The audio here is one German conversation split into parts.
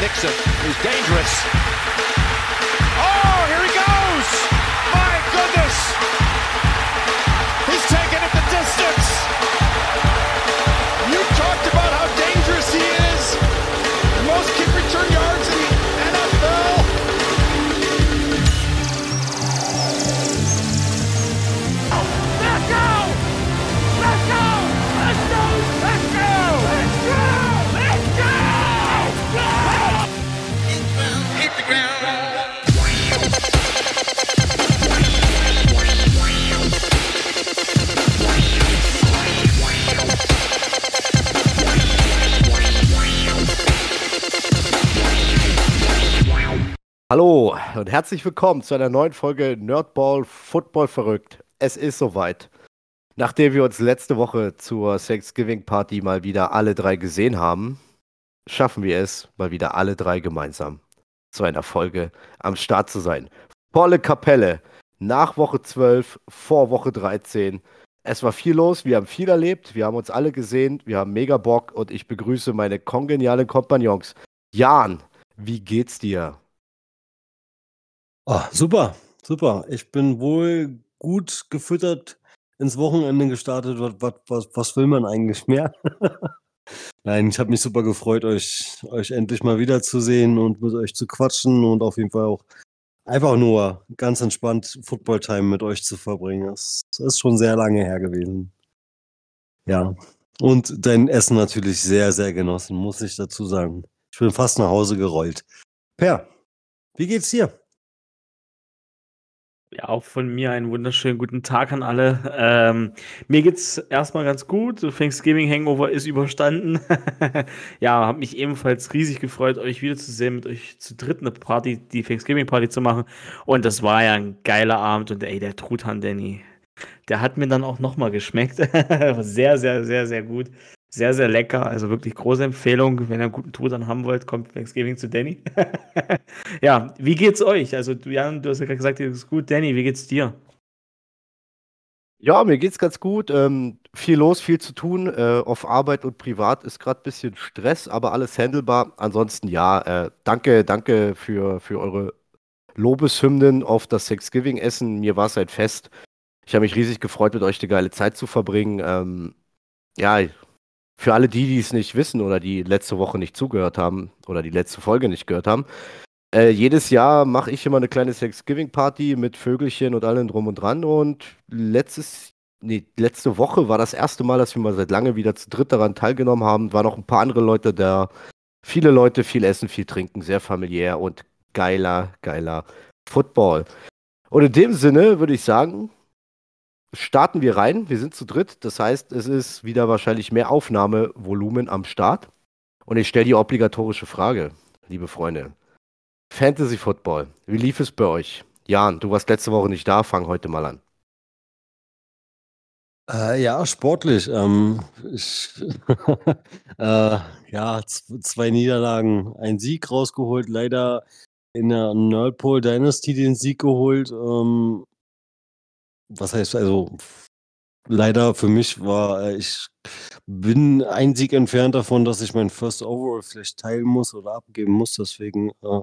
Nixon, is dangerous. Und herzlich willkommen zu einer neuen Folge Nerdball Football verrückt. Es ist soweit. Nachdem wir uns letzte Woche zur Thanksgiving Party mal wieder alle drei gesehen haben, schaffen wir es, mal wieder alle drei gemeinsam zu einer Folge am Start zu sein. Volle Kapelle, nach Woche 12, vor Woche 13. Es war viel los, wir haben viel erlebt, wir haben uns alle gesehen, wir haben mega Bock und ich begrüße meine kongenialen Kompagnons. Jan, wie geht's dir? Ah, super, super. Ich bin wohl gut gefüttert ins Wochenende gestartet. Was, was, was, will man eigentlich mehr? Nein, ich habe mich super gefreut, euch, euch endlich mal wiederzusehen und mit euch zu quatschen und auf jeden Fall auch einfach nur ganz entspannt Football-Time mit euch zu verbringen. Das, das ist schon sehr lange her gewesen. Ja. Und dein Essen natürlich sehr, sehr genossen, muss ich dazu sagen. Ich bin fast nach Hause gerollt. Per, wie geht's dir? Ja, auch von mir einen wunderschönen guten Tag an alle. Ähm, mir geht's erstmal ganz gut. Thanksgiving Hangover ist überstanden. ja, habe mich ebenfalls riesig gefreut, euch wiederzusehen, mit euch zu dritt eine Party, die Thanksgiving Party zu machen. Und das war ja ein geiler Abend. Und ey, der Truthahn Danny, der hat mir dann auch nochmal geschmeckt. sehr, sehr, sehr, sehr gut. Sehr, sehr lecker. Also wirklich große Empfehlung. Wenn ihr einen guten Truthahn haben wollt, kommt Thanksgiving zu Danny. ja, wie geht's euch? Also, Jan, du hast ja gerade gesagt, dir geht's gut. Danny, wie geht's dir? Ja, mir geht's ganz gut. Ähm, viel los, viel zu tun. Äh, auf Arbeit und privat ist gerade ein bisschen Stress, aber alles handelbar. Ansonsten ja, äh, danke, danke für, für eure Lobeshymnen auf das Thanksgiving-Essen. Mir war es ein Fest. Ich habe mich riesig gefreut, mit euch eine geile Zeit zu verbringen. Ähm, ja, für alle die, die es nicht wissen oder die letzte Woche nicht zugehört haben oder die letzte Folge nicht gehört haben, äh, jedes Jahr mache ich immer eine kleine Thanksgiving-Party mit Vögelchen und allem drum und dran. Und letztes, nee, letzte Woche war das erste Mal, dass wir mal seit lange wieder zu dritt daran teilgenommen haben. Waren noch ein paar andere Leute da. Viele Leute, viel essen, viel trinken, sehr familiär und geiler, geiler Football. Und in dem Sinne würde ich sagen, starten wir rein. Wir sind zu dritt. Das heißt, es ist wieder wahrscheinlich mehr Aufnahmevolumen am Start. Und ich stelle die obligatorische Frage, liebe Freunde. Fantasy Football, wie lief es bei euch? Jan, du warst letzte Woche nicht da, fang heute mal an. Äh, ja, sportlich. Ähm, ich, äh, ja, zwei Niederlagen, ein Sieg rausgeholt, leider in der Nerdpole Dynasty den Sieg geholt. Ähm, was heißt also, leider für mich war, äh, ich bin ein Sieg entfernt davon, dass ich mein First Overall vielleicht teilen muss oder abgeben muss. Deswegen, äh,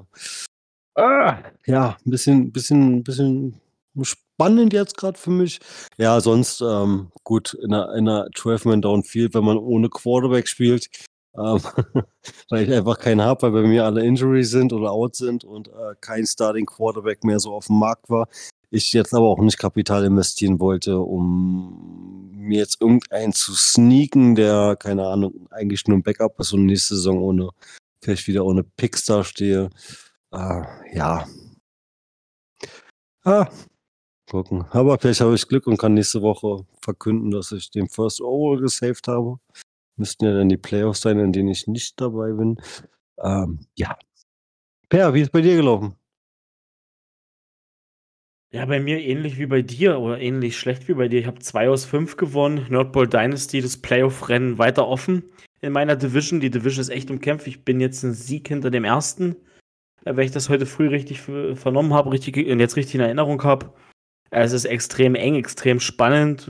ah, ja, ein bisschen, bisschen, bisschen spannend jetzt gerade für mich. Ja, sonst ähm, gut, in einer, in einer 12-Man-Downfield, wenn man ohne Quarterback spielt, ähm, weil ich einfach keinen habe, weil bei mir alle Injury sind oder out sind und äh, kein Starting Quarterback mehr so auf dem Markt war. Ich jetzt aber auch nicht Kapital investieren wollte, um mir jetzt irgendeinen zu sneaken, der, keine Ahnung, eigentlich nur ein Backup ist und nächste Saison ohne, vielleicht wieder ohne Picks stehe. Äh, ja. Ah, gucken. Aber vielleicht habe ich Glück und kann nächste Woche verkünden, dass ich den First Overall gesaved habe. Müssten ja dann die Playoffs sein, in denen ich nicht dabei bin. Ähm, ja. Per, wie ist bei dir gelaufen? Ja, bei mir ähnlich wie bei dir oder ähnlich schlecht wie bei dir. Ich habe 2 aus 5 gewonnen. Nordball Dynasty, das Playoff-Rennen weiter offen in meiner Division. Die Division ist echt umkämpft. Ich bin jetzt ein Sieg hinter dem ersten. Äh, Wenn ich das heute früh richtig ver- vernommen habe richtig, und jetzt richtig in Erinnerung habe. Es ist extrem eng, extrem spannend.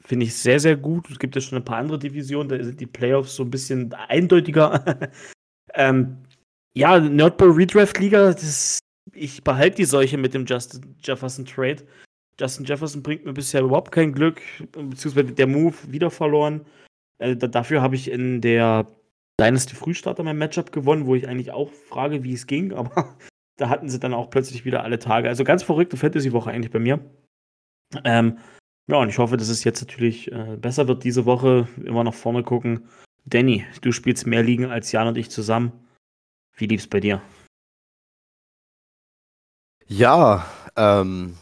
Finde ich sehr, sehr gut. Es gibt ja schon ein paar andere Divisionen, da sind die Playoffs so ein bisschen eindeutiger. ähm, ja, Nerdball Redraft Liga, das, ich behalte die Seuche mit dem Justin Jefferson Trade. Justin Jefferson bringt mir bisher überhaupt kein Glück, beziehungsweise der Move wieder verloren. Äh, dafür habe ich in der Dynasty Frühstarter mein Matchup gewonnen, wo ich eigentlich auch frage, wie es ging, aber da hatten sie dann auch plötzlich wieder alle Tage. Also ganz verrückte Fantasy-Woche eigentlich bei mir. Ähm, ja, und ich hoffe, dass es jetzt natürlich äh, besser wird diese Woche. Immer nach vorne gucken. Danny, du spielst mehr Ligen als Jan und ich zusammen. Wie lief's bei dir? Ja, ähm,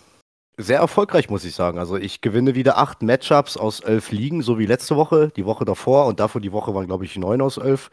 sehr erfolgreich, muss ich sagen. Also ich gewinne wieder acht Matchups aus elf Ligen, so wie letzte Woche, die Woche davor und davor die Woche waren, glaube ich, neun aus elf.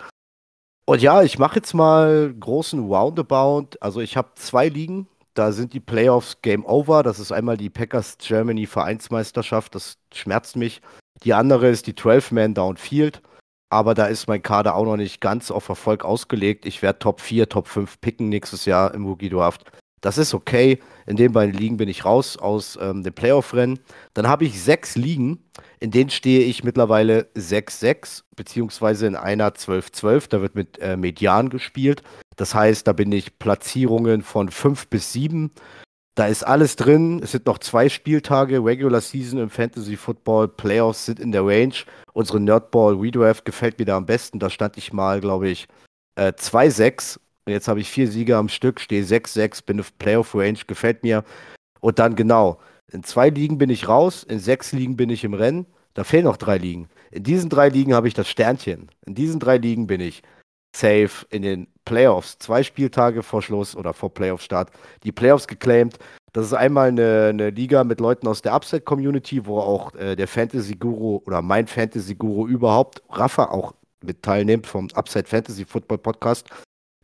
Und ja, ich mache jetzt mal großen Roundabout. Also ich habe zwei Ligen, da sind die Playoffs Game Over. Das ist einmal die Packers Germany Vereinsmeisterschaft, das schmerzt mich. Die andere ist die 12-Man Downfield. Aber da ist mein Kader auch noch nicht ganz auf Erfolg ausgelegt. Ich werde Top 4, Top 5 picken nächstes Jahr im Rookie Draft. Das ist okay. In den beiden Ligen bin ich raus aus ähm, dem Playoff-Rennen. Dann habe ich sechs Ligen, in denen stehe ich mittlerweile 6-6, beziehungsweise in einer 12-12. Da wird mit äh, Median gespielt. Das heißt, da bin ich Platzierungen von 5 bis 7. Da ist alles drin. Es sind noch zwei Spieltage. Regular Season im Fantasy Football. Playoffs sind in der Range. Unsere Nerdball Redraft gefällt mir da am besten. Da stand ich mal, glaube ich, äh, 2-6 und jetzt habe ich vier Siege am Stück, stehe 6-6, bin auf Playoff-Range, gefällt mir. Und dann genau, in zwei Ligen bin ich raus, in sechs Ligen bin ich im Rennen. Da fehlen noch drei Ligen. In diesen drei Ligen habe ich das Sternchen. In diesen drei Ligen bin ich safe in den Playoffs. Zwei Spieltage vor Schluss oder vor Playoff-Start. Die Playoffs geclaimed. Das ist einmal eine, eine Liga mit Leuten aus der Upset-Community, wo auch äh, der Fantasy-Guru oder mein Fantasy-Guru überhaupt, Rafa, auch mit teilnimmt vom Upside Fantasy Football Podcast.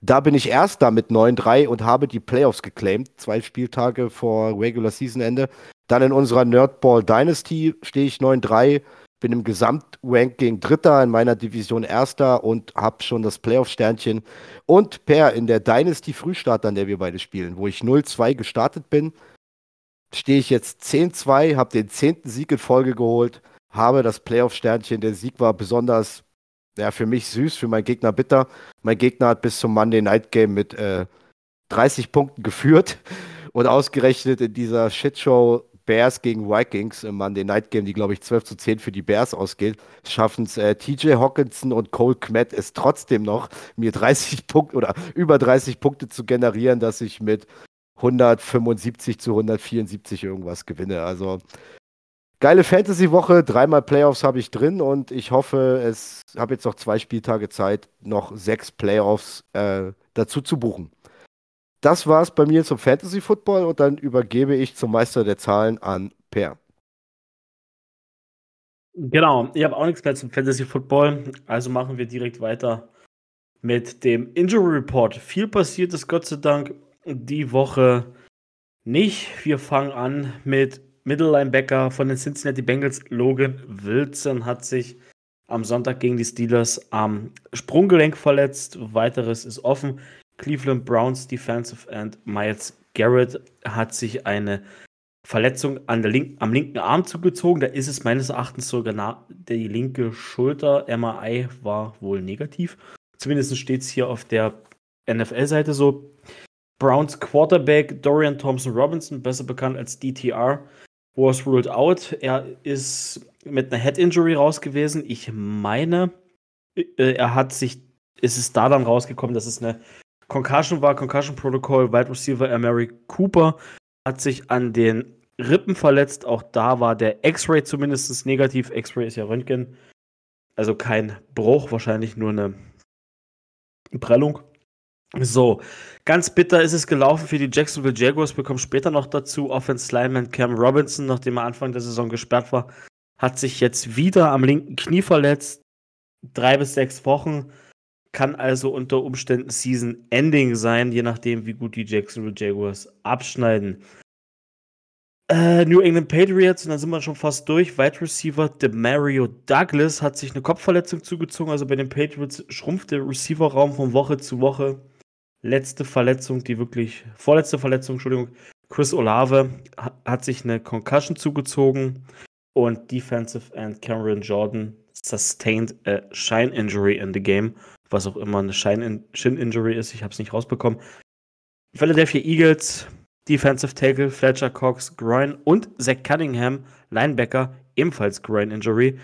Da bin ich Erster mit 9-3 und habe die Playoffs geclaimed, zwei Spieltage vor Regular Season Ende. Dann in unserer Nerdball Dynasty stehe ich 9-3, bin im Gesamtranking Dritter, in meiner Division Erster und habe schon das Playoff-Sternchen. Und per in der Dynasty Frühstart, an der wir beide spielen, wo ich 0-2 gestartet bin, stehe ich jetzt 10-2, habe den zehnten Sieg in Folge geholt, habe das Playoff-Sternchen. Der Sieg war besonders ja, für mich süß, für meinen Gegner bitter. Mein Gegner hat bis zum Monday Night Game mit äh, 30 Punkten geführt und ausgerechnet in dieser Shitshow Bears gegen Vikings im Monday Night Game, die glaube ich 12 zu 10 für die Bears ausgeht, schaffen es äh, TJ Hawkinson und Cole Kmet es trotzdem noch, mir 30 Punkte oder über 30 Punkte zu generieren, dass ich mit 175 zu 174 irgendwas gewinne. Also geile Fantasy-Woche, dreimal Playoffs habe ich drin und ich hoffe, es habe jetzt noch zwei Spieltage Zeit, noch sechs Playoffs äh, dazu zu buchen. Das war es bei mir zum Fantasy Football und dann übergebe ich zum Meister der Zahlen an Per. Genau, ich habe auch nichts mehr zum Fantasy Football, also machen wir direkt weiter mit dem Injury Report. Viel passiert ist Gott sei Dank die Woche nicht. Wir fangen an mit Middle Linebacker von den Cincinnati Bengals, Logan Wilson, hat sich am Sonntag gegen die Steelers am Sprunggelenk verletzt. Weiteres ist offen. Cleveland Browns Defensive End Miles Garrett hat sich eine Verletzung an der Link am linken Arm zugezogen. Da ist es meines Erachtens sogar die linke Schulter. MRI war wohl negativ. Zumindest steht es hier auf der NFL-Seite so. Browns Quarterback Dorian Thompson Robinson, besser bekannt als DTR, was ruled out. Er ist mit einer Head Injury raus gewesen. Ich meine, äh, er hat sich, ist es da dann rausgekommen, dass es eine Concussion war, Concussion Protocol, Wide Receiver Emery Cooper hat sich an den Rippen verletzt. Auch da war der X-Ray zumindest negativ. X-Ray ist ja Röntgen. Also kein Bruch, wahrscheinlich nur eine Prellung. So, ganz bitter ist es gelaufen für die Jacksonville Jaguars. Wir kommen später noch dazu. Offense Lineman Cam Robinson, nachdem er Anfang der Saison gesperrt war, hat sich jetzt wieder am linken Knie verletzt. Drei bis sechs Wochen. Kann also unter Umständen Season Ending sein, je nachdem, wie gut die Jacksonville Jaguars abschneiden. Äh, New England Patriots, und dann sind wir schon fast durch. Wide Receiver Demario Douglas hat sich eine Kopfverletzung zugezogen. Also bei den Patriots schrumpft der Receiver-Raum von Woche zu Woche letzte Verletzung, die wirklich, vorletzte Verletzung, Entschuldigung, Chris Olave hat sich eine Concussion zugezogen. Und Defensive End Cameron Jordan sustained a shine injury in the game. Was auch immer eine Shin-Injury ist, ich habe es nicht rausbekommen. Philadelphia Eagles, Defensive Tackle Fletcher Cox, Groin und Zach Cunningham, Linebacker, ebenfalls Groin Injury.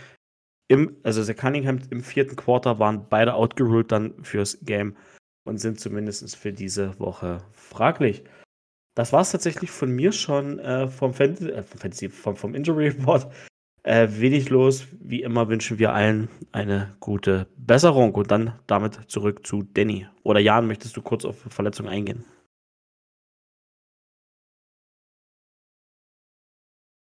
Im, also Zach Cunningham im vierten Quarter waren beide outgeruled dann fürs Game und sind zumindest für diese Woche fraglich. Das war es tatsächlich von mir schon äh, vom, Fantasy, äh, vom, vom Injury Report. Äh, wenig los. Wie immer wünschen wir allen eine gute Besserung und dann damit zurück zu Danny. Oder Jan, möchtest du kurz auf Verletzungen eingehen?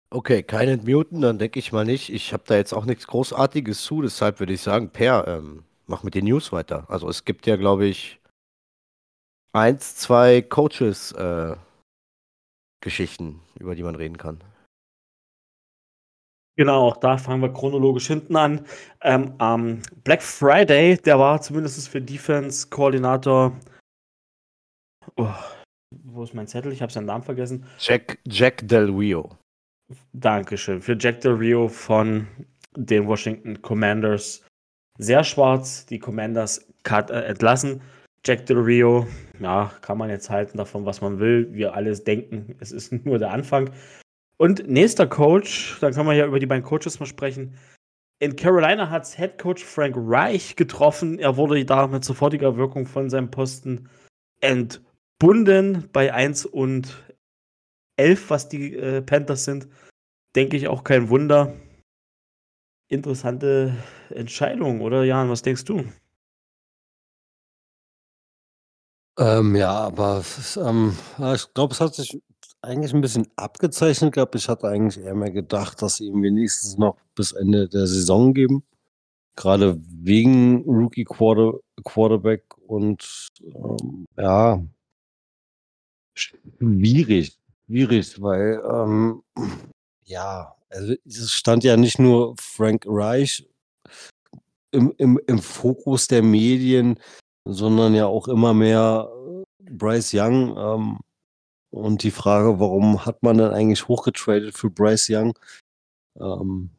Okay, kein Entmuten, dann denke ich mal nicht. Ich habe da jetzt auch nichts Großartiges zu, deshalb würde ich sagen, Per, ähm, mach mit den News weiter. Also es gibt ja, glaube ich, eins, zwei Coaches, äh, Geschichten, über die man reden kann. Genau, auch da fangen wir chronologisch hinten an. Ähm, am Black Friday, der war zumindest für Defense-Koordinator. Oh, wo ist mein Zettel? Ich habe seinen Namen vergessen. Jack, Jack Del Rio. Dankeschön. Für Jack Del Rio von den Washington Commanders. Sehr schwarz, die Commanders cut, äh, entlassen. Jack Del Rio, ja, kann man jetzt halten davon, was man will. Wir alles denken, es ist nur der Anfang. Und nächster Coach, dann kann man ja über die beiden Coaches mal sprechen. In Carolina hat Head Coach Frank Reich getroffen. Er wurde da mit sofortiger Wirkung von seinem Posten entbunden bei 1 und 11, was die äh, Panthers sind. Denke ich auch kein Wunder. Interessante Entscheidung, oder Jan? Was denkst du? Ähm, ja, aber ähm, ich glaube, es hat sich eigentlich ein bisschen abgezeichnet gehabt. Ich hatte eigentlich eher mehr gedacht, dass sie ihm wenigstens noch bis Ende der Saison geben. Gerade wegen Rookie Quarter, Quarterback und ähm, ja, schwierig, schwierig, weil ähm, ja, also es stand ja nicht nur Frank Reich im, im, im Fokus der Medien, sondern ja auch immer mehr äh, Bryce Young. Ähm, und die Frage, warum hat man dann eigentlich hochgetradet für Bryce Young? Ähm,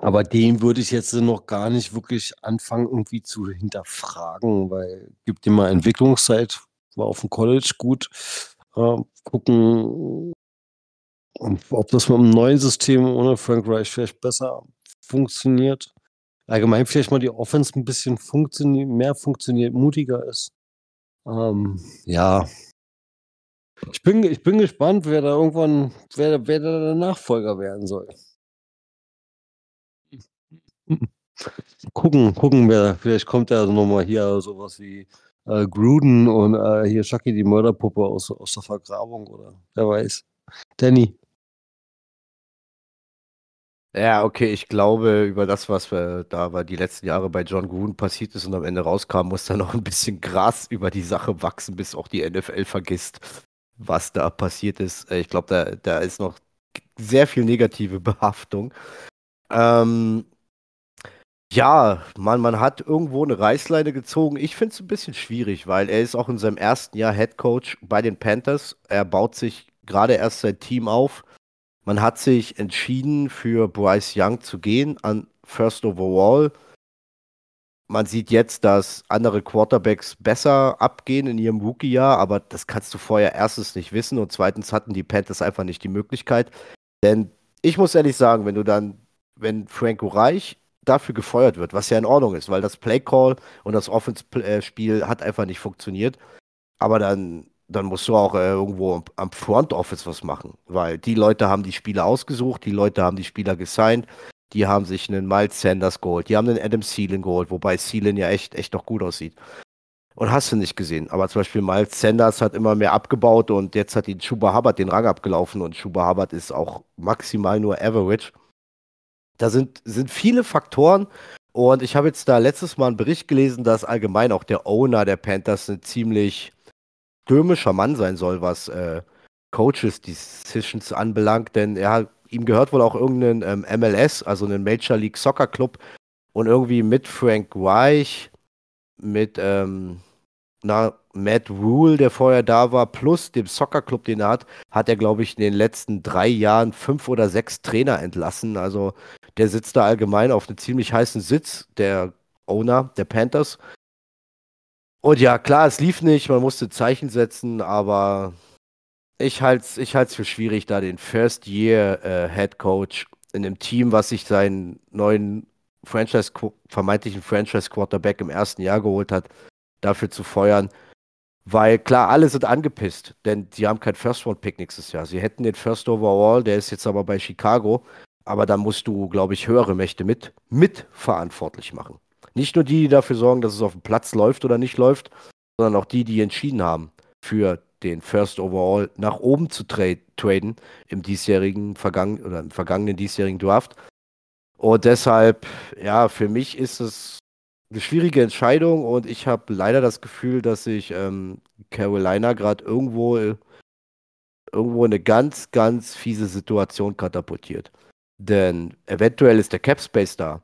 aber den würde ich jetzt noch gar nicht wirklich anfangen, irgendwie zu hinterfragen, weil gibt ihm mal Entwicklungszeit, war auf dem College gut. Äh, gucken, ob das mit einem neuen System ohne Frank Reich vielleicht besser funktioniert allgemein vielleicht mal die Offense ein bisschen funktioniert, mehr funktioniert, mutiger ist. Ähm, ja. Ich bin, ich bin gespannt, wer da irgendwann, wer, wer da der Nachfolger werden soll. gucken, gucken, wer, vielleicht kommt ja nochmal hier sowas wie äh, Gruden und äh, hier Chucky die Mörderpuppe aus, aus der Vergrabung oder wer weiß. Danny. Ja, okay, ich glaube, über das, was äh, da war die letzten Jahre bei John Gruden passiert ist und am Ende rauskam, muss da noch ein bisschen Gras über die Sache wachsen, bis auch die NFL vergisst, was da passiert ist. Äh, ich glaube, da, da ist noch sehr viel negative Behaftung. Ähm, ja, man, man hat irgendwo eine Reißleine gezogen. Ich finde es ein bisschen schwierig, weil er ist auch in seinem ersten Jahr Head Coach bei den Panthers. Er baut sich gerade erst sein Team auf. Man hat sich entschieden, für Bryce Young zu gehen an First Overall. Man sieht jetzt, dass andere Quarterbacks besser abgehen in ihrem Rookie-Jahr, aber das kannst du vorher erstens nicht wissen und zweitens hatten die Panthers einfach nicht die Möglichkeit. Denn ich muss ehrlich sagen, wenn du dann, wenn Franco Reich dafür gefeuert wird, was ja in Ordnung ist, weil das Play-Call und das Offense-Spiel hat einfach nicht funktioniert, aber dann dann musst du auch äh, irgendwo am Front Office was machen, weil die Leute haben die Spieler ausgesucht, die Leute haben die Spieler gesigned, die haben sich einen Miles Sanders geholt, die haben einen Adam Seelen geholt, wobei Seelen ja echt, echt noch gut aussieht. Und hast du nicht gesehen. Aber zum Beispiel Miles Sanders hat immer mehr abgebaut und jetzt hat ihn Chuba Hubbard den Rang abgelaufen und Chuba Hubbard ist auch maximal nur Average. Da sind, sind viele Faktoren und ich habe jetzt da letztes Mal einen Bericht gelesen, dass allgemein auch der Owner der Panthers eine ziemlich stürmischer Mann sein soll, was äh, Coaches Decisions anbelangt, denn er ihm gehört wohl auch irgendein ähm, MLS, also einen Major League Soccer Club und irgendwie mit Frank Reich, mit ähm, na, Matt Rule, der vorher da war, plus dem Soccer-Club, den er hat, hat er, glaube ich, in den letzten drei Jahren fünf oder sechs Trainer entlassen. Also der sitzt da allgemein auf einem ziemlich heißen Sitz, der Owner der Panthers. Und ja, klar, es lief nicht, man musste Zeichen setzen, aber ich halte es ich für schwierig, da den First-Year-Head äh, Coach in einem Team, was sich seinen neuen Franchise, vermeintlichen Franchise-Quarterback im ersten Jahr geholt hat, dafür zu feuern. Weil klar, alle sind angepisst, denn sie haben kein First-Round-Pick nächstes Jahr. Sie hätten den First Overall, der ist jetzt aber bei Chicago. Aber da musst du, glaube ich, höhere Mächte mit, mit verantwortlich machen. Nicht nur die, die dafür sorgen, dass es auf dem Platz läuft oder nicht läuft, sondern auch die, die entschieden haben, für den First Overall nach oben zu tra traden im diesjährigen vergangen oder im vergangenen diesjährigen Draft. Und deshalb, ja, für mich ist es eine schwierige Entscheidung und ich habe leider das Gefühl, dass sich ähm, Carolina gerade irgendwo, irgendwo eine ganz, ganz fiese Situation katapultiert. Denn eventuell ist der Cap Space da,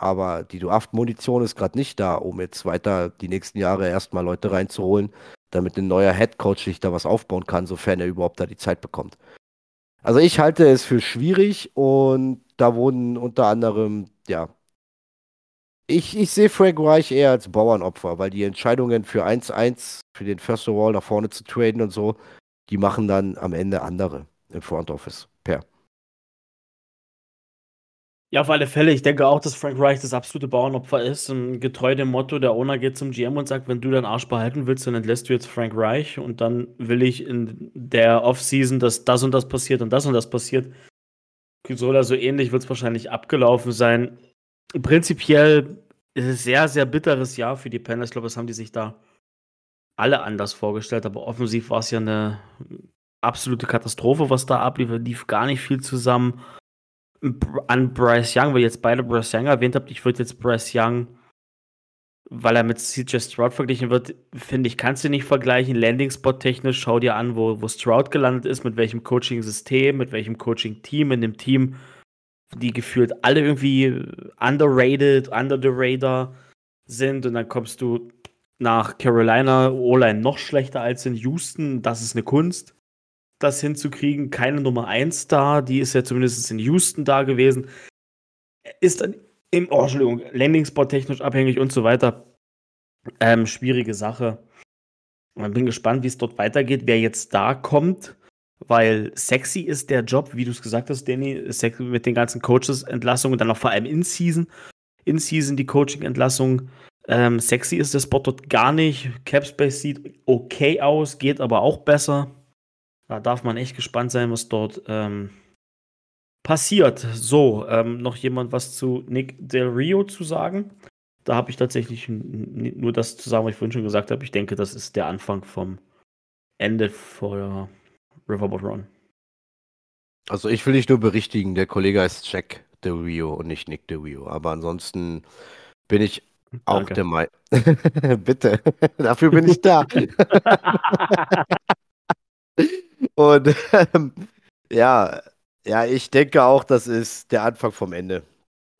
aber die Draft-Munition ist gerade nicht da, um jetzt weiter die nächsten Jahre erstmal Leute reinzuholen, damit ein neuer Head Coach sich da was aufbauen kann, sofern er überhaupt da die Zeit bekommt. Also ich halte es für schwierig und da wurden unter anderem, ja, ich, ich sehe Frank Reich eher als Bauernopfer, weil die Entscheidungen für 1-1, für den First Wall nach vorne zu traden und so, die machen dann am Ende andere im Front Office. Per. Ja, auf alle Fälle. Ich denke auch, dass Frank Reich das absolute Bauernopfer ist. Und getreu dem Motto, der Owner geht zum GM und sagt, wenn du deinen Arsch behalten willst, dann entlässt du jetzt Frank Reich und dann will ich in der Offseason, dass das und das passiert und das und das passiert. So oder so ähnlich wird es wahrscheinlich abgelaufen sein. Prinzipiell ist es sehr, sehr bitteres Jahr für die Panthers. Ich glaube, das haben die sich da alle anders vorgestellt. Aber offensiv war es ja eine absolute Katastrophe, was da ablief. Lief gar nicht viel zusammen an Bryce Young, weil ihr jetzt beide Bryce Young erwähnt habt, ich würde jetzt Bryce Young, weil er mit CJ Stroud verglichen wird, finde ich, kannst du nicht vergleichen. Landing-Spot technisch, schau dir an, wo, wo Stroud gelandet ist, mit welchem Coaching-System, mit welchem Coaching-Team, in dem Team, die gefühlt alle irgendwie underrated, under the radar sind. Und dann kommst du nach Carolina, O-Line noch schlechter als in Houston, das ist eine Kunst das hinzukriegen. Keine Nummer 1 da, die ist ja zumindest in Houston da gewesen. Ist dann im, oh, Entschuldigung, Landing-Spot technisch abhängig und so weiter. Ähm, schwierige Sache. Ich bin gespannt, wie es dort weitergeht, wer jetzt da kommt, weil sexy ist der Job, wie du es gesagt hast, Danny, mit den ganzen Coaches-Entlassungen und dann auch vor allem in Season. In Season die Coaching-Entlassung. Ähm, sexy ist der Spot dort gar nicht. Capspace sieht okay aus, geht aber auch besser. Da darf man echt gespannt sein, was dort ähm, passiert. So, ähm, noch jemand was zu Nick Del Rio zu sagen? Da habe ich tatsächlich nur das zu sagen, was ich vorhin schon gesagt habe. Ich denke, das ist der Anfang vom Ende vor Riverboat Run. Also ich will dich nur berichtigen, der Kollege heißt Jack Del Rio und nicht Nick Del Rio. Aber ansonsten bin ich auch Danke. der Meinung. Bitte, dafür bin ich da. Und ähm, ja, ja, ich denke auch, das ist der Anfang vom Ende.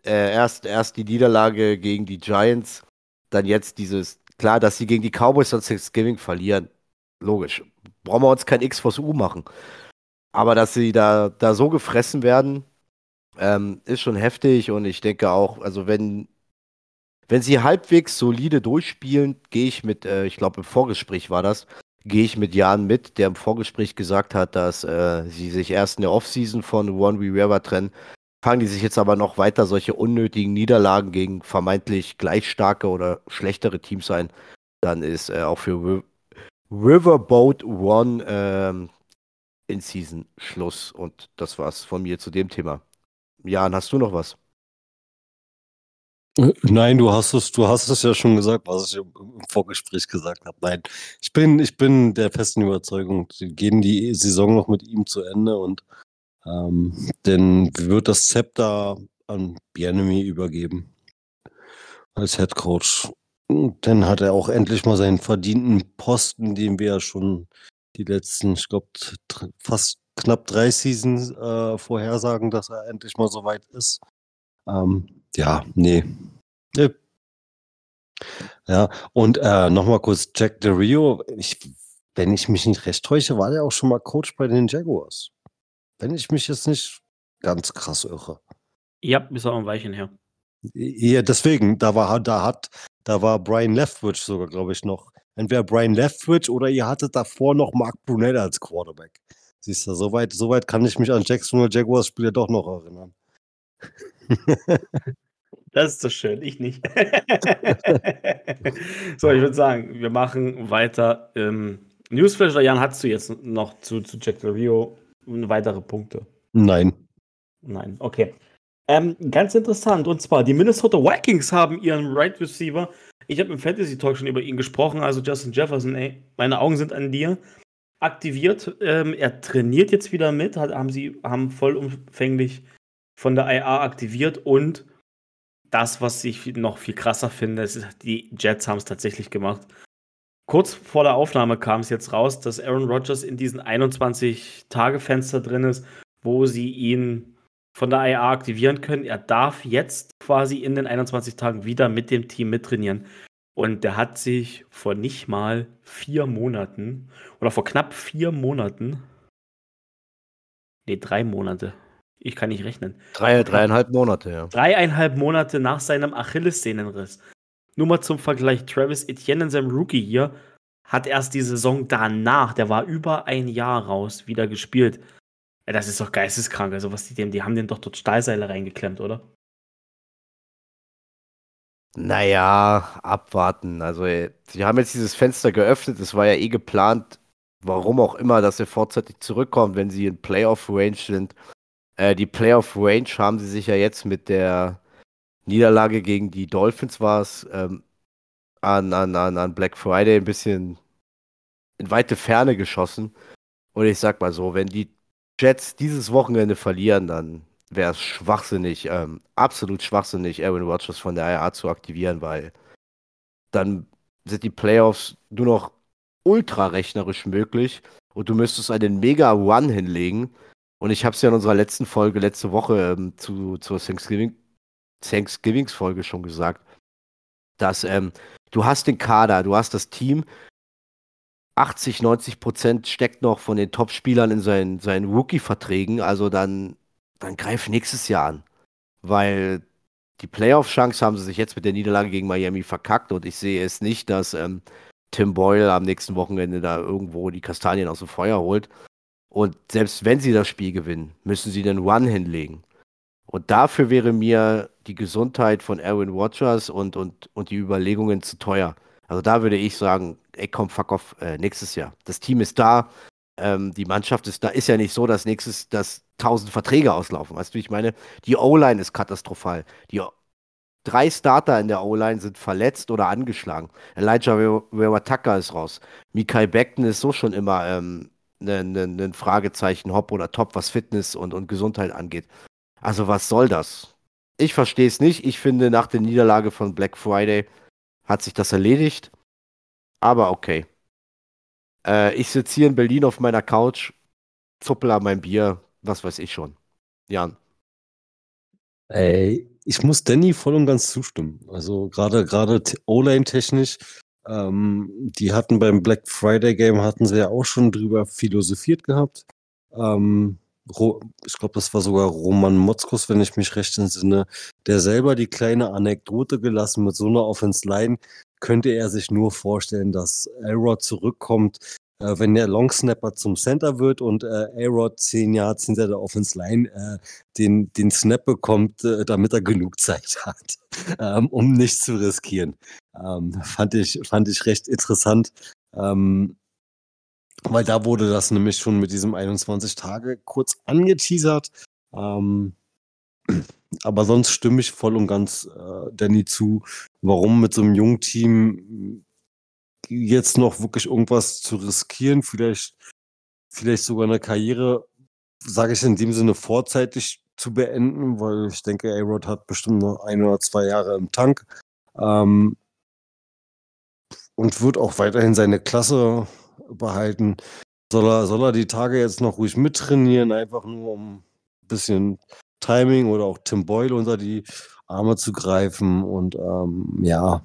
Äh, erst, erst die Niederlage gegen die Giants, dann jetzt dieses, klar, dass sie gegen die Cowboys an Thanksgiving verlieren. Logisch. Brauchen wir uns kein X vs U machen. Aber dass sie da, da so gefressen werden, ähm, ist schon heftig und ich denke auch, also wenn, wenn sie halbwegs solide durchspielen, gehe ich mit, äh, ich glaube im Vorgespräch war das, gehe ich mit Jan mit, der im Vorgespräch gesagt hat, dass äh, sie sich erst in der Offseason von One Rivera trennen. Fangen die sich jetzt aber noch weiter solche unnötigen Niederlagen gegen vermeintlich gleich starke oder schlechtere Teams ein, dann ist äh, auch für Riverboat One ähm, in Season Schluss. Und das war's von mir zu dem Thema. Jan, hast du noch was? Nein, du hast es, du hast es ja schon gesagt, was ich im Vorgespräch gesagt habe. Nein, ich bin, ich bin der festen Überzeugung, sie gehen die Saison noch mit ihm zu Ende und ähm, denn wird das Zepter an Bienemy übergeben als Head Coach. Dann hat er auch endlich mal seinen verdienten Posten, den wir ja schon die letzten, ich glaube, fast knapp drei Seasons äh, vorhersagen, dass er endlich mal so weit ist. Ähm, ja, nee. nee. Ja, und äh, nochmal kurz, Jack Del Rio, ich, wenn ich mich nicht recht täusche, war der auch schon mal Coach bei den Jaguars. Wenn ich mich jetzt nicht ganz krass irre. Ja, bis auch ein Weilchen her. Ja, deswegen, da war, da hat, da war Brian Leftwich sogar, glaube ich, noch. Entweder Brian Leftwich oder ihr hattet davor noch Mark Brunell als Quarterback. Siehst du, soweit, soweit kann ich mich an Jacksonville Jaguars Spiele doch noch erinnern. Das ist so schön, ich nicht. so, ich würde sagen, wir machen weiter. Ähm, Newsflash, Jan, hast du jetzt noch zu, zu Jack Del Rio weitere Punkte? Nein. Nein, okay. Ähm, ganz interessant, und zwar die Minnesota Vikings haben ihren Right Receiver. Ich habe im Fantasy Talk schon über ihn gesprochen, also Justin Jefferson, ey, meine Augen sind an dir. Aktiviert, ähm, er trainiert jetzt wieder mit, hat, haben sie haben vollumfänglich von der IA aktiviert und das, was ich noch viel krasser finde, ist, die Jets haben es tatsächlich gemacht. Kurz vor der Aufnahme kam es jetzt raus, dass Aaron Rodgers in diesen 21-Tage-Fenster drin ist, wo sie ihn von der IA aktivieren können. Er darf jetzt quasi in den 21 Tagen wieder mit dem Team mittrainieren. Und der hat sich vor nicht mal vier Monaten oder vor knapp vier Monaten, nee, drei Monate, ich kann nicht rechnen. Drei, dreieinhalb Monate, ja. Dreieinhalb Monate nach seinem Achillessehnenriss. Nur mal zum Vergleich, Travis Etienne in seinem Rookie hier hat erst die Saison danach, der war über ein Jahr raus, wieder gespielt. Ja, das ist doch geisteskrank. Also, was die dem, die haben den doch dort Stahlseile reingeklemmt, oder? Naja, abwarten. Also, äh, sie haben jetzt dieses Fenster geöffnet. Es war ja eh geplant, warum auch immer, dass er vorzeitig zurückkommt, wenn sie in Playoff-Range sind. Äh, die Playoff-Range haben sie sich ja jetzt mit der Niederlage gegen die Dolphins war es ähm, an, an, an, Black Friday ein bisschen in weite Ferne geschossen. Und ich sag mal so, wenn die Jets dieses Wochenende verlieren, dann wäre es schwachsinnig, ähm, absolut schwachsinnig, Aaron Rodgers von der IA zu aktivieren, weil dann sind die Playoffs nur noch ultra rechnerisch möglich und du müsstest einen mega Run hinlegen und ich habe es ja in unserer letzten Folge, letzte Woche ähm, zu, zur Thanksgiving, Thanksgivings-Folge schon gesagt, dass ähm, du hast den Kader, du hast das Team, 80, 90 Prozent steckt noch von den Top-Spielern in seinen, seinen Rookie-Verträgen, also dann, dann greif nächstes Jahr an. Weil die Playoff-Chance haben sie sich jetzt mit der Niederlage gegen Miami verkackt und ich sehe es nicht, dass ähm, Tim Boyle am nächsten Wochenende da irgendwo die Kastanien aus dem Feuer holt. Und selbst wenn sie das Spiel gewinnen, müssen sie den One hinlegen. Und dafür wäre mir die Gesundheit von Aaron Rodgers und, und, und die Überlegungen zu teuer. Also da würde ich sagen, ey komm, fuck off, äh, nächstes Jahr. Das Team ist da, ähm, die Mannschaft ist da. Ist ja nicht so, dass nächstes, dass tausend Verträge auslaufen. Weißt du, ich meine, die O-Line ist katastrophal. Die drei Starter in der O-Line sind verletzt oder angeschlagen. Elijah Rewataka ist raus. Mikai Beckton ist so schon immer ähm, ein ne, ne Fragezeichen, Hop oder Top, was Fitness und, und Gesundheit angeht. Also was soll das? Ich verstehe es nicht. Ich finde, nach der Niederlage von Black Friday hat sich das erledigt. Aber okay. Äh, ich sitze hier in Berlin auf meiner Couch, zuppel an mein Bier, was weiß ich schon. Jan. Ey, ich muss Danny voll und ganz zustimmen. Also gerade gerade O-Line technisch ähm, die hatten beim Black Friday Game hatten sie ja auch schon drüber philosophiert gehabt. Ähm, ich glaube, das war sogar Roman Motzkos, wenn ich mich recht entsinne, der selber die kleine Anekdote gelassen mit so einer Offense Line, könnte er sich nur vorstellen, dass Elrod zurückkommt, äh, wenn der Longsnapper zum Center wird und äh, A-Rod zehn Yards hinter der Offense Line äh, den, den Snap bekommt, äh, damit er genug Zeit hat, ähm, um nichts zu riskieren. Ähm, fand, ich, fand ich recht interessant. Ähm, weil da wurde das nämlich schon mit diesem 21 Tage kurz angeteasert. Ähm, aber sonst stimme ich voll und ganz äh, Danny zu, warum mit so einem jungen Team jetzt noch wirklich irgendwas zu riskieren, vielleicht, vielleicht sogar eine Karriere, sage ich in dem Sinne, vorzeitig zu beenden, weil ich denke, A-Rod hat bestimmt noch ein oder zwei Jahre im Tank ähm, und wird auch weiterhin seine Klasse behalten. Soll er, soll er die Tage jetzt noch ruhig mittrainieren, einfach nur um ein bisschen Timing oder auch Tim Boyle unter die Arme zu greifen und ähm, ja,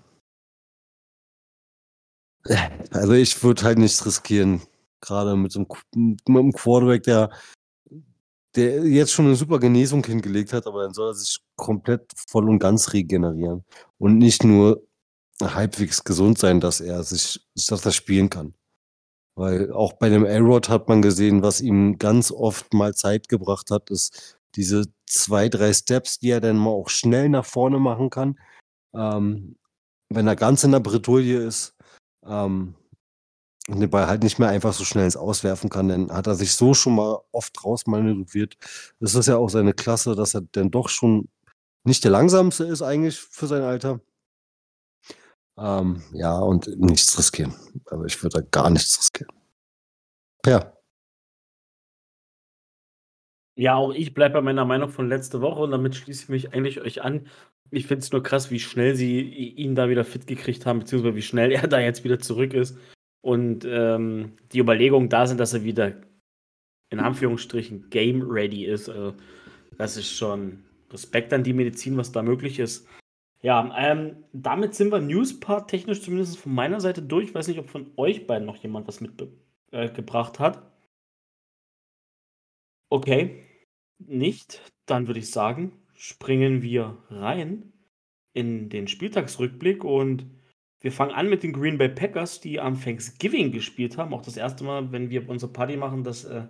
Also ich würde halt nichts riskieren. Gerade mit so einem, mit einem Quarterback, der, der jetzt schon eine super Genesung hingelegt hat, aber dann soll er sich komplett voll und ganz regenerieren. Und nicht nur halbwegs gesund sein, dass er sich, dass er spielen kann. Weil auch bei dem A-Rod hat man gesehen, was ihm ganz oft mal Zeit gebracht hat, ist diese zwei, drei Steps, die er dann mal auch schnell nach vorne machen kann. Ähm, wenn er ganz in der Bredouille ist ähm, und den Ball halt nicht mehr einfach so schnell ins Auswerfen kann, dann hat er sich so schon mal oft rausmanövriert. Das ist ja auch seine Klasse, dass er dann doch schon nicht der langsamste ist eigentlich für sein Alter. Ähm, ja, und nichts riskieren. Aber ich würde da gar nichts riskieren. Ja. Ja, auch ich bleibe bei meiner Meinung von letzter Woche und damit schließe ich mich eigentlich euch an. Ich finde es nur krass, wie schnell sie ihn da wieder fit gekriegt haben, beziehungsweise wie schnell er da jetzt wieder zurück ist. Und ähm, die Überlegungen da sind, dass er wieder in Anführungsstrichen game ready ist. Also, das ist schon Respekt an die Medizin, was da möglich ist. Ja, ähm, damit sind wir Newspart technisch zumindest von meiner Seite durch. Ich weiß nicht, ob von euch beiden noch jemand was mitgebracht äh, hat. Okay, nicht. Dann würde ich sagen, springen wir rein in den Spieltagsrückblick und wir fangen an mit den Green Bay Packers, die am Thanksgiving gespielt haben. Auch das erste Mal, wenn wir unsere Party machen, dass äh,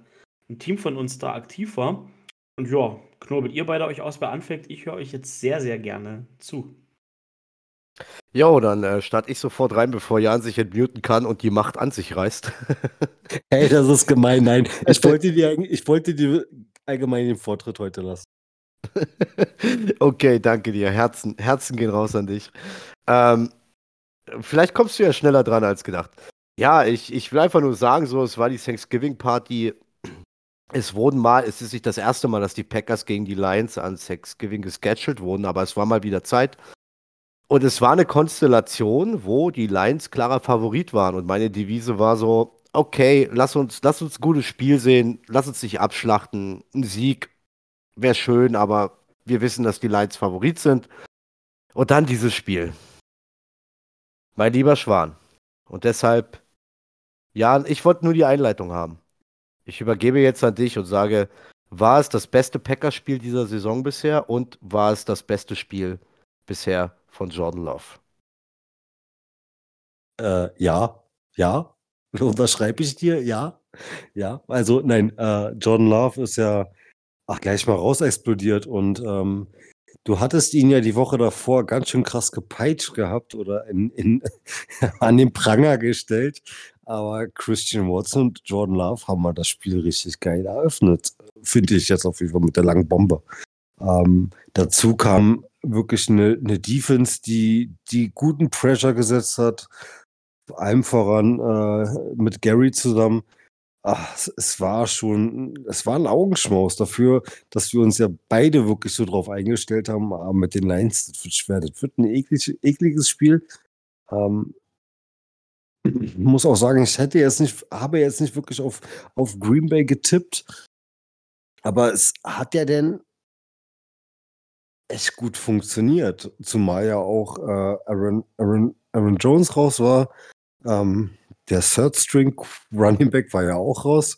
ein Team von uns da aktiv war. Und ja, knobelt ihr beide euch aus, wer anfängt. Ich höre euch jetzt sehr, sehr gerne zu. Jo, dann äh, starte ich sofort rein, bevor Jan sich entmuten kann und die Macht an sich reißt. hey, das ist gemein. Nein, ich wollte dir, ich wollte dir allgemein den Vortritt heute lassen. okay, danke dir. Herzen, Herzen gehen raus an dich. Ähm, vielleicht kommst du ja schneller dran als gedacht. Ja, ich, ich will einfach nur sagen, so, es war die Thanksgiving-Party. Es wurden mal, es ist nicht das erste Mal, dass die Packers gegen die Lions an Thanksgiving gescheduled wurden, aber es war mal wieder Zeit. Und es war eine Konstellation, wo die Lions klarer Favorit waren. Und meine Devise war so, okay, lass uns, lass uns ein gutes Spiel sehen, lass uns nicht abschlachten. Ein Sieg wäre schön, aber wir wissen, dass die Lions Favorit sind. Und dann dieses Spiel. Mein lieber Schwan. Und deshalb, Jan, ich wollte nur die Einleitung haben. Ich übergebe jetzt an dich und sage, war es das beste Packerspiel dieser Saison bisher und war es das beste Spiel bisher von Jordan Love. Äh, ja, ja. Unterschreibe ich dir? Ja. Ja. Also, nein, äh, Jordan Love ist ja ach, gleich mal rausexplodiert und ähm, du hattest ihn ja die Woche davor ganz schön krass gepeitscht gehabt oder in, in, an den Pranger gestellt. Aber Christian Watson und Jordan Love haben mal das Spiel richtig geil eröffnet. Finde ich jetzt auf jeden Fall mit der langen Bombe. Ähm, dazu kam wirklich eine, eine Defense, die, die guten Pressure gesetzt hat. Allem voran äh, mit Gary zusammen. Ach, es, war schon, es war ein Augenschmaus dafür, dass wir uns ja beide wirklich so drauf eingestellt haben. Aber mit den Lions, das wird schwer. Das wird ein eklig, ekliges Spiel. Ähm, ich muss auch sagen, ich hätte jetzt nicht, habe jetzt nicht wirklich auf, auf Green Bay getippt. Aber es hat ja denn echt gut funktioniert. Zumal ja auch äh, Aaron, Aaron, Aaron Jones raus war. Ähm, der Third String Running Back war ja auch raus.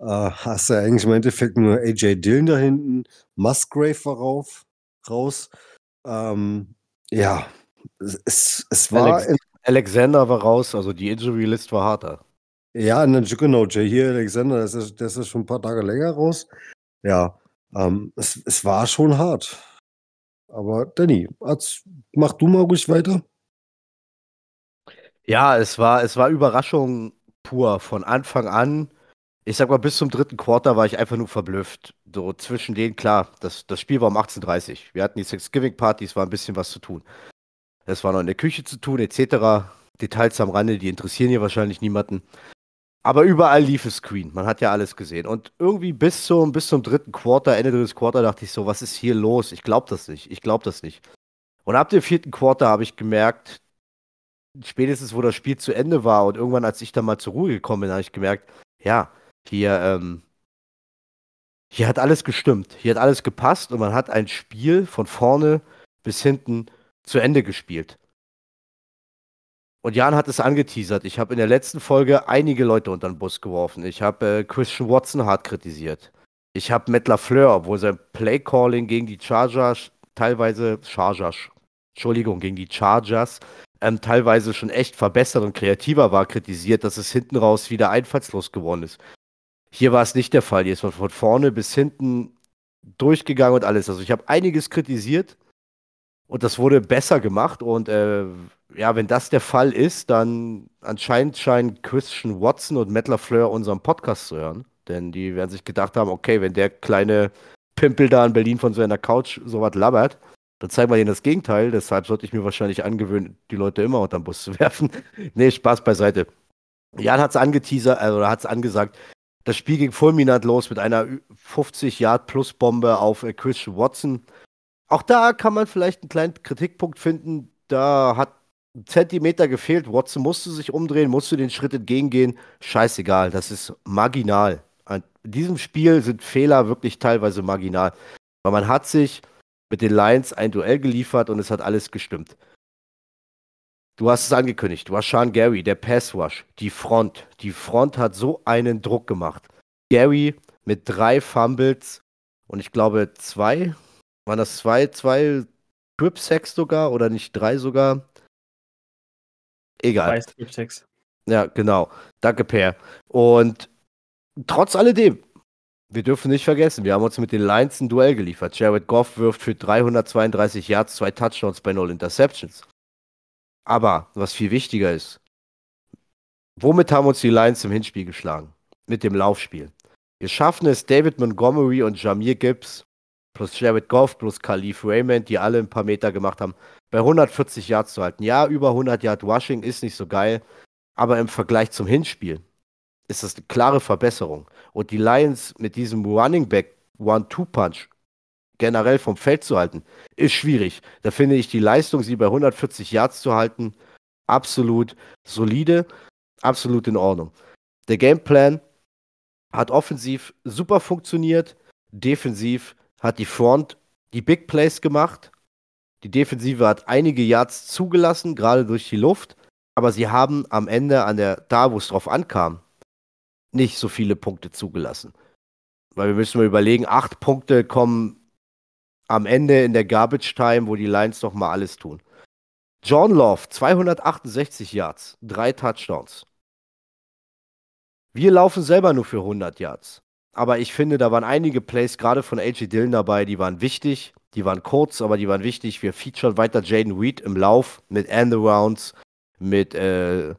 Äh, hast du ja eigentlich im Endeffekt nur AJ Dillon da hinten. Musgrave war rauf, raus. Ähm, ja, es, es war. Alex, Alexander war raus, also die Injury List war harter. Ja, ne, genau, Jay hier, Alexander, das ist, das ist schon ein paar Tage länger raus. Ja, ähm, es, es war schon hart. Aber Danny, mach du mal ruhig weiter. Ja, es war, es war Überraschung pur von Anfang an. Ich sag mal, bis zum dritten Quarter war ich einfach nur verblüfft. So zwischen denen, klar, das, das Spiel war um 18.30 Uhr. Wir hatten die Thanksgiving-Party, es war ein bisschen was zu tun. Es war noch in der Küche zu tun, etc. Details am Rande, die interessieren hier wahrscheinlich niemanden. Aber überall lief es Screen. Man hat ja alles gesehen. Und irgendwie bis zum, bis zum dritten Quarter, Ende des Quarter, dachte ich so, was ist hier los? Ich glaube das nicht. Ich glaube das nicht. Und ab dem vierten Quarter habe ich gemerkt, spätestens wo das Spiel zu Ende war und irgendwann, als ich da mal zur Ruhe gekommen bin, habe ich gemerkt, ja, hier, ähm, hier hat alles gestimmt. Hier hat alles gepasst und man hat ein Spiel von vorne bis hinten zu Ende gespielt. Und Jan hat es angeteasert. Ich habe in der letzten Folge einige Leute unter den Bus geworfen. Ich habe äh, Christian Watson hart kritisiert. Ich habe Matt LaFleur, obwohl sein Playcalling gegen die Chargers teilweise Chargers, Entschuldigung, gegen die Chargers ähm, teilweise schon echt verbessert und kreativer war, kritisiert, dass es hinten raus wieder einfallslos geworden ist. Hier war es nicht der Fall. Hier ist man von vorne bis hinten durchgegangen und alles. Also ich habe einiges kritisiert und das wurde besser gemacht. Und äh, ja, wenn das der Fall ist, dann anscheinend scheinen Christian Watson und Matt LaFleur unseren Podcast zu hören. Denn die werden sich gedacht haben, okay, wenn der kleine Pimpel da in Berlin von seiner Couch sowas labert, dann zeigen wir denen das Gegenteil. Deshalb sollte ich mir wahrscheinlich angewöhnen, die Leute immer unter den Bus zu werfen. nee, Spaß beiseite. Jan hat es angeteasert, also, oder hat es angesagt. Das Spiel ging fulminant los mit einer 50-Yard-Plus-Bombe auf äh, Christian Watson. Auch da kann man vielleicht einen kleinen Kritikpunkt finden. Da hat ein Zentimeter gefehlt. Watson musste sich umdrehen, musste den Schritt entgegengehen. Scheißegal, das ist marginal. In diesem Spiel sind Fehler wirklich teilweise marginal. Weil man hat sich mit den Lions ein Duell geliefert und es hat alles gestimmt. Du hast es angekündigt. Du hast Sean Gary, der Pass Rush, die Front. Die Front hat so einen Druck gemacht. Gary mit drei Fumbles und ich glaube zwei, waren das zwei, zwei Strip Sacks sogar oder nicht drei sogar? Egal. Zwei Strip Sacks. Ja, genau. Danke, Per. Und trotz alledem, wir dürfen nicht vergessen, wir haben uns mit den Lions ein Duell geliefert. Jared Goff wirft für 332 Yards, zwei Touchdowns bei null Interceptions. Aber was viel wichtiger ist, womit haben uns die Lions im Hinspiel geschlagen? Mit dem Laufspiel. Wir schaffen es, David Montgomery und Jamir Gibbs plus Jared Goff plus Khalif Raymond, die alle ein paar Meter gemacht haben, bei 140 Yards zu halten. Ja, über 100 Yard Rushing ist nicht so geil, aber im Vergleich zum Hinspiel ist das eine klare Verbesserung. Und die Lions mit diesem Running Back One-Two-Punch generell vom Feld zu halten, ist schwierig. Da finde ich die Leistung, sie bei 140 Yards zu halten, absolut solide, absolut in Ordnung. Der Gameplan hat offensiv super funktioniert, defensiv hat die Front die Big Plays gemacht. Die Defensive hat einige Yards zugelassen, gerade durch die Luft, aber sie haben am Ende an der da, wo es drauf ankam, nicht so viele Punkte zugelassen. Weil wir müssen mal überlegen, acht Punkte kommen am Ende in der Garbage Time, wo die Lions doch mal alles tun. John Love, 268 Yards, drei Touchdowns. Wir laufen selber nur für 100 Yards. Aber ich finde, da waren einige Plays gerade von AJ Dillon dabei, die waren wichtig. Die waren kurz, aber die waren wichtig. Wir featuren weiter Jaden Reed im Lauf mit Endarounds, mit, äh,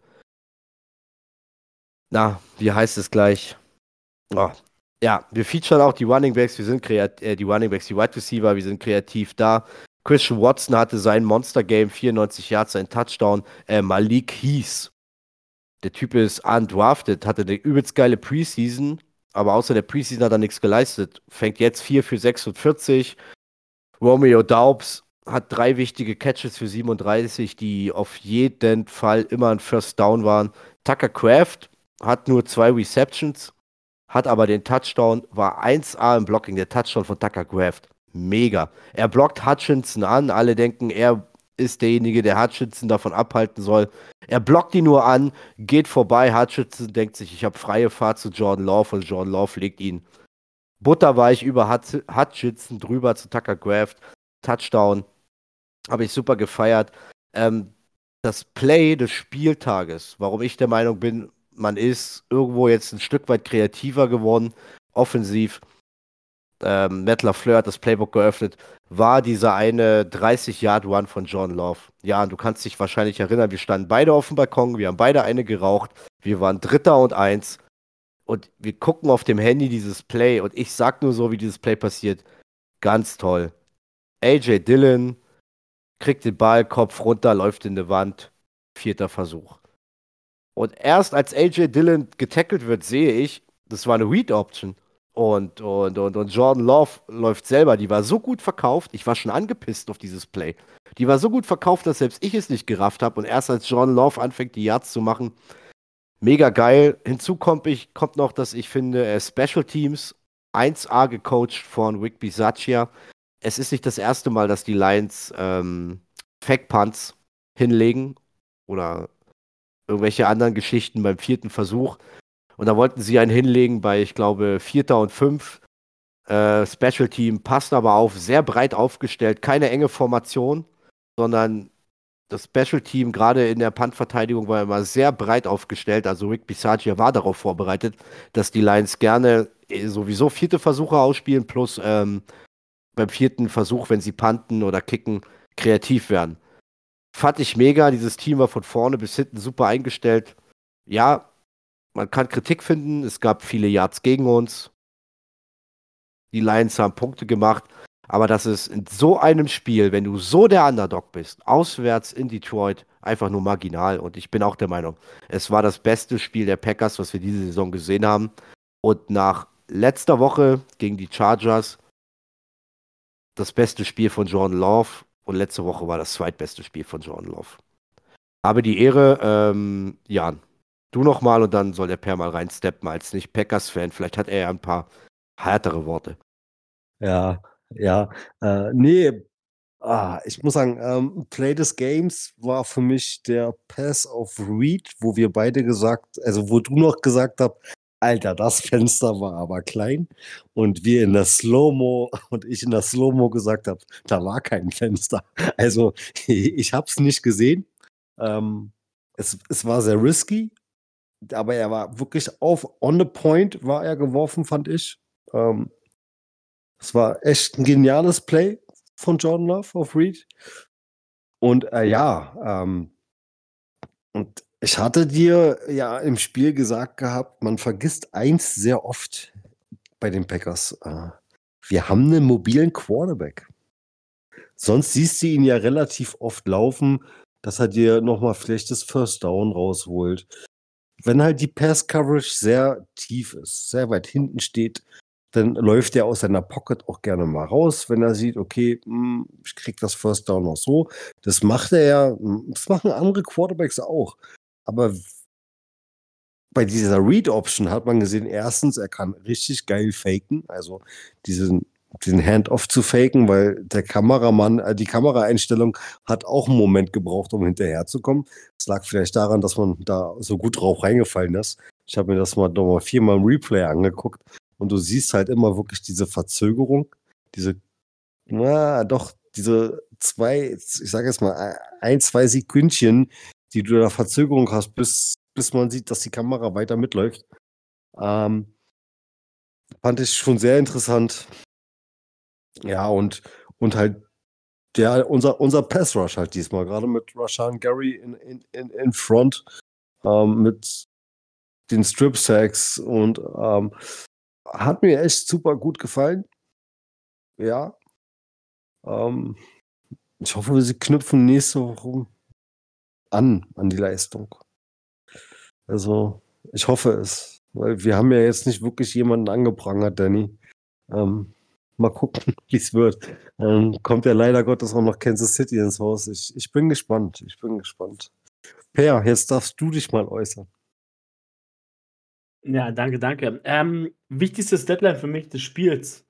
na, wie heißt es gleich? Oh, ja, wir featuren auch die Running Backs, wir sind kreativ, äh, die Running Backs, die Wide Receiver, wir sind kreativ da. Christian Watson hatte sein Monster Game, 94 Yards, sein Touchdown. Äh, Malik Heath, der Typ ist undrafted, hatte eine übelst geile Preseason, aber außer der Preseason hat er nichts geleistet. Fängt jetzt 4 für 46. Romeo Daubs hat drei wichtige Catches für 37, die auf jeden Fall immer ein First Down waren. Tucker Craft hat nur zwei Receptions, hat aber den Touchdown, war 1A im Blocking, der Touchdown von Tucker Craft. Mega. Er blockt Hutchinson an, alle denken, er ist derjenige, der Hutchinson davon abhalten soll. Er blockt ihn nur an, geht vorbei. Hutchinson denkt sich, ich habe freie Fahrt zu Jordan Love und Jordan Love legt ihn butterweich über Hutchinson drüber zu Tucker Craft. Touchdown. Habe ich super gefeiert. Ähm, das Play des Spieltages, warum ich der Meinung bin, man ist irgendwo jetzt ein Stück weit kreativer geworden, offensiv. Ähm, Matt LaFleur hat das Playbook geöffnet, war dieser eine 30-Yard-Run von John Love. Ja, du kannst dich wahrscheinlich erinnern, wir standen beide auf dem Balkon, wir haben beide eine geraucht, wir waren Dritter und Eins und wir gucken auf dem Handy dieses Play und ich sag nur so, wie dieses Play passiert. Ganz toll. AJ Dillon kriegt den Ball, Kopf runter, läuft in die Wand. Vierter Versuch. Und erst als AJ Dillon getackelt wird, sehe ich, das war eine Read-Option. Und, und, und, und Jordan Love läuft selber. Die war so gut verkauft. Ich war schon angepisst auf dieses Play. Die war so gut verkauft, dass selbst ich es nicht gerafft habe. Und erst als Jordan Love anfängt, die Yards zu machen, mega geil. Hinzu kommt, ich, kommt noch, dass ich finde, Special Teams 1A gecoacht von Rick Bisaccia. Es ist nicht das erste Mal, dass die Lions ähm, Fake Punts hinlegen oder irgendwelche anderen Geschichten beim vierten Versuch. Und da wollten sie einen hinlegen bei, ich glaube, Vierter und Fünf. Äh, Special Team passt aber auf, sehr breit aufgestellt, keine enge Formation, sondern das Special Team, gerade in der Puntverteidigung, war immer sehr breit aufgestellt. Also Rick Bisaccia war darauf vorbereitet, dass die Lions gerne äh, sowieso vierte Versuche ausspielen, plus ähm, beim vierten Versuch, wenn sie punten oder kicken, kreativ werden. Fand ich mega. Dieses Team war von vorne bis hinten super eingestellt. Ja, man kann Kritik finden. Es gab viele Yards gegen uns. Die Lions haben Punkte gemacht. Aber das ist in so einem Spiel, wenn du so der Underdog bist, auswärts in Detroit, einfach nur marginal. Und ich bin auch der Meinung, es war das beste Spiel der Packers, was wir diese Saison gesehen haben. Und nach letzter Woche gegen die Chargers das beste Spiel von Jordan Love. Und letzte Woche war das zweitbeste Spiel von Jordan Love. Habe die Ehre, ähm, Jan, du nochmal und dann soll der Per mal reinsteppen als nicht Packers-Fan. Vielleicht hat er ja ein paar härtere Worte. Ja, ja. Äh, nee, ah, ich muss sagen, ähm, Play des Games war für mich der Pass auf Reed, wo wir beide gesagt, also wo du noch gesagt hast, Alter, das Fenster war aber klein. Und wir in der Slow-Mo und ich in der Slow-Mo gesagt habe, da war kein Fenster. Also ich habe es nicht gesehen. Ähm, es, es war sehr risky, aber er war wirklich auf on the point war er geworfen, fand ich. Ähm, es war echt ein geniales Play von Jordan Love auf Reed. Und äh, ja, ähm, und ich hatte dir ja im Spiel gesagt gehabt, man vergisst eins sehr oft bei den Packers. Äh, wir haben einen mobilen Quarterback. Sonst siehst du ihn ja relativ oft laufen, dass er dir nochmal vielleicht das First Down rausholt. Wenn halt die Pass Coverage sehr tief ist, sehr weit hinten steht, dann läuft er aus seiner Pocket auch gerne mal raus, wenn er sieht, okay, hm, ich krieg das First Down noch so. Das macht er ja, hm, das machen andere Quarterbacks auch. Aber bei dieser Read-Option hat man gesehen, erstens, er kann richtig geil faken, also diesen, den Handoff zu faken, weil der Kameramann, äh, die Kameraeinstellung hat auch einen Moment gebraucht, um hinterherzukommen. Es lag vielleicht daran, dass man da so gut drauf reingefallen ist. Ich habe mir das mal nochmal viermal im Replay angeguckt und du siehst halt immer wirklich diese Verzögerung, diese, na doch, diese zwei, ich sage jetzt mal, ein, zwei Sekündchen, die du da Verzögerung hast, bis, bis man sieht, dass die Kamera weiter mitläuft. Ähm, fand ich schon sehr interessant. Ja, und, und halt der, unser, unser Pass Rush halt diesmal, gerade mit Rashan Gary in, in, in, in Front, ähm, mit den Strip Sacks und ähm, hat mir echt super gut gefallen. Ja. Ähm, ich hoffe, sie knüpfen nächste Woche an, an die Leistung. Also, ich hoffe es. Weil wir haben ja jetzt nicht wirklich jemanden angeprangert, Danny. Ähm, mal gucken, wie es wird. Ähm, kommt ja leider Gottes auch noch Kansas City ins Haus. Ich, ich bin gespannt. Ich bin gespannt. Per, jetzt darfst du dich mal äußern. Ja, danke, danke. Ähm, wichtigstes Deadline für mich des Spiels.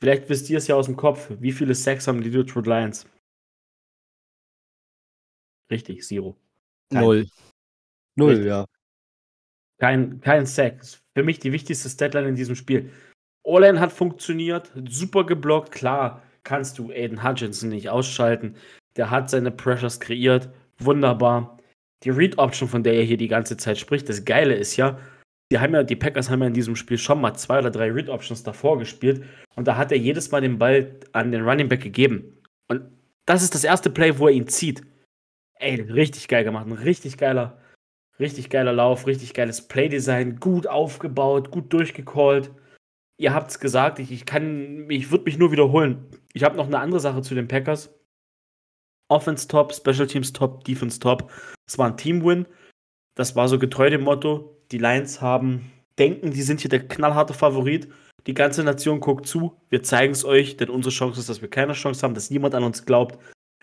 Vielleicht wisst ihr es ja aus dem Kopf. Wie viele Sacks haben die Detroit Lions? Richtig, Zero. Kein, Null. Null, Richtig. ja. Kein, kein Sack. Für mich die wichtigste Deadline in diesem Spiel. Olan hat funktioniert, super geblockt. Klar, kannst du Aiden Hutchinson nicht ausschalten. Der hat seine Pressures kreiert. Wunderbar. Die Read-Option, von der er hier die ganze Zeit spricht, das Geile ist ja, die, haben ja, die Packers haben ja in diesem Spiel schon mal zwei oder drei Read-Options davor gespielt und da hat er jedes Mal den Ball an den Running Back gegeben. Und das ist das erste Play, wo er ihn zieht. Ey, richtig geil gemacht. Ein richtig geiler, richtig geiler Lauf, richtig geiles Playdesign, gut aufgebaut, gut durchgecallt. Ihr habt's gesagt, ich, ich kann, ich würde mich nur wiederholen. Ich habe noch eine andere Sache zu den Packers. Offense top, Special Teams top, Defense top. Es war ein Team-Win. Das war so getreu dem Motto. Die Lions haben, denken, die sind hier der knallharte Favorit. Die ganze Nation guckt zu. Wir zeigen es euch, denn unsere Chance ist, dass wir keine Chance haben, dass niemand an uns glaubt.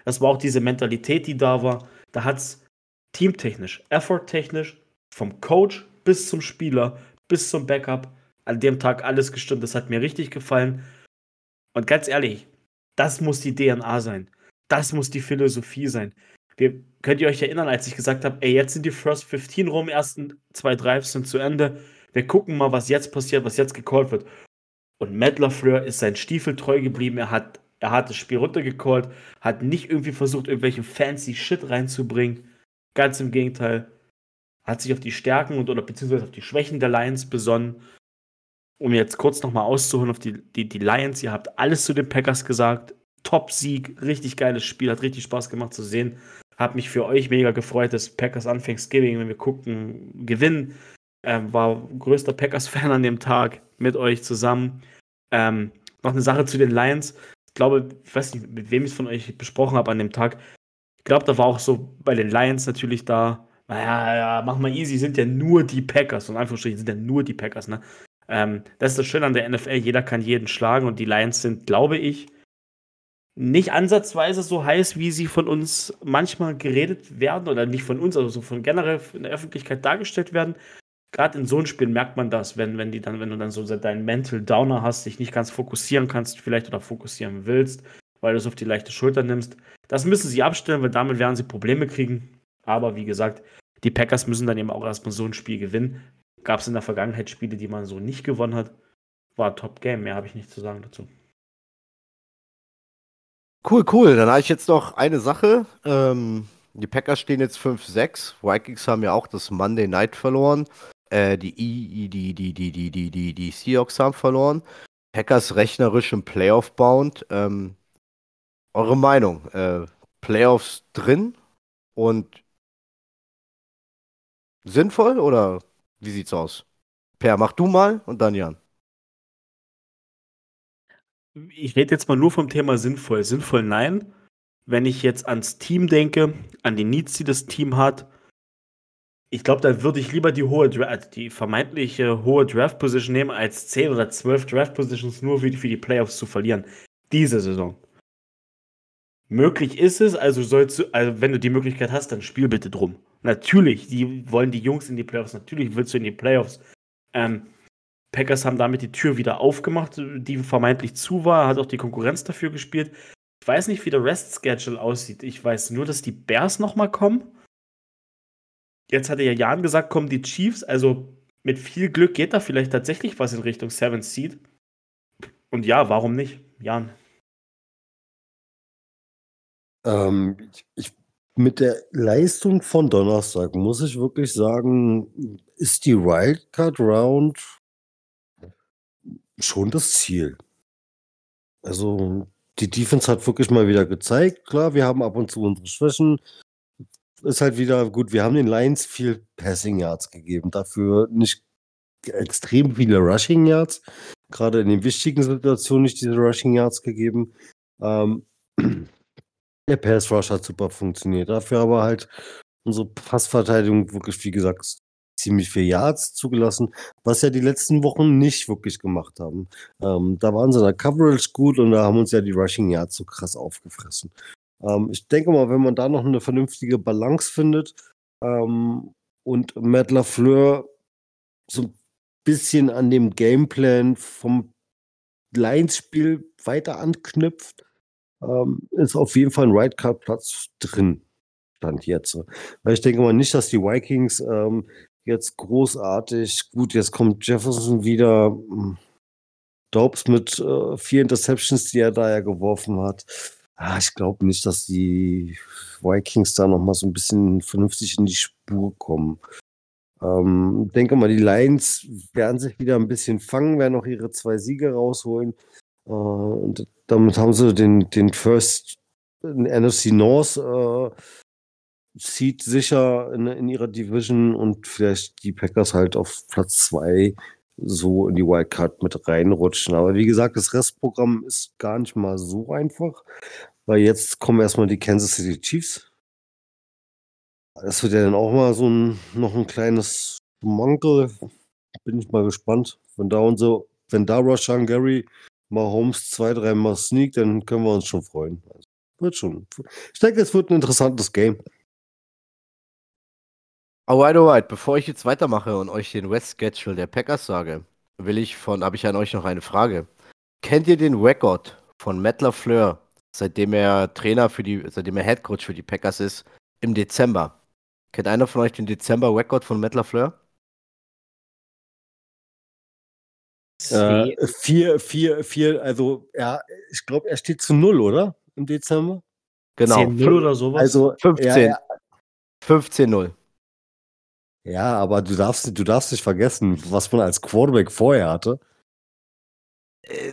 Das war auch diese Mentalität, die da war. Da hat es teamtechnisch, efforttechnisch, vom Coach bis zum Spieler, bis zum Backup, an dem Tag alles gestimmt. Das hat mir richtig gefallen. Und ganz ehrlich, das muss die DNA sein. Das muss die Philosophie sein. Wir, könnt ihr euch erinnern, als ich gesagt habe, ey, jetzt sind die First 15 rum, ersten zwei Drives sind zu Ende. Wir gucken mal, was jetzt passiert, was jetzt gecallt wird. Und Matt LaFleur ist sein Stiefel treu geblieben. Er hat, er hat das Spiel runtergecallt, hat nicht irgendwie versucht, irgendwelchen fancy Shit reinzubringen. Ganz im Gegenteil. Hat sich auf die Stärken und oder beziehungsweise auf die Schwächen der Lions besonnen. Um jetzt kurz nochmal auszuholen auf die, die, die Lions, ihr habt alles zu den Packers gesagt. Top-Sieg, richtig geiles Spiel, hat richtig Spaß gemacht zu sehen. Hab mich für euch mega gefreut, dass Packers an Thanksgiving, wenn wir gucken, gewinnen. Ähm, war größter Packers-Fan an dem Tag mit euch zusammen. Ähm, noch eine Sache zu den Lions. Ich glaube, ich weiß nicht, mit wem ich es von euch besprochen habe an dem Tag. Ich glaube, da war auch so bei den Lions natürlich da, naja, ja, mach mal easy, sind ja nur die Packers. Und Anführungsstrichen sind ja nur die Packers, ne? Ähm, das ist das Schöne an der NFL, jeder kann jeden schlagen und die Lions sind, glaube ich, nicht ansatzweise so heiß, wie sie von uns manchmal geredet werden oder nicht von uns, also so von generell in der Öffentlichkeit dargestellt werden. Gerade in so einem Spiel merkt man das, wenn, wenn, die dann, wenn du dann so deinen Mental Downer hast, dich nicht ganz fokussieren kannst, vielleicht oder fokussieren willst, weil du es auf die leichte Schulter nimmst. Das müssen sie abstellen, weil damit werden sie Probleme kriegen. Aber wie gesagt, die Packers müssen dann eben auch erstmal so ein Spiel gewinnen. Gab es in der Vergangenheit Spiele, die man so nicht gewonnen hat. War Top Game, mehr habe ich nicht zu sagen dazu. Cool, cool. Dann habe ich jetzt noch eine Sache. Ähm, die Packers stehen jetzt 5-6. Vikings haben ja auch das Monday Night verloren. Äh, die, I, die, die, die, die, die, die, die Seahawks haben verloren. Packers rechnerisch im Playoff-Bound. Ähm, eure Meinung? Äh, Playoffs drin und sinnvoll oder wie sieht's aus? Per, mach du mal und dann Jan. Ich rede jetzt mal nur vom Thema sinnvoll. Sinnvoll nein. Wenn ich jetzt ans Team denke, an die Needs, die das Team hat, ich glaube, da würde ich lieber die hohe also die vermeintliche hohe Draft Position nehmen, als 10 oder 12 Draft Positions nur für die, für die Playoffs zu verlieren. Diese Saison. Möglich ist es, also sollst du, also wenn du die Möglichkeit hast, dann spiel bitte drum. Natürlich, die wollen die Jungs in die Playoffs, natürlich willst du in die Playoffs. Ähm, Packers haben damit die Tür wieder aufgemacht, die vermeintlich zu war, hat auch die Konkurrenz dafür gespielt. Ich weiß nicht, wie der Rest-Schedule aussieht. Ich weiß nur, dass die Bears nochmal kommen. Jetzt hatte ja Jan gesagt, kommen die Chiefs. Also mit viel Glück geht da vielleicht tatsächlich was in Richtung Seventh Seed. Und ja, warum nicht? Jan. Ähm, ich, mit der Leistung von Donnerstag muss ich wirklich sagen, ist die Wildcard Round schon das Ziel. Also, die Defense hat wirklich mal wieder gezeigt. Klar, wir haben ab und zu unsere Schwächen. Ist halt wieder gut. Wir haben den Lions viel Passing Yards gegeben. Dafür nicht extrem viele Rushing Yards. Gerade in den wichtigen Situationen nicht diese Rushing Yards gegeben. Ähm, der Pass Rush hat super funktioniert. Dafür aber halt unsere Passverteidigung wirklich, wie gesagt, ziemlich viel Yards zugelassen, was ja die letzten Wochen nicht wirklich gemacht haben. Ähm, da waren sie in der Coverage gut und da haben uns ja die Rushing Yards so krass aufgefressen. Ähm, ich denke mal, wenn man da noch eine vernünftige Balance findet ähm, und Matt LaFleur so ein bisschen an dem Gameplan vom Lions-Spiel weiter anknüpft, ähm, ist auf jeden Fall ein Right Card Platz drin. Stand jetzt. Weil ich denke mal nicht, dass die Vikings ähm, jetzt großartig. Gut, jetzt kommt Jefferson wieder. Hm, Dobbs mit äh, vier Interceptions, die er da ja geworfen hat. Ah, ich glaube nicht, dass die Vikings da noch mal so ein bisschen vernünftig in die Spur kommen. Ähm, denke mal, die Lions werden sich wieder ein bisschen fangen, werden auch ihre zwei Siege rausholen. Äh, und damit haben sie den, den First NFC North äh, Seed sicher in, in ihrer Division und vielleicht die Packers halt auf Platz zwei so in die Wildcard mit reinrutschen. Aber wie gesagt, das Restprogramm ist gar nicht mal so einfach, weil jetzt kommen erstmal die Kansas City Chiefs. Das wird ja dann auch mal so ein, noch ein kleines Mankel. Bin ich mal gespannt. Wenn da unser, wenn da Rashan Gary mal Holmes zwei, dreimal sneakt, dann können wir uns schon freuen. Also, wird schon. Ich denke, es wird ein interessantes Game. Alright, alright. Bevor ich jetzt weitermache und euch den West Schedule der Packers sage, will ich von, habe ich an euch noch eine Frage. Kennt ihr den Rekord von Matt LaFleur, seitdem er Trainer für die, seitdem er Headcoach für die Packers ist, im Dezember. Kennt einer von euch den Dezember-Record von Matt LaFleur? Äh, vier, vier, vier, also ja, ich glaube, er steht zu null, oder? Im Dezember? Genau. 10-0 oder sowas. Also 15. Ja, ja, 15-0. ja, aber du darfst, du darfst nicht vergessen, was man als Quarterback vorher hatte.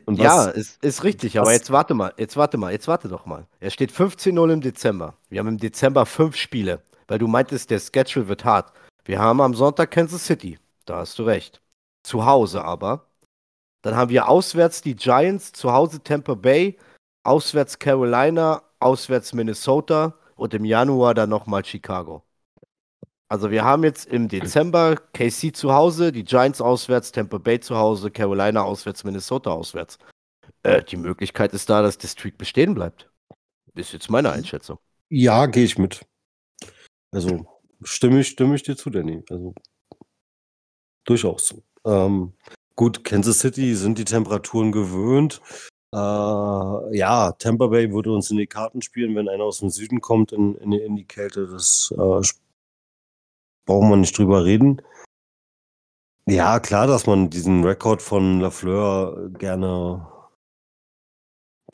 Und ja, was- ist, ist richtig, aber was- jetzt warte mal, jetzt warte mal, jetzt warte doch mal. Er steht 15-0 im Dezember. Wir haben im Dezember fünf Spiele, weil du meintest, der Schedule wird hart. Wir haben am Sonntag Kansas City, da hast du recht. Zu Hause aber. Dann haben wir auswärts die Giants, zu Hause Tampa Bay, auswärts Carolina, auswärts Minnesota und im Januar dann nochmal Chicago. Also wir haben jetzt im Dezember KC zu Hause, die Giants auswärts, Tampa Bay zu Hause, Carolina auswärts, Minnesota auswärts. Äh, die Möglichkeit ist da, dass der Streak bestehen bleibt. Ist jetzt meine Einschätzung. Ja, gehe ich mit. Also stimme ich, stimme ich dir zu, Danny. Also durchaus. Ähm, gut, Kansas City sind die Temperaturen gewöhnt. Äh, ja, Tampa Bay würde uns in die Karten spielen, wenn einer aus dem Süden kommt in, in, die- in die Kälte. Das äh, brauchen wir nicht drüber reden. Ja, klar, dass man diesen Rekord von Lafleur gerne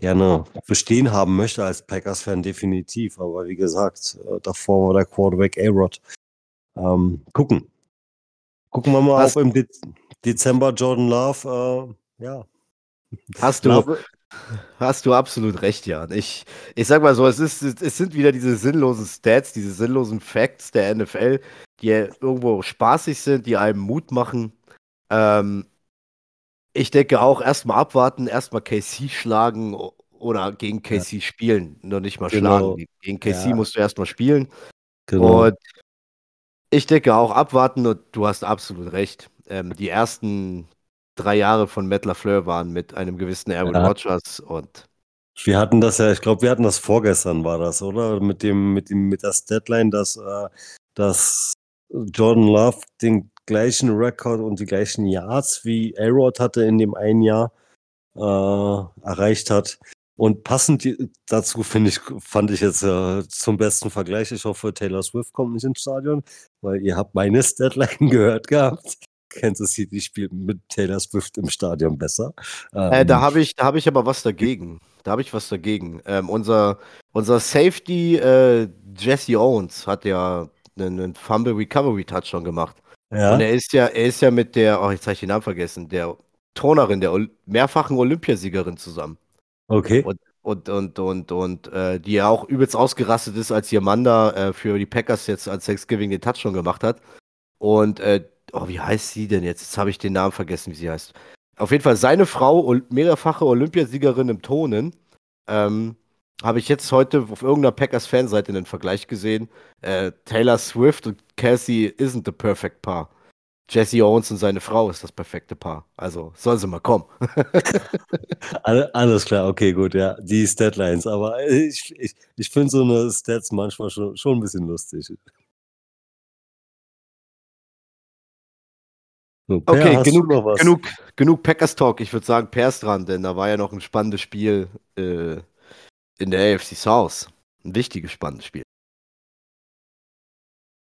gerne bestehen haben möchte als Packers-Fan definitiv. Aber wie gesagt, äh, davor war der Quarterback A-Rod. Ähm, gucken. Gucken wir mal, Hast- ob im Dez Dezember Jordan Love, äh, ja. Hast du, Love, hast du absolut recht, Jan. Ich, ich sag mal so, es, ist, es sind wieder diese sinnlosen Stats, diese sinnlosen Facts der NFL, die irgendwo spaßig sind, die einem Mut machen. Ähm, ich denke auch erstmal abwarten, erstmal KC schlagen oder gegen KC spielen, noch nicht mal Genau. schlagen. Gegen KC Ja. musst du erstmal spielen. genau. Und ich denke auch abwarten und du hast absolut recht. Ähm, die ersten drei Jahre von Matt LaFleur waren mit einem gewissen Aaron Ja. Rodgers und Wir hatten das ja, ich glaube, wir hatten das vorgestern, war das, oder? Mit dem, mit dem, mit das Deadline, dass, äh, dass Jordan Love den gleichen Rekord und die gleichen Yards wie A-Rod hatte in dem einen Jahr äh, erreicht hat. Und passend dazu finde ich, fand ich jetzt äh, zum besten Vergleich. Ich hoffe, Taylor Swift kommt nicht ins Stadion, weil ihr habt meine Deadline gehört gehabt. Kansas City spielt mit Taylor Swift im Stadion besser. Äh, da Ähm, habe ich, da hab ich aber was dagegen. Da habe ich was dagegen. Ähm, unser, unser Safety äh, Jesse Owens hat ja einen, Fumble Recovery Touchdown gemacht. ja. Und er ist ja, er ist ja mit der, oh, jetzt habe ich den Namen vergessen, der Turnerin, der Ol mehrfachen Olympiasiegerin zusammen. Okay. Und, und, und, und, und äh, die ja auch übelst ausgerastet ist, als Yamanda äh, für die Packers jetzt an Thanksgiving den Touchdown gemacht hat. Und, äh, oh, wie heißt sie denn jetzt? Jetzt habe ich den Namen vergessen, wie sie heißt. Auf jeden Fall seine Frau, mehrfache Olympiasiegerin im Tonen, ähm, habe ich jetzt heute auf irgendeiner Packers-Fanseite einen Vergleich gesehen. Äh, Taylor Swift und Cassie isn't the perfect paar. Jesse Owens und seine Frau ist das perfekte Paar. Also sollen sie mal kommen. Alle, alles klar, okay, gut, ja. Die Statlines, aber ich, ich, ich finde so eine Stats manchmal schon, schon ein bisschen lustig. So, Per, Okay, genug, genug, genug Packers Talk. Ich würde sagen, Per ist dran, denn da war ja noch ein spannendes Spiel äh, in der AFC South. Ein wichtiges, spannendes Spiel.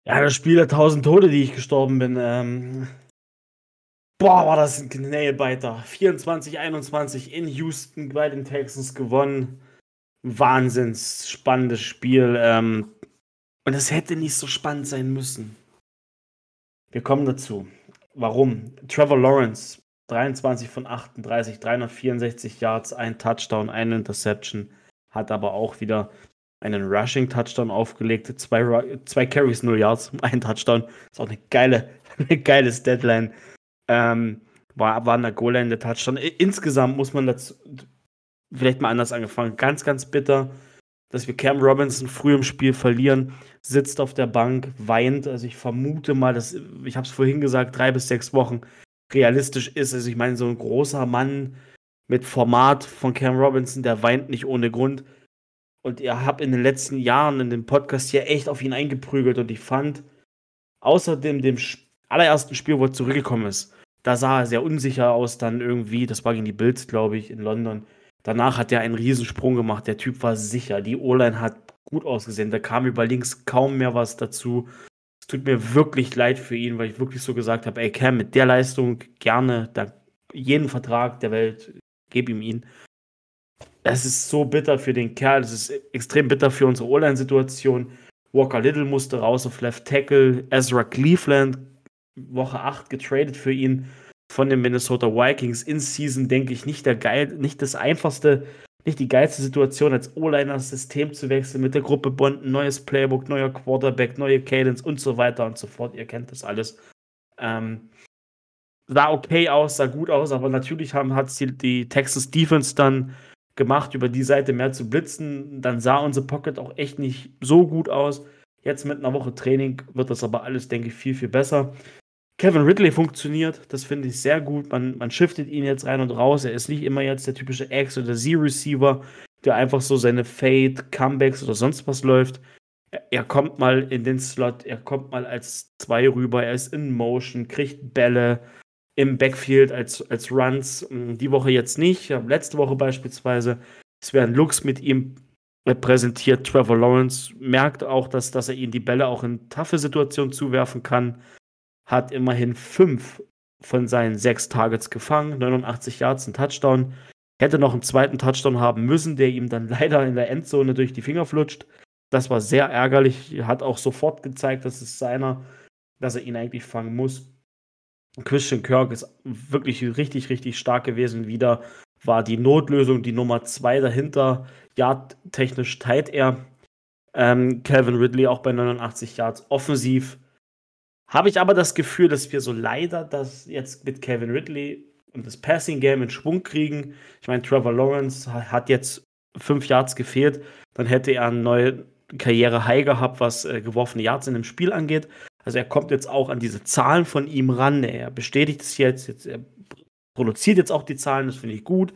Ja, das Spiel der 1000 Tode, die ich gestorben bin. Ähm, boah, war das ein Nailbiter. 24-21 in Houston bei den Texans gewonnen. Wahnsinns spannendes Spiel. Ähm, und es hätte nicht so spannend sein müssen. Wir kommen dazu. Warum? Trevor Lawrence, 23 von 38, 364 Yards, ein Touchdown, eine Interception, hat aber auch wieder einen Rushing-Touchdown aufgelegt, zwei, zwei Carries, 0 Yards, ein Touchdown. Ist auch eine geile, eine geile Deadline. Ähm, war, war an der Goal-Line der Touchdown. Insgesamt muss man dazu vielleicht mal anders angefangen. Ganz, ganz bitter, dass wir Cam Robinson früh im Spiel verlieren, sitzt auf der Bank, weint. Also ich vermute mal, dass, ich habe es vorhin gesagt, drei bis sechs Wochen realistisch ist. Also ich meine, so ein großer Mann mit Format von Cam Robinson, der weint nicht ohne Grund. Und ihr habt in den letzten Jahren in dem Podcast hier echt auf ihn eingeprügelt und ich fand, außerdem dem allerersten Spiel, wo er zurückgekommen ist, da sah er sehr unsicher aus, dann irgendwie, das war gegen die Bills, glaube ich, in London. Danach hat er einen Riesensprung gemacht, der Typ war sicher, die O-Line hat gut ausgesehen. Da kam über links kaum mehr was dazu. Es tut mir wirklich leid für ihn, weil ich wirklich so gesagt habe, ey Cam, mit der Leistung gerne da, jeden Vertrag der Welt, gib ihm ihn. Es ist so bitter für den Kerl, es ist extrem bitter für unsere O-Line-Situation. Walker Little musste raus auf Left Tackle, Ezra Cleveland, Woche 8 getradet für ihn von den Minnesota Vikings in Season, denke ich, nicht der geil, nicht das einfachste, nicht die geilste Situation, als O-Liner das System zu wechseln, mit der Gruppe bonden, neues Playbook, neuer Quarterback, neue Cadence und so weiter und so fort. Ihr kennt das alles. Ähm, sah okay aus, sah gut aus, aber natürlich hat es die, die Texas Defense dann gemacht, über die Seite mehr zu blitzen. Dann sah unser Pocket auch echt nicht so gut aus. Jetzt mit einer Woche Training wird das aber alles, denke ich, viel, viel besser. Kevin Ridley funktioniert, das finde ich sehr gut. Man, man shiftet ihn jetzt rein und raus. Er ist nicht immer jetzt der typische X- oder Z-Receiver, der einfach so seine Fade, Comebacks oder sonst was läuft. Er, er, kommt mal in den Slot, er kommt mal als zwei rüber, er ist in Motion, kriegt Bälle im Backfield als, als Runs. Hm, die Woche jetzt nicht, letzte Woche beispielsweise. Es werden Looks mit ihm präsentiert. Trevor Lawrence merkt auch, dass, dass er ihnen die Bälle auch in taffe Situationen zuwerfen kann hat immerhin fünf von seinen sechs Targets gefangen, 89 Yards, ein Touchdown. Hätte noch einen zweiten Touchdown haben müssen, der ihm dann leider in der Endzone durch die Finger flutscht. Das war sehr ärgerlich. Hat auch sofort gezeigt, dass es seiner, dass er ihn eigentlich fangen muss. Christian Kirk ist wirklich richtig, richtig stark gewesen. Wieder war die Notlösung die Nummer zwei dahinter. Yard-technisch teilt er. Ähm, Calvin Ridley auch bei 89 Yards offensiv habe ich aber das Gefühl, dass wir so leider das jetzt mit Kevin Ridley und das Passing Game in Schwung kriegen. Ich meine, Trevor Lawrence hat jetzt fünf Yards gefehlt, dann hätte er eine neue Karriere-High gehabt, was äh, geworfene Yards in dem Spiel angeht. Also er kommt jetzt auch an diese Zahlen von ihm ran. Er bestätigt es jetzt, jetzt er produziert jetzt auch die Zahlen, das finde ich gut.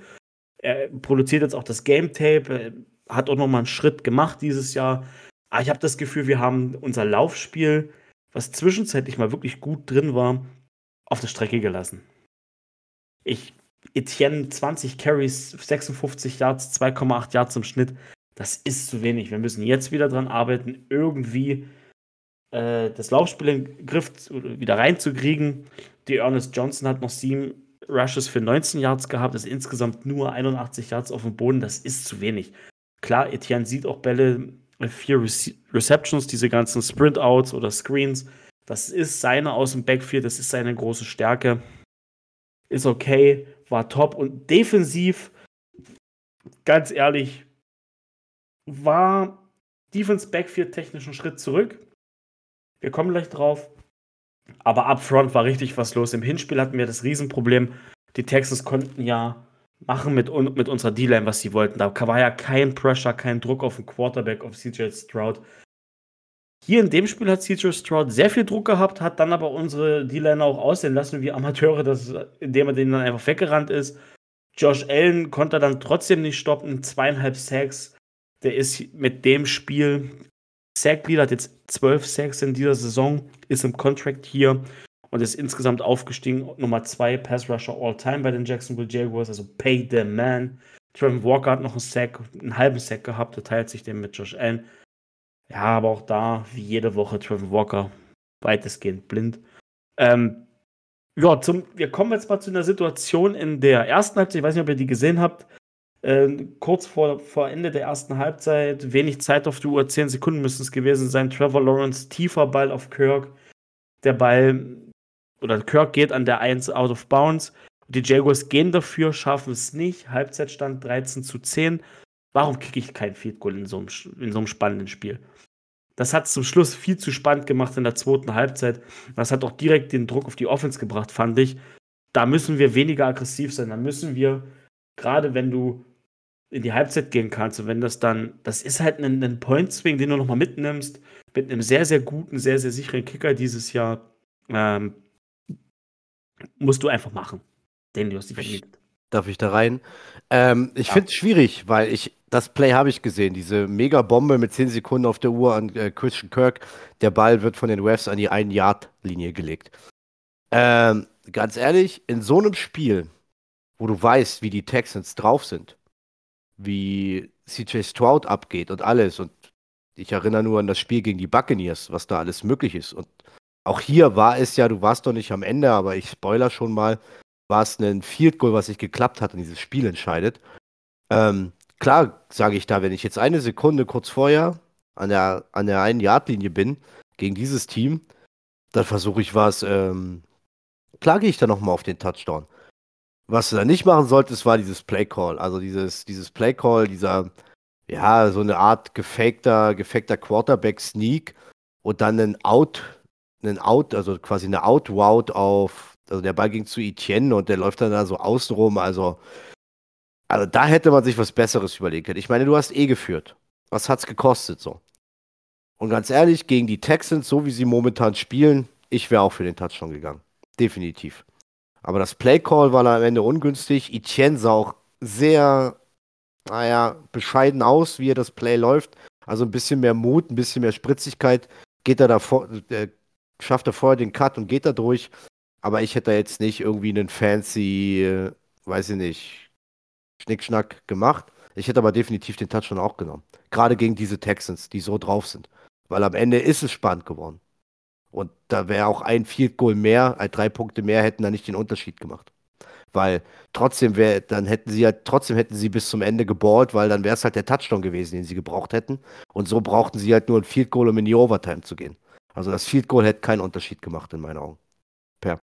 Er produziert jetzt auch das Game Tape, hat auch nochmal einen Schritt gemacht dieses Jahr. Aber ich habe das Gefühl, wir haben unser Laufspiel was zwischenzeitlich mal wirklich gut drin war, auf der Strecke gelassen. Ich, Etienne 20 Carries, 56 Yards, 2,8 Yards im Schnitt. Das ist zu wenig. Wir müssen jetzt wieder dran arbeiten, irgendwie äh, das Laufspiel in den Griff wieder reinzukriegen. Die Ernest Johnson hat noch sieben Rushes für 19 Yards gehabt, das ist insgesamt nur 81 Yards auf dem Boden. Das ist zu wenig. Klar, Etienne sieht auch Bälle vier Rece Receptions, diese ganzen Sprint-Outs oder Screens. Das ist seine aus dem Backfield, das ist seine große Stärke. Ist okay, war top und defensiv, ganz ehrlich, war Defense Backfield technischen Schritt zurück. Wir kommen gleich drauf. Aber upfront war richtig was los. Im Hinspiel hatten wir das Riesenproblem. Die Texans konnten ja machen mit, mit unserer D-Line, was sie wollten. Da war ja kein Pressure, kein Druck auf den Quarterback, auf CJ Stroud. Hier in dem Spiel hat CJ Stroud sehr viel Druck gehabt, hat dann aber unsere D-Line auch aussehen lassen wie Amateure, das, indem er denen dann einfach weggerannt ist. Josh Allen konnte dann trotzdem nicht stoppen, zweieinhalb Sacks. Der ist mit dem Spiel Sack-Leader, hat jetzt zwölf Sacks in dieser Saison, ist im Contract hier und ist insgesamt aufgestiegen. Nummer zwei Pass Rusher All Time bei den Jacksonville Jaguars, also Pay the Man. Trevor Walker hat noch einen Sack, einen halben Sack gehabt, der teilt sich den mit Josh Allen. Ja, aber auch da, wie jede Woche, Trevor Walker weitestgehend blind. Ähm, ja, zum, wir kommen jetzt mal zu einer Situation in der ersten Halbzeit. Ich weiß nicht, ob ihr die gesehen habt. Äh, kurz vor, vor Ende der ersten Halbzeit, wenig Zeit auf die Uhr, 10 Sekunden müssen es gewesen sein. Trevor Lawrence, tiefer Ball auf Kirk. Der Ball oder Kirk geht an der 1 out of bounds. Die Jaguars gehen dafür, schaffen es nicht. Halbzeitstand 13 zu 10. Warum kriege ich kein Field Goal in so, einem, in so einem spannenden Spiel? Das hat es zum Schluss viel zu spannend gemacht in der zweiten Halbzeit. Das hat auch direkt den Druck auf die Offense gebracht, fand ich. Da müssen wir weniger aggressiv sein. Da müssen wir, gerade wenn du in die Halbzeit gehen kannst und wenn das dann, das ist halt ein, ein Point-Swing, den du nochmal mitnimmst, mit einem sehr, sehr guten, sehr, sehr sicheren Kicker dieses Jahr. Ähm, musst du einfach machen. Den du hast dich. Darf ich da rein? Ähm, ich ja. finde es schwierig, weil ich, das Play habe ich gesehen, diese Mega-Bombe mit 10 Sekunden auf der Uhr an äh, Christian Kirk. Der Ball wird von den Refs an die 1-Yard-Linie gelegt. Ähm, ganz ehrlich, in so einem Spiel, wo du weißt, wie die Texans drauf sind, wie CJ Stroud abgeht und alles und Ich erinnere nur an das Spiel gegen die Buccaneers, was da alles möglich ist. Und auch hier war es ja, du warst doch nicht am Ende, aber ich spoiler schon mal, war es ein Field Goal, was nicht geklappt hat und dieses Spiel entscheidet. Ähm, klar sage ich da, wenn ich jetzt eine Sekunde kurz vorher an der, an der einen Yardlinie bin gegen dieses Team, dann versuche ich was, ähm, klar gehe ich da nochmal auf den Touchdown. Was du da nicht machen solltest, war dieses Play Call. Also dieses, dieses Play Call, dieser, ja, so eine Art gefakter, gefakter Quarterback-Sneak und dann ein Out, einen Out, also quasi eine Out-Route auf, also der Ball ging zu Etienne und der läuft dann da so außenrum. Also, also da hätte man sich was Besseres überlegen können. Ich meine, du hast eh geführt. Was hat's gekostet so? Und ganz ehrlich, gegen die Texans, so wie sie momentan spielen, ich wäre auch für den Touchdown gegangen. Definitiv. Aber das Play-Call war am Ende ungünstig. Etienne sah auch sehr, naja, bescheiden aus, wie er das Play läuft. Also ein bisschen mehr Mut, ein bisschen mehr Spritzigkeit. Geht er da vor, äh, schafft er vorher den Cut und geht da durch. Aber ich hätte da jetzt nicht irgendwie einen fancy, äh, weiß ich nicht, Schnickschnack gemacht. Ich hätte aber definitiv den Touchdown auch genommen. Gerade gegen diese Texans, die so drauf sind. Weil am Ende ist es spannend geworden. Und da wäre auch ein Field Goal mehr, äh, drei Punkte mehr hätten da nicht den Unterschied gemacht. Weil trotzdem wäre, dann hätten sie ja, trotzdem hätten sie bis zum Ende geballt, weil dann wäre es halt der Touchdown gewesen, den sie gebraucht hätten. Und so brauchten sie halt nur ein Field Goal, um in die Overtime zu gehen. Also das Field Goal hätte keinen Unterschied gemacht in meinen Augen. Per.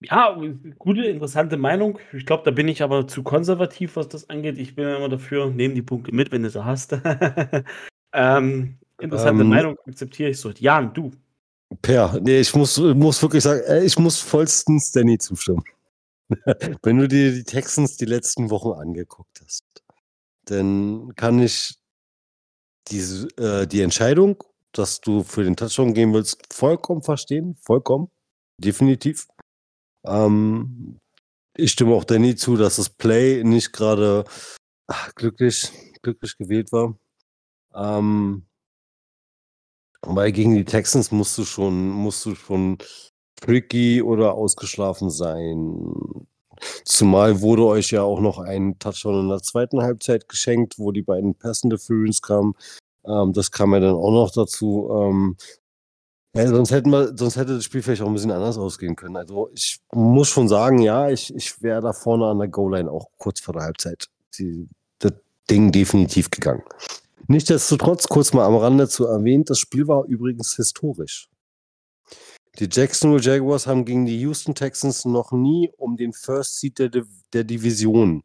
Ja, gute, interessante Meinung. Ich glaube, da bin ich aber zu konservativ, was das angeht. Ich bin immer dafür, nehmen die Punkte mit, wenn du sie hast. ähm, interessante Ähm. Meinung, akzeptiere ich so. Jan, du. Per, nee, ich muss, muss wirklich sagen, äh, ich muss vollstens Danny zustimmen. Wenn du dir die Texans die letzten Wochen angeguckt hast, dann kann ich diese, äh, die Entscheidung, dass du für den Touchdown gehen willst, vollkommen verstehen. Vollkommen. Definitiv. Ähm, ich stimme auch Danny zu, dass das Play nicht gerade glücklich, glücklich gewählt war. Ähm, weil gegen die Texans musst du schon, musst du schon tricky oder ausgeschlafen sein. Zumal wurde euch ja auch noch ein Touchdown in der zweiten Halbzeit geschenkt, wo die beiden Pass Interference kamen. Ähm, das kam ja dann auch noch dazu. Ähm, ja, sonst, hätten wir, sonst hätte das Spiel vielleicht auch ein bisschen anders ausgehen können. Also ich muss schon sagen, ja, ich, ich wäre da vorne an der Goal-Line auch kurz vor der Halbzeit die, das Ding definitiv gegangen. Nichtsdestotrotz, kurz mal am Rande zu erwähnt, das Spiel war übrigens historisch. Die Jacksonville Jaguars haben gegen die Houston Texans noch nie um den First Seed der, der Division,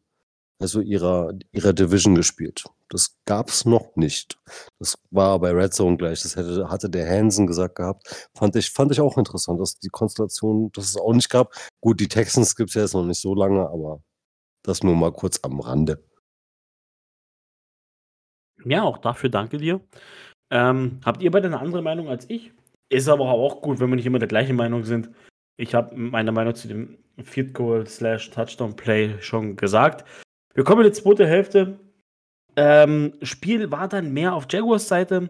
also ihrer, ihrer Division gespielt. Das gab es noch nicht. Das war bei Red Zone gleich. Das hätte, hatte der Hansen gesagt gehabt. Fand ich, fand ich auch interessant, dass die Konstellation, dass es auch nicht gab. Gut, die Texans gibt es ja jetzt noch nicht so lange, aber das nur mal kurz am Rande. Ja, auch dafür danke dir. Ähm, habt ihr beide eine andere Meinung als ich? Ist aber auch gut, wenn wir nicht immer der gleichen Meinung sind. Ich habe meine Meinung zu dem Field Goal slash Touchdown Play schon gesagt. Wir kommen in die zweite Hälfte. Ähm, Spiel war dann mehr auf Jaguars Seite.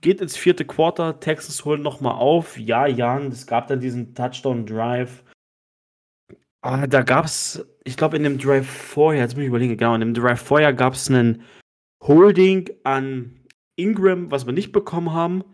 Geht ins vierte Quarter. Texas holt nochmal auf. Ja, Jan, es gab dann diesen Touchdown Drive. Ah, da gab es, ich glaube, in dem Drive vorher, jetzt muss ich überlegen, genau, in dem Drive vorher gab es einen Holding an Ingram, was wir nicht bekommen haben.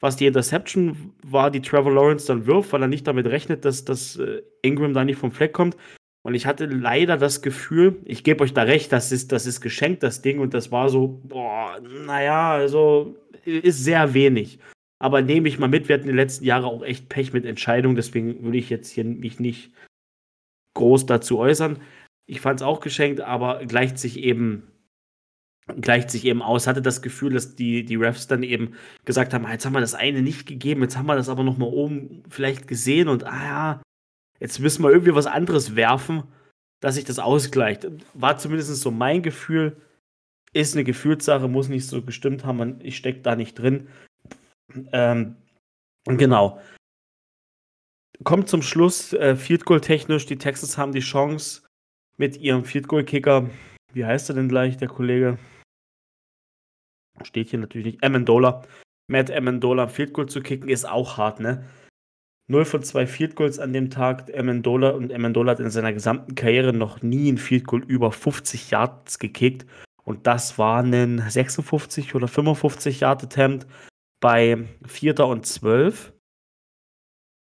Was die Interception war, die Trevor Lawrence dann wirft, weil er nicht damit rechnet, dass, dass äh, Ingram da nicht vom Fleck kommt. Und ich hatte leider das Gefühl, ich gebe euch da recht, das ist, das ist geschenkt, das Ding. Und das war so, boah, naja, also ist sehr wenig. Aber nehme ich mal mit, wir hatten die letzten Jahre auch echt Pech mit Entscheidungen, deswegen würde ich jetzt hier mich nicht groß dazu äußern. Ich fand es auch geschenkt, aber gleicht sich eben gleicht sich eben aus. Hatte das Gefühl, dass die, die Refs dann eben gesagt haben, ah, jetzt haben wir das eine nicht gegeben, jetzt haben wir das aber noch mal oben vielleicht gesehen und ah ja, jetzt müssen wir irgendwie was anderes werfen, dass sich das ausgleicht. War zumindest so mein Gefühl. Ist eine Gefühlssache, muss nicht so gestimmt haben. Ich stecke da nicht drin. Ähm, genau. Kommt zum Schluss, äh, Field Goal technisch. Die Texans haben die Chance mit ihrem Field Goal Kicker. Wie heißt er denn gleich, der Kollege? Steht hier natürlich nicht. Amendola. Matt Amendola Field Goal zu kicken ist auch hart, ne? 0 von 2 Field Goals an dem Tag. Amendola und Amendola hat in seiner gesamten Karriere noch nie ein Field Goal über 50 Yards gekickt. Und das war ein 56 oder 55 Yard Attempt bei Vierter und Zwölf.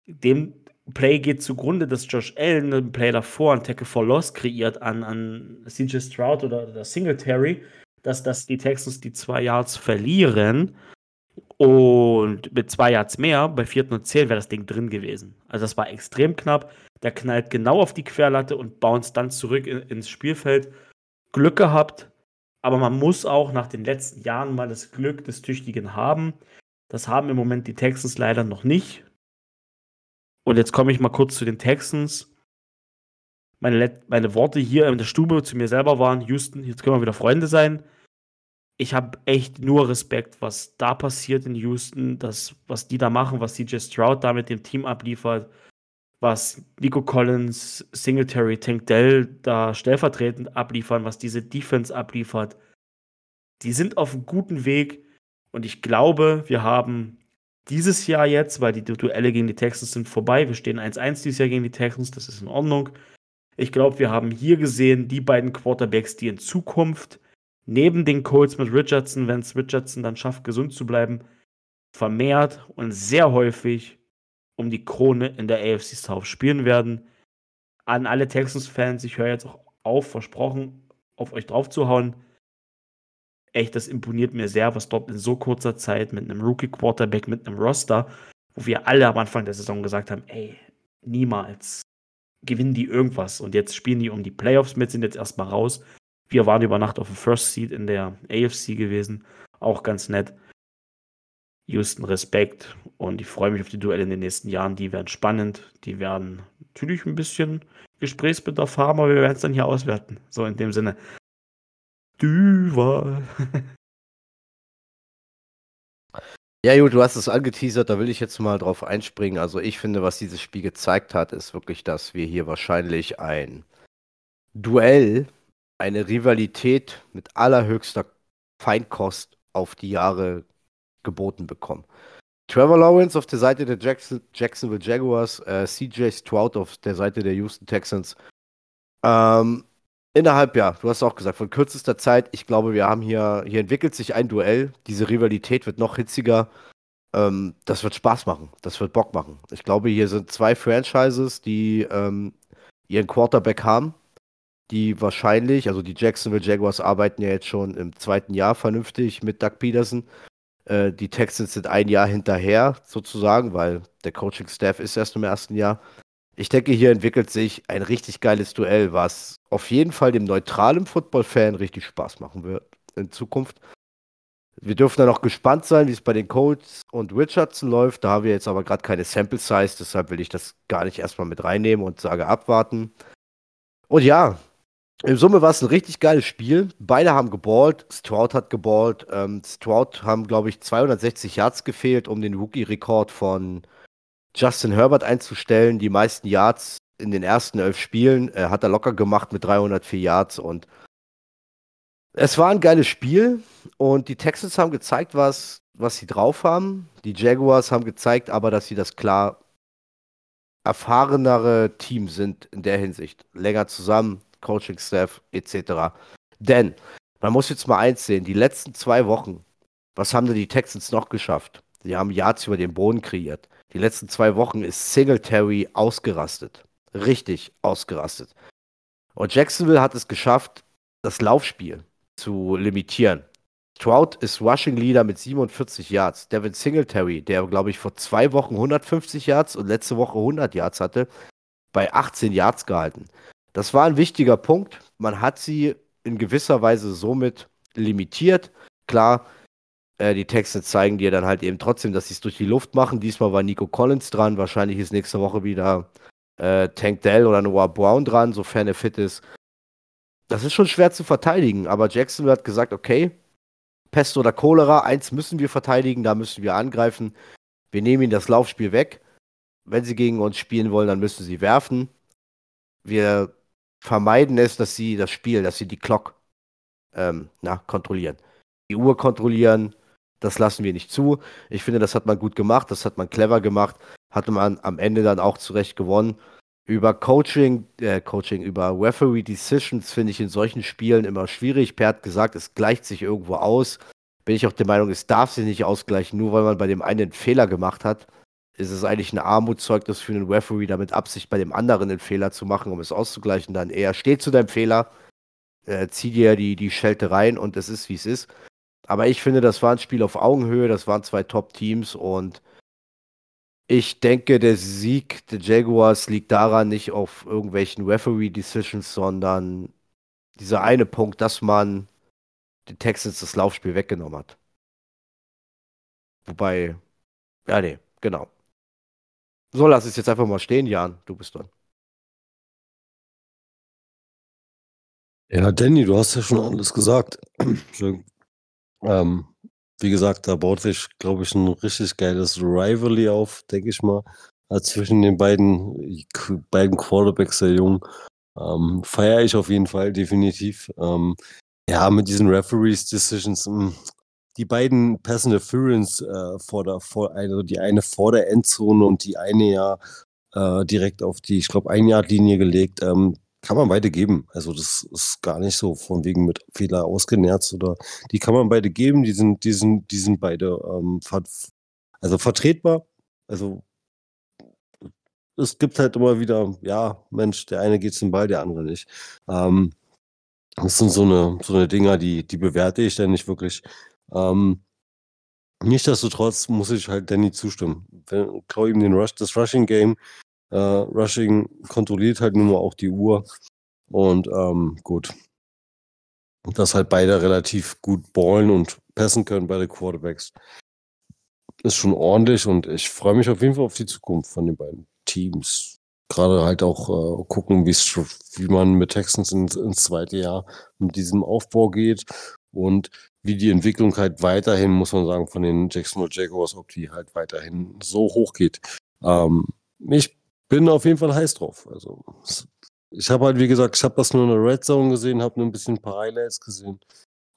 Dem Play geht zugrunde, dass Josh Allen einen Play davor, einen Tackle for Loss kreiert an, an CJ Stroud oder, oder Singletary, dass, dass die Texans die zwei Yards verlieren. Und mit zwei Yards mehr, bei vierten und zehn, wäre das Ding drin gewesen. Also das war extrem knapp. Der knallt genau auf die Querlatte und bounced dann zurück in, ins Spielfeld. Glück gehabt, aber man muss auch nach den letzten Jahren mal das Glück des Tüchtigen haben. Das haben im Moment die Texans leider noch nicht. Und jetzt komme ich mal kurz zu den Texans. Meine, meine Worte hier in der Stube zu mir selber waren: Houston, jetzt können wir wieder Freunde sein. Ich habe echt nur Respekt, was da passiert in Houston, das, was die da machen, was CJ Stroud da mit dem Team abliefert, was Nico Collins, Singletary, Tank Dell da stellvertretend abliefern, was diese Defense abliefert. Die sind auf einem guten Weg und ich glaube, wir haben dieses Jahr jetzt, weil die Duelle gegen die Texans sind vorbei. Wir stehen 1-1 dieses Jahr gegen die Texans, das ist in Ordnung. Ich glaube, wir haben hier gesehen, die beiden Quarterbacks, die in Zukunft neben den Colts mit Richardson, wenn es Richardson dann schafft, gesund zu bleiben, vermehrt und sehr häufig um die Krone in der AFC South spielen werden. An alle Texans-Fans, ich höre jetzt auch auf, versprochen, auf euch draufzuhauen echt, das imponiert mir sehr, was dort in so kurzer Zeit mit einem Rookie-Quarterback, mit einem Roster, wo wir alle am Anfang der Saison gesagt haben, ey, niemals gewinnen die irgendwas. Und jetzt spielen die um die Playoffs mit, sind jetzt erstmal raus. Wir waren über Nacht auf dem First Seed in der AFC gewesen. Auch ganz nett. Houston Respekt und ich freue mich auf die Duelle in den nächsten Jahren. Die werden spannend. Die werden natürlich ein bisschen Gesprächsbedarf haben, aber wir werden es dann hier auswerten. So in dem Sinne. Duval. Ja, gut, du hast es angeteasert, da will ich jetzt mal drauf einspringen. Also ich finde, was dieses Spiel gezeigt hat, ist wirklich, dass wir hier wahrscheinlich ein Duell, eine Rivalität mit allerhöchster Feinkost auf die Jahre geboten bekommen. Trevor Lawrence auf der Seite der Jackson, Jacksonville Jaguars, äh, CJ Stroud auf der Seite der Houston Texans. Ähm, Innerhalb, ja, du hast auch gesagt, von kürzester Zeit, ich glaube, wir haben hier, hier entwickelt sich ein Duell. Diese Rivalität wird noch hitziger. Ähm, das wird Spaß machen. Das wird Bock machen. Ich glaube, hier sind zwei Franchises, die ähm, ihren Quarterback haben, die wahrscheinlich, also die Jacksonville Jaguars arbeiten ja jetzt schon im zweiten Jahr vernünftig mit Doug Peterson. Äh, die Texans sind ein Jahr hinterher, sozusagen, weil der Coaching-Staff ist erst im ersten Jahr. Ich denke, hier entwickelt sich ein richtig geiles Duell, was auf jeden Fall dem neutralen Football-Fan richtig Spaß machen wird in Zukunft. Wir dürfen dann auch gespannt sein, wie es bei den Colts und Richardson läuft. Da haben wir jetzt aber gerade keine Sample Size, deshalb will ich das gar nicht erstmal mit reinnehmen und sage abwarten. Und ja, im Summe war es ein richtig geiles Spiel. Beide haben geballt. Stroud hat geballt. Ähm, Stroud haben, glaube ich, 260 Yards gefehlt, um den Rookie-Rekord von Justin Herbert einzustellen. Die meisten Yards in den ersten elf Spielen äh, hat er locker gemacht mit 304 Yards und es war ein geiles Spiel und die Texans haben gezeigt, was, was sie drauf haben. Die Jaguars haben gezeigt aber, dass sie das klar erfahrenere Team sind in der Hinsicht. Länger zusammen, Coaching-Staff etc. Denn man muss jetzt mal eins sehen, die letzten zwei Wochen, was haben denn die Texans noch geschafft? Sie haben Yards über den Boden kreiert. Die letzten zwei Wochen ist Singletary ausgerastet. Richtig ausgerastet. Und Jacksonville hat es geschafft, das Laufspiel zu limitieren. Stroud ist Rushing Leader mit 47 Yards. Devin Singletary, der glaube ich vor zwei Wochen 150 Yards und letzte Woche 100 Yards hatte, bei 18 Yards gehalten. Das war ein wichtiger Punkt. Man hat sie in gewisser Weise somit limitiert. Klar, äh, die Texte zeigen dir dann halt eben trotzdem, dass sie es durch die Luft machen. Diesmal war Nico Collins dran. Wahrscheinlich ist nächste Woche wieder äh, Tank Dell oder Noah Brown dran, sofern er fit ist. Das ist schon schwer zu verteidigen, aber Jackson hat gesagt, okay, Pest oder Cholera, eins müssen wir verteidigen, da müssen wir angreifen. Wir nehmen ihnen das Laufspiel weg. Wenn sie gegen uns spielen wollen, dann müssen sie werfen. Wir vermeiden es, dass sie das Spiel, dass sie die Clock ähm, na, kontrollieren. Die Uhr kontrollieren, das lassen wir nicht zu. Ich finde, das hat man gut gemacht, das hat man clever gemacht, hatte man am Ende dann auch zurecht gewonnen. Über Coaching, äh, Coaching, über Referee Decisions finde ich in solchen Spielen immer schwierig. Per hat gesagt, es gleicht sich irgendwo aus. Bin ich auch der Meinung, es darf sich nicht ausgleichen, nur weil man bei dem einen einen Fehler gemacht hat. Ist es eigentlich ein Armutszeugnis für einen Referee, damit Absicht bei dem anderen einen Fehler zu machen, um es auszugleichen. Dann eher steh zu deinem Fehler, äh, zieh dir die, die Schelte rein und es ist, wie es ist. Aber ich finde, das war ein Spiel auf Augenhöhe, das waren zwei Top-Teams und ich denke, der Sieg der Jaguars liegt daran nicht auf irgendwelchen Referee-Decisions, sondern dieser eine Punkt, dass man den Texans das Laufspiel weggenommen hat. Wobei, ja, nee, genau. So, lass es jetzt einfach mal stehen, Jan. Du bist dran. Ja, Danny, du hast ja schon alles gesagt. ähm, wie gesagt, da baut sich, glaube ich, ein richtig geiles Rivalry auf, denke ich mal, äh, zwischen den beiden, beiden Quarterbacks der Jungen. Ähm, Feiere ich auf jeden Fall, definitiv. Ähm, ja, mit diesen Referees Decisions, hm, die beiden Pass Interference äh, vor der, vor, also die eine vor der Endzone und die eine ja äh, direkt auf die, ich glaube, Ein-Yard-Linie gelegt. Ähm, kann man beide geben. Also das ist gar nicht so von wegen mit Fehler ausgenerzt oder die kann man beide geben. Die sind, die sind, die sind beide ähm, ver also vertretbar. Also es gibt halt immer wieder, ja, Mensch, der eine geht zum Ball, der andere nicht. Ähm, das sind so eine, so eine Dinger, die, die bewerte ich dann nicht wirklich. Ähm, Nichtsdestotrotz muss ich halt Danny zustimmen. Wenn, klau ihm den Rush, das Rushing Game äh, Rushing kontrolliert halt nun mal auch die Uhr. Und ähm, gut. Dass halt beide relativ gut ballen und passen können, beide Quarterbacks. Ist schon ordentlich und ich freue mich auf jeden Fall auf die Zukunft von den beiden Teams. Gerade halt auch äh, gucken, wie man mit Texans ins, ins zweite Jahr mit diesem Aufbau geht und wie die Entwicklung halt weiterhin, muss man sagen, von den Jacksonville Jaguars, ob die halt weiterhin so hoch geht. Ähm, ich bin auf jeden Fall heiß drauf. Also ich habe halt, wie gesagt, ich habe das nur in der Red Zone gesehen, habe nur ein bisschen ein paar Highlights gesehen.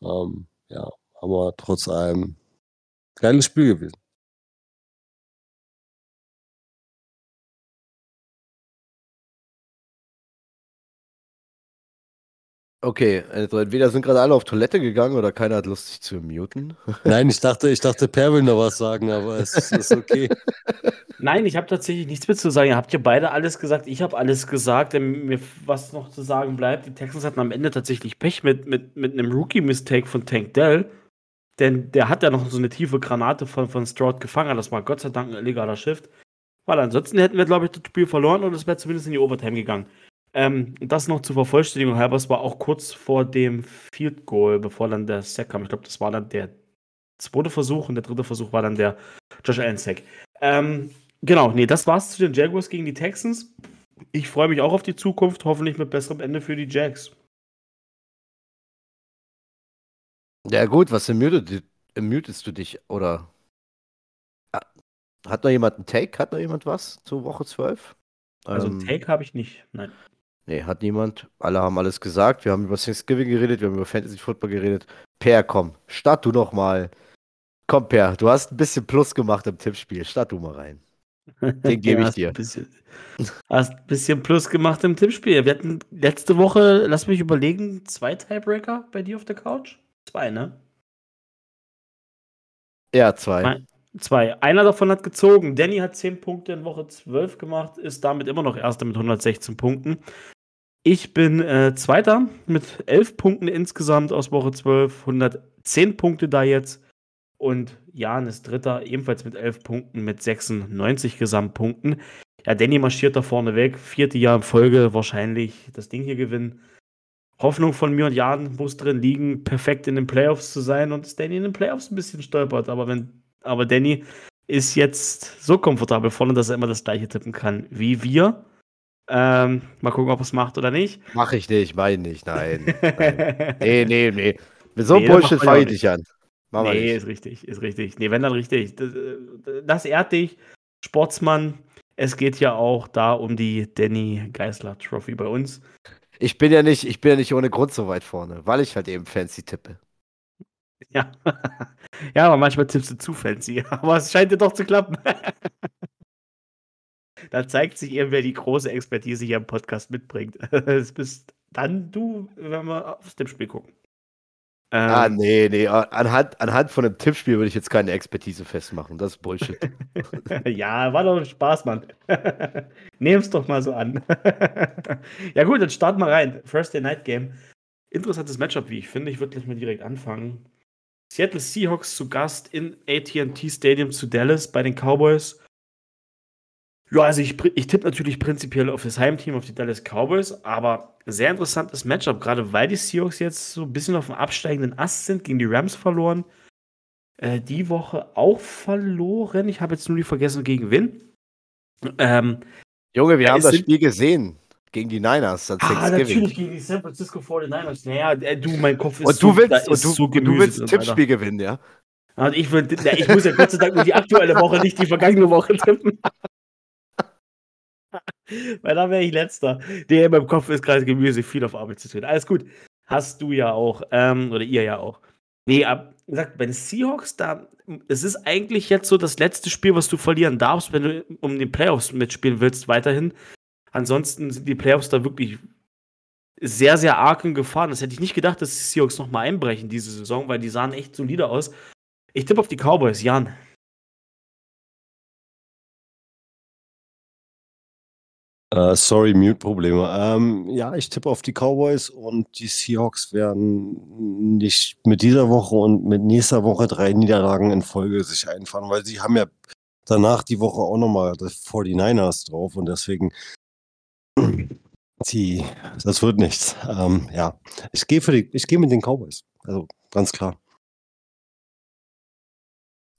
Ähm, ja, aber trotz allem geiles Spiel gewesen. Okay, also entweder sind gerade alle auf Toilette gegangen oder keiner hat Lust, sich zu muten. Nein, ich dachte, ich dachte, Per will noch was sagen, aber es ist okay. Nein, ich habe tatsächlich nichts mehr zu sagen. Ihr habt ja beide alles gesagt. Ich habe alles gesagt. Mir was noch zu sagen bleibt, die Texans hatten am Ende tatsächlich Pech mit, mit, mit einem Rookie-Mistake von Tank Dell. Denn der hat ja noch so eine tiefe Granate von, von Stroud gefangen. Das war Gott sei Dank ein illegaler Shift. Weil ansonsten hätten wir, glaube ich, das Spiel verloren und es wäre zumindest in die Overtime gegangen. Ähm, das noch zur Vervollständigung halber, es war auch kurz vor dem Field Goal, bevor dann der Sack kam. Ich glaube, das war dann der zweite Versuch und der dritte Versuch war dann der Josh Allen Sack. Ähm, genau, nee, das war's zu den Jaguars gegen die Texans. Ich freue mich auch auf die Zukunft, hoffentlich mit besserem Ende für die Jags. Ja, gut, was mutest du dich? Oder ah, hat noch jemand einen Take? Hat noch jemand was zur Woche 12? Also ähm, Take habe ich nicht, nein. Nee, hat niemand. Alle haben alles gesagt. Wir haben über Thanksgiving geredet, wir haben über Fantasy Football geredet. Per, komm, start du noch mal. Komm, Per, du hast ein bisschen Plus gemacht im Tippspiel. Start du mal rein. Den gebe ich dir. Ein bisschen, hast ein bisschen Plus gemacht im Tippspiel. Wir hatten letzte Woche, lass mich überlegen, zwei Tiebreaker bei dir auf der Couch? Zwei, ne? Ja, zwei. Zwei. Einer davon hat gezogen. Danny hat 10 Punkte in Woche 12 gemacht, ist damit immer noch Erster mit 116 Punkten. Ich bin äh, Zweiter mit 11 Punkten insgesamt aus Woche 12, 110 Punkte da jetzt. Und Jan ist Dritter, ebenfalls mit 11 Punkten, mit 96 Gesamtpunkten. Ja, Danny marschiert da vorne weg. Vierte Jahr in Folge wahrscheinlich das Ding hier gewinnen. Hoffnung von mir und Jan muss drin liegen, perfekt in den Playoffs zu sein und dass Danny in den Playoffs ein bisschen stolpert. Aber wenn, aber Danny ist jetzt so komfortabel vorne, dass er immer das gleiche tippen kann wie wir. Ähm, mal gucken, ob es macht oder nicht. Mach ich nicht, meine nicht, nein. nein. Nee, nee, nee. Mit so einem nee, Bullshit fange ich dich an. Mach nee, ist richtig, ist richtig. Nee, wenn dann richtig. Das, das ehrt dich, Sportsmann. Es geht ja auch da um die Danny Geisler Trophy bei uns. Ich bin ja nicht, ich bin ja nicht ohne Grund so weit vorne, weil ich halt eben fancy tippe. Ja. ja, aber manchmal tippst du zu fancy. Aber es scheint dir doch zu klappen. Da zeigt sich eben, wer die große Expertise hier im Podcast mitbringt. Es bist dann du, wenn wir aufs Tippspiel gucken. ah, Ähm, nee, nee. Anhand, anhand von einem Tippspiel würde ich jetzt keine Expertise festmachen. Das ist Bullshit. ja, war doch ein Spaß, Mann. Nehm's doch mal so an. ja, gut, dann starten wir rein. First Day Night Game. Interessantes Matchup, wie ich finde. Ich würde gleich mal direkt anfangen. Seattle Seahawks zu Gast in AT&T Stadium zu Dallas bei den Cowboys. Ja, also ich, ich tippe natürlich prinzipiell auf das Heimteam, auf die Dallas Cowboys, aber sehr interessantes Matchup, gerade weil die Seahawks jetzt so ein bisschen auf dem absteigenden Ast sind, gegen die Rams verloren. Äh, die Woche auch verloren. Ich habe jetzt nur die vergessen, gegen wen. Ähm, Junge, wir haben das Spiel gesehen. Gegen die Niners ah, natürlich gegen die San Francisco 49ers. Naja, äh, du, mein Kopf ist Und du so, willst, und du, so und du willst ein Tippspiel gewinnen, ja? Alter. Und ich, will, na, ich muss ja Gott sei Dank nur die aktuelle Woche, nicht die vergangene Woche tippen. Weil da wäre ich letzter. Der in meinem Kopf ist gerade Gemüse, viel auf Arbeit zu tun. Alles gut. Hast du ja auch. Ähm, oder ihr ja auch. Nee, ab, gesagt, bei den Seahawks, da, es ist eigentlich jetzt so das letzte Spiel, was du verlieren darfst, wenn du um die Playoffs mitspielen willst, weiterhin. Ansonsten sind die Playoffs da wirklich sehr, sehr arg in Gefahr. Das hätte ich nicht gedacht, dass die Seahawks nochmal einbrechen diese Saison, weil die sahen echt solide aus. Ich tippe auf die Cowboys, Jan. Äh, sorry, Mute-Probleme. Ähm, ja, ich tippe auf die Cowboys und die Seahawks werden nicht mit dieser Woche und mit nächster Woche drei Niederlagen in Folge sich einfahren, weil sie haben ja danach die Woche auch nochmal das 49ers drauf und deswegen die, das wird nichts. Ähm, ja, ich gehe für die, ich gehe mit den Cowboys. Also ganz klar.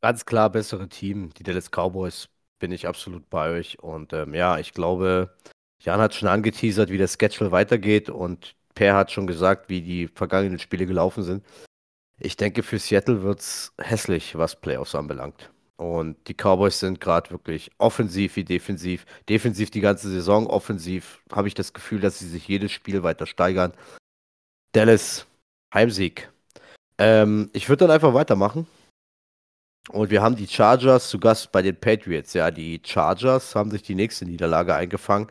Ganz klar bessere Team, die Dallas Cowboys, bin ich absolut bei euch. Und ähm, ja, ich glaube, Jan hat schon angeteasert, wie der Schedule weitergeht und Per hat schon gesagt, wie die vergangenen Spiele gelaufen sind. Ich denke, für Seattle wird es hässlich, was Playoffs anbelangt. Und die Cowboys sind gerade wirklich offensiv wie defensiv. Defensiv die ganze Saison, offensiv habe ich das Gefühl, dass sie sich jedes Spiel weiter steigern. Dallas, Heimsieg. Ähm, ich würde dann einfach weitermachen. Und wir haben die Chargers zu Gast bei den Patriots. Ja, die Chargers haben sich die nächste Niederlage eingefangen.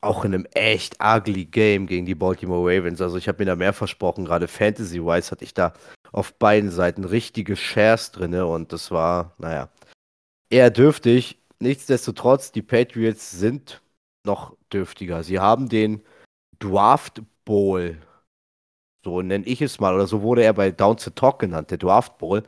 Auch in einem echt ugly Game gegen die Baltimore Ravens. Also ich habe mir da mehr versprochen. Gerade Fantasy-wise hatte ich da auf beiden Seiten richtige Shares drin. Und das war, naja, eher dürftig. Nichtsdestotrotz, die Patriots sind noch dürftiger. Sie haben den Draft Bowl, so nenne ich es mal, oder so wurde er bei Down to Talk genannt, der Draft Bowl.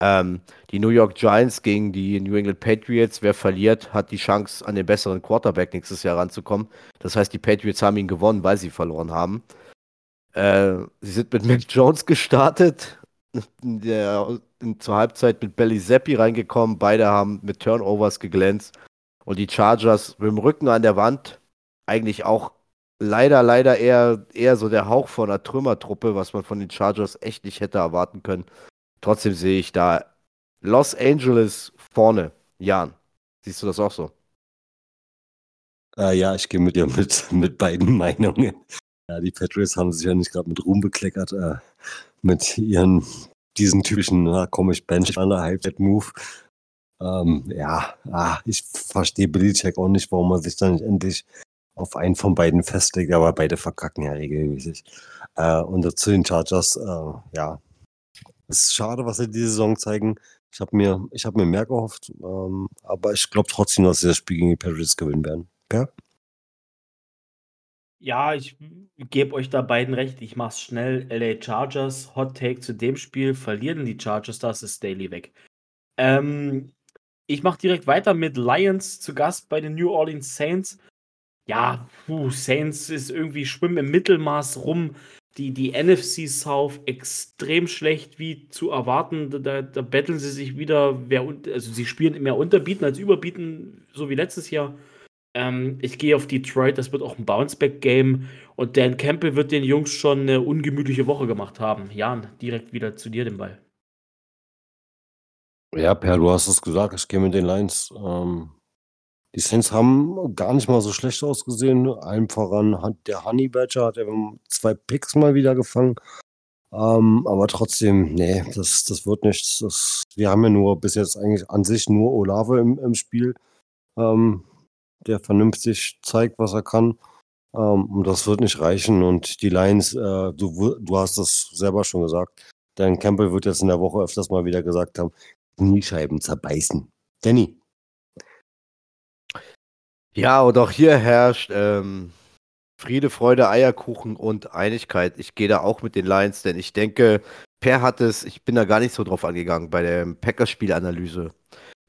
Ähm, die New York Giants gegen die New England Patriots. Wer verliert, hat die Chance, an den besseren Quarterback nächstes Jahr ranzukommen. Das heißt, die Patriots haben ihn gewonnen, weil sie verloren haben. Äh, sie sind mit Mac Jones gestartet. Der, in, zur Halbzeit mit Belly Zappi reingekommen. Beide haben mit Turnovers geglänzt. Und die Chargers mit dem Rücken an der Wand. Eigentlich auch leider, leider eher, eher so der Hauch von einer Trümmertruppe, was man von den Chargers echt nicht hätte erwarten können. Trotzdem sehe ich da Los Angeles vorne. Jan, siehst du das auch so? Äh, ja, ich gehe mit dir mit, mit beiden Meinungen. Ja, die Patriots haben sich ja nicht gerade mit Ruhm bekleckert, äh, mit ihren, diesen typischen, na komm, ich bench an der Halbzeit-Move. Ähm, ja, ah, ich verstehe Belichick auch nicht, warum man sich da nicht endlich auf einen von beiden festlegt, aber beide verkacken ja regelmäßig. Äh, und zu den Chargers, äh, ja, es ist schade, was sie diese Saison zeigen. Ich habe mir, hab mir mehr gehofft, ähm, aber ich glaube trotzdem, dass sie das Spiel gegen die Patriots gewinnen werden. Ja? Ja, ich gebe euch da beiden recht. Ich mach's schnell. LA Chargers, Hot Take zu dem Spiel. Verlieren die Chargers, das ist Daily weg. Ähm, ich mache direkt weiter mit Lions zu Gast bei den New Orleans Saints. Ja, puh, Saints ist irgendwie schwimmen im Mittelmaß rum. Die, die NFC South extrem schlecht, wie zu erwarten. Da, da betteln sie sich wieder, wer, also sie spielen mehr Unterbieten als Überbieten, so wie letztes Jahr. Ähm, ich gehe auf Detroit, das wird auch ein Bounceback-Game. Und Dan Campbell wird den Jungs schon eine ungemütliche Woche gemacht haben. Jan, direkt wieder zu dir den Ball. Ja, Per, du hast es gesagt, ich gehe mit den Lions. Ähm, die Saints haben gar nicht mal so schlecht ausgesehen. Allen voran hat der Honey Badger hat eben zwei Picks mal wieder gefangen. Ähm, aber trotzdem, nee, das, das wird nichts. Das, wir haben ja nur bis jetzt eigentlich an sich nur Olave im, im Spiel. Ähm, der vernünftig zeigt, was er kann. Ähm, und das wird nicht reichen. Und die Lions, äh, du, du hast das selber schon gesagt, Dan Campbell wird jetzt in der Woche öfters mal wieder gesagt haben, Kniescheiben zerbeißen. Danny. Ja, und auch hier herrscht ähm, Friede, Freude, Eierkuchen und Einigkeit. Ich gehe da auch mit den Lions, denn ich denke, Per hat es, ich bin da gar nicht so drauf angegangen, bei der Packers-Spielanalyse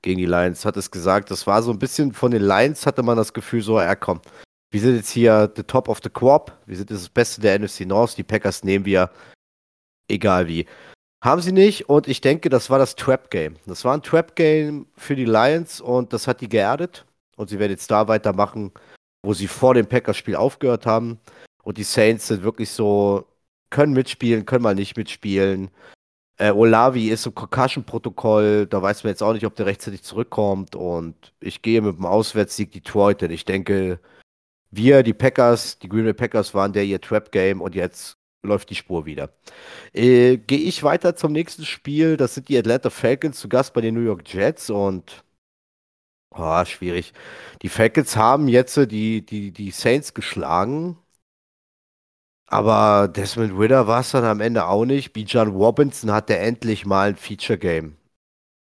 gegen die Lions, hat es gesagt, das war so ein bisschen von den Lions, hatte man das Gefühl, so, ja komm, wir sind jetzt hier the top of the crop, wir sind das Beste der NFC North, die Packers nehmen wir, egal wie. Haben sie nicht und ich denke, das war das Trap-Game. Das war ein Trap-Game für die Lions und das hat die geerdet und sie werden jetzt da weitermachen, wo sie vor dem Packers-Spiel aufgehört haben. Und die Saints sind wirklich so, können mitspielen, können mal nicht mitspielen. Äh, Olavi ist im Concussion-Protokoll, da weiß man jetzt auch nicht, ob der rechtzeitig zurückkommt. Und ich gehe mit dem Auswärtssieg Detroit, denn ich denke, wir, die Packers, die Green Bay Packers waren der ihr Trap-Game und jetzt läuft die Spur wieder. Äh, gehe ich weiter zum nächsten Spiel. Das sind die Atlanta Falcons zu Gast bei den New York Jets und oh, schwierig. Die Falcons haben jetzt die, die, die Saints geschlagen. Aber Desmond Ritter war es dann am Ende auch nicht. Bijan Robinson hatte endlich mal ein Feature-Game.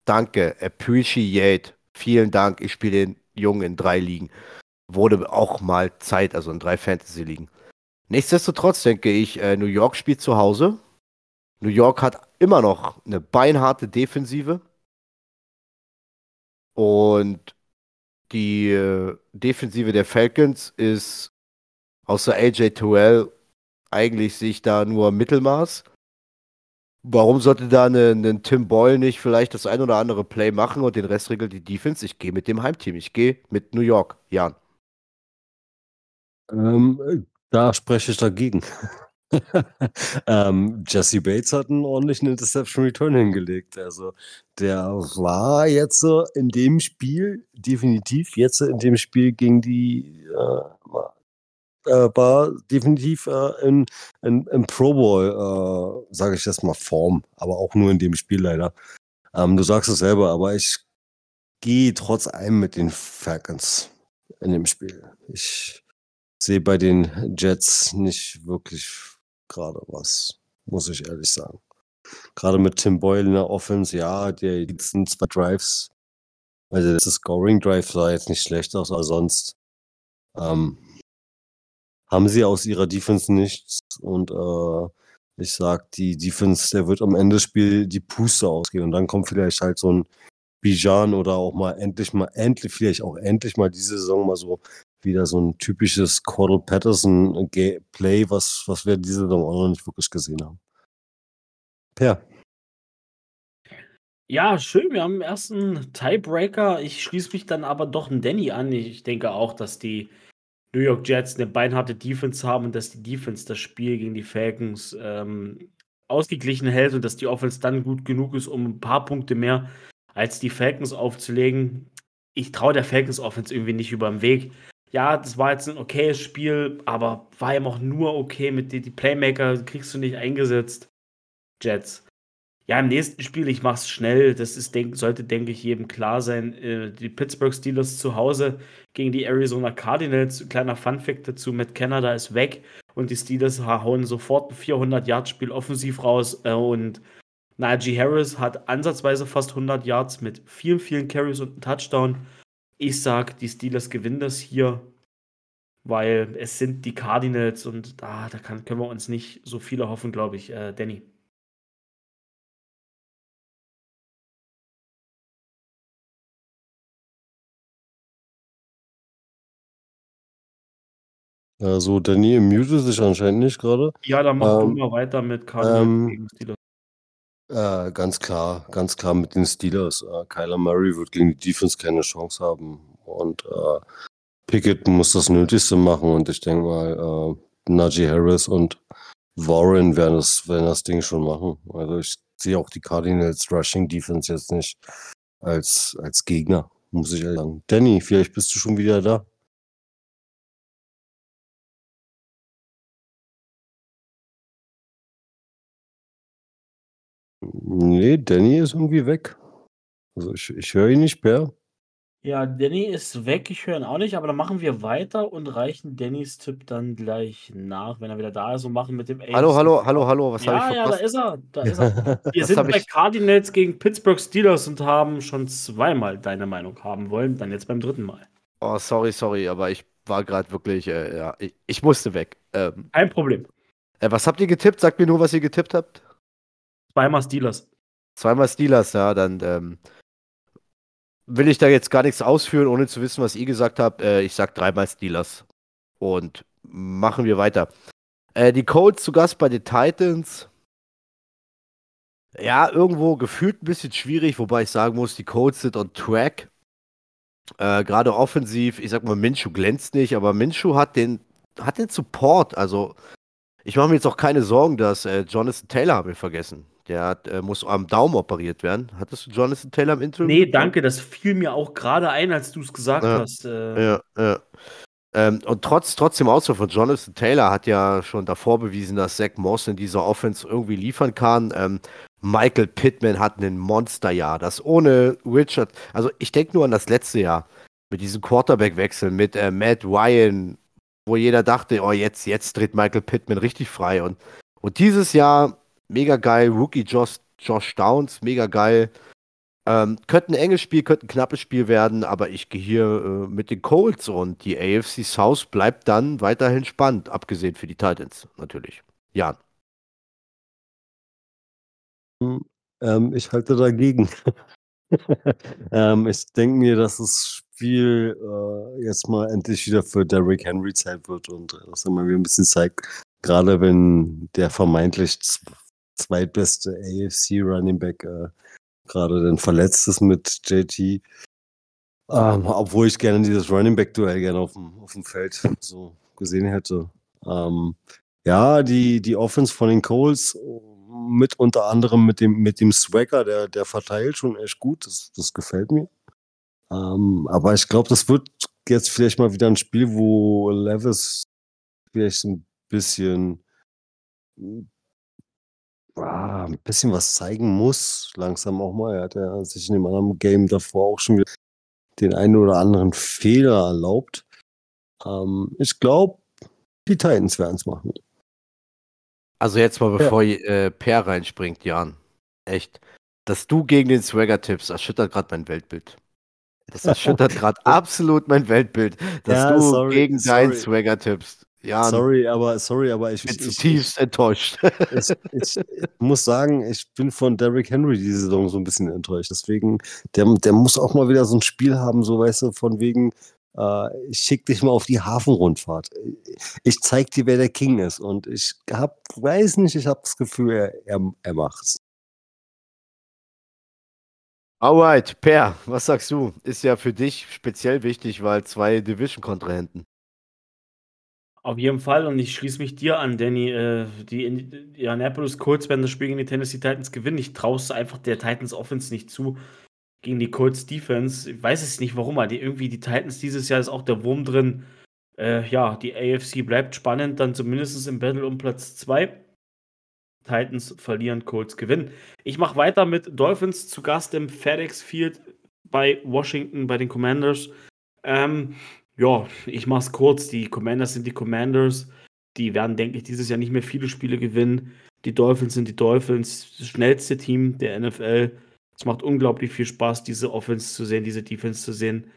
Danke, appreciate. Vielen Dank. Ich spiele den Jungen in drei Ligen. Wurde auch mal Zeit, also in drei Fantasy-Ligen. Nichtsdestotrotz denke ich, äh, New York spielt zu Hause. New York hat immer noch eine beinharte Defensive. Und die äh, Defensive der Falcons ist außer AJ Terrell eigentlich sehe ich da nur Mittelmaß. Warum sollte da ein ne, Tim Boyle nicht vielleicht das ein oder andere Play machen und den Rest regelt die Defense? Ich gehe mit dem Heimteam. Ich gehe mit New York. Jan. Ähm, da spreche ich dagegen. ähm, Jesse Bates hat einen ordentlichen Interception Return hingelegt. Also der war jetzt so in dem Spiel definitiv jetzt in dem Spiel gegen die äh, äh, war definitiv äh, in, in, in Pro Bowl, äh, sage ich jetzt mal, Form, aber auch nur in dem Spiel leider. Ähm, du sagst es selber, aber ich gehe trotz allem mit den Falcons in dem Spiel. Ich sehe bei den Jets nicht wirklich gerade was, muss ich ehrlich sagen. Gerade mit Tim Boyle in der Offense, ja, die letzten zwei Drives, also das Scoring Drive sah jetzt nicht schlecht aus, aber sonst ähm, haben sie aus ihrer Defense nichts. Und äh, ich sag, die Defense, der wird am Ende des Spiels die Puste ausgehen. Und dann kommt vielleicht halt so ein Bijan oder auch mal endlich mal, endlich, vielleicht auch endlich mal diese Saison mal so wieder so ein typisches Cordell Patterson Play, was, was wir diese Saison auch noch nicht wirklich gesehen haben. Per. Ja, schön. Wir haben ersten Tiebreaker. Ich schließe mich dann aber doch ein Danny an. Ich denke auch, dass die New York Jets eine beinharte Defense haben und dass die Defense das Spiel gegen die Falcons ähm, ausgeglichen hält und dass die Offense dann gut genug ist, um ein paar Punkte mehr als die Falcons aufzulegen. Ich traue der Falcons Offense irgendwie nicht über den Weg. Ja, das war jetzt ein okayes Spiel, aber war eben auch nur okay mit die, die Playmaker kriegst du nicht eingesetzt. Jets. Ja, im nächsten Spiel, ich mach's schnell, das ist, denk, sollte, denke ich, jedem klar sein. Äh, die Pittsburgh Steelers zu Hause gegen die Arizona Cardinals. Kleiner Funfact dazu: Matt Canada ist weg und die Steelers hauen sofort ein 400-Yard-Spiel offensiv raus. Äh, und Najee Harris hat ansatzweise fast 100 Yards mit vielen, vielen Carries und einem Touchdown. Ich sag, die Steelers gewinnen das hier, weil es sind die Cardinals und ah, da kann, können wir uns nicht so viele hoffen, glaube ich. Äh, Danny. Also Danny mutet sich anscheinend nicht gerade. Ja, dann mach Ähm, du mal weiter mit Cardinals ähm, gegen Steelers. Äh, ganz klar, ganz klar mit den Steelers. Äh, Kyler Murray wird gegen die Defense keine Chance haben. Und äh, Pickett muss das Nötigste machen. Und ich denke mal, äh, Najee Harris und Warren werden das, werden das Ding schon machen. Also ich sehe auch die Cardinals Rushing Defense jetzt nicht als, als Gegner, muss ich sagen. Danny, vielleicht bist du schon wieder da. Nee, Danny ist irgendwie weg. Also ich, ich höre ihn nicht mehr. Ja, Danny ist weg, ich höre ihn auch nicht, aber dann machen wir weiter und reichen Dannys Tipp dann gleich nach, wenn er wieder da ist und machen mit dem Hallo, hallo, hallo, hallo, was habe ich Ja, ja, da verpasst? ist er, da ist er. Wir sind bei ich- Cardinals gegen Pittsburgh Steelers und haben schon zweimal deine Meinung haben wollen, dann jetzt beim dritten Mal. Oh, sorry, sorry, aber ich war gerade wirklich, äh, ja, ich, ich musste weg. Ähm, Kein Problem. äh, was habt ihr getippt? Sagt mir nur, was ihr getippt habt. Zweimal Steelers. Zweimal Steelers, ja, dann ähm, will ich da jetzt gar nichts ausführen, ohne zu wissen, was ihr gesagt habt. Äh, ich sag dreimal Steelers. Und machen wir weiter. Äh, die Colts zu Gast bei den Titans. Ja, irgendwo gefühlt ein bisschen schwierig, wobei ich sagen muss, die Colts sind on track. Äh, Gerade offensiv, ich sag mal, Minshew glänzt nicht, aber Minshew hat den, hat den Support. Also, ich mache mir jetzt auch keine Sorgen, dass äh, Jonathan Taylor haben wir vergessen. Der hat, äh, muss am Daumen operiert werden. Hattest du Jonathan Taylor im Interview? Nee, danke, das fiel mir auch gerade ein, als du es gesagt Ja. hast. Äh, Ja, ja. Ähm, und trotz, trotzdem Ausfall von Jonathan Taylor hat ja schon davor bewiesen, dass Zach Moss in dieser Offense irgendwie liefern kann. Ähm, Michael Pittman hat ein Monsterjahr, das ohne Richard, also ich denke nur an das letzte Jahr mit diesem Quarterback-Wechsel mit äh, Matt Ryan, wo jeder dachte, oh jetzt, jetzt dreht Michael Pittman richtig frei und, und dieses Jahr mega geil, Rookie Josh, Josh Downs, mega geil. Ähm, könnte ein enges Spiel, könnte ein knappes Spiel werden, aber ich gehe hier äh, mit den Colts und die AFC South bleibt dann weiterhin spannend, abgesehen für die Titans natürlich. Jan. Ähm, ich halte dagegen. ähm, ich denke mir, dass das Spiel äh, jetzt mal endlich wieder für Derrick Henry Zeit wird und äh, dass er mal wieder ein bisschen zeigt, gerade wenn der vermeintlich zweitbeste AFC Running Back äh, gerade dann verletzt ist mit JT. Ähm, obwohl ich gerne dieses Running Back Duell gerne auf dem, auf dem Feld so gesehen hätte. Ähm, ja, die, die Offense von den Coles mit unter anderem mit dem, mit dem Swagger, der, der verteilt schon echt gut. Das, das gefällt mir. Ähm, aber ich glaube, das wird jetzt vielleicht mal wieder ein Spiel, wo Levis vielleicht ein bisschen, ah, ein bisschen was zeigen muss. Langsam auch mal. Er hat ja sich in dem anderen Game davor auch schon wieder den einen oder anderen Fehler erlaubt. Ähm, ich glaube, die Titans werden es machen. Also jetzt mal, bevor äh, Per reinspringt, Jan. Echt. Dass du gegen den Swagger tippst, erschüttert gerade mein Weltbild. Das erschüttert gerade absolut mein Weltbild, dass Ja, du sorry, gegen deinen sorry. Swagger tippst. Jan, Sorry, aber sorry, aber ich, bin zutiefst enttäuscht. ich, ich, ich muss sagen, ich bin von Derrick Henry diese Saison so ein bisschen enttäuscht. Deswegen, der, der muss auch mal wieder so ein Spiel haben, so weißt du, von wegen, äh, ich schick dich mal auf die Hafenrundfahrt. Ich zeig dir, wer der King ist. Und ich hab, weiß nicht, ich habe das Gefühl, er, er, er macht's. Alright, Per, was sagst du? Ist ja für dich speziell wichtig, weil zwei Division-Kontrahenten. Auf jeden Fall und ich schließe mich dir an, Danny. Äh, die Indianapolis Colts werden das Spiel gegen die Tennessee Titans gewinnen. Ich traue es einfach der Titans Offense nicht zu gegen die Colts Defense. Ich weiß es nicht, warum, aber die, irgendwie die Titans dieses Jahr ist auch der Wurm drin. Äh, ja, die AFC bleibt spannend, dann zumindest im Battle um Platz 2. Titans verlieren, Colts gewinnen. Ich mache weiter mit Dolphins zu Gast im FedEx Field bei Washington, bei den Commanders. Ähm, ja, ich mach's kurz. Die Commanders sind die Commanders. Die werden, denke ich, dieses Jahr nicht mehr viele Spiele gewinnen. Die Dolphins sind die Dolphins, das schnellste Team der NFL. Es macht unglaublich viel Spaß, diese Offense zu sehen, diese Defense zu sehen.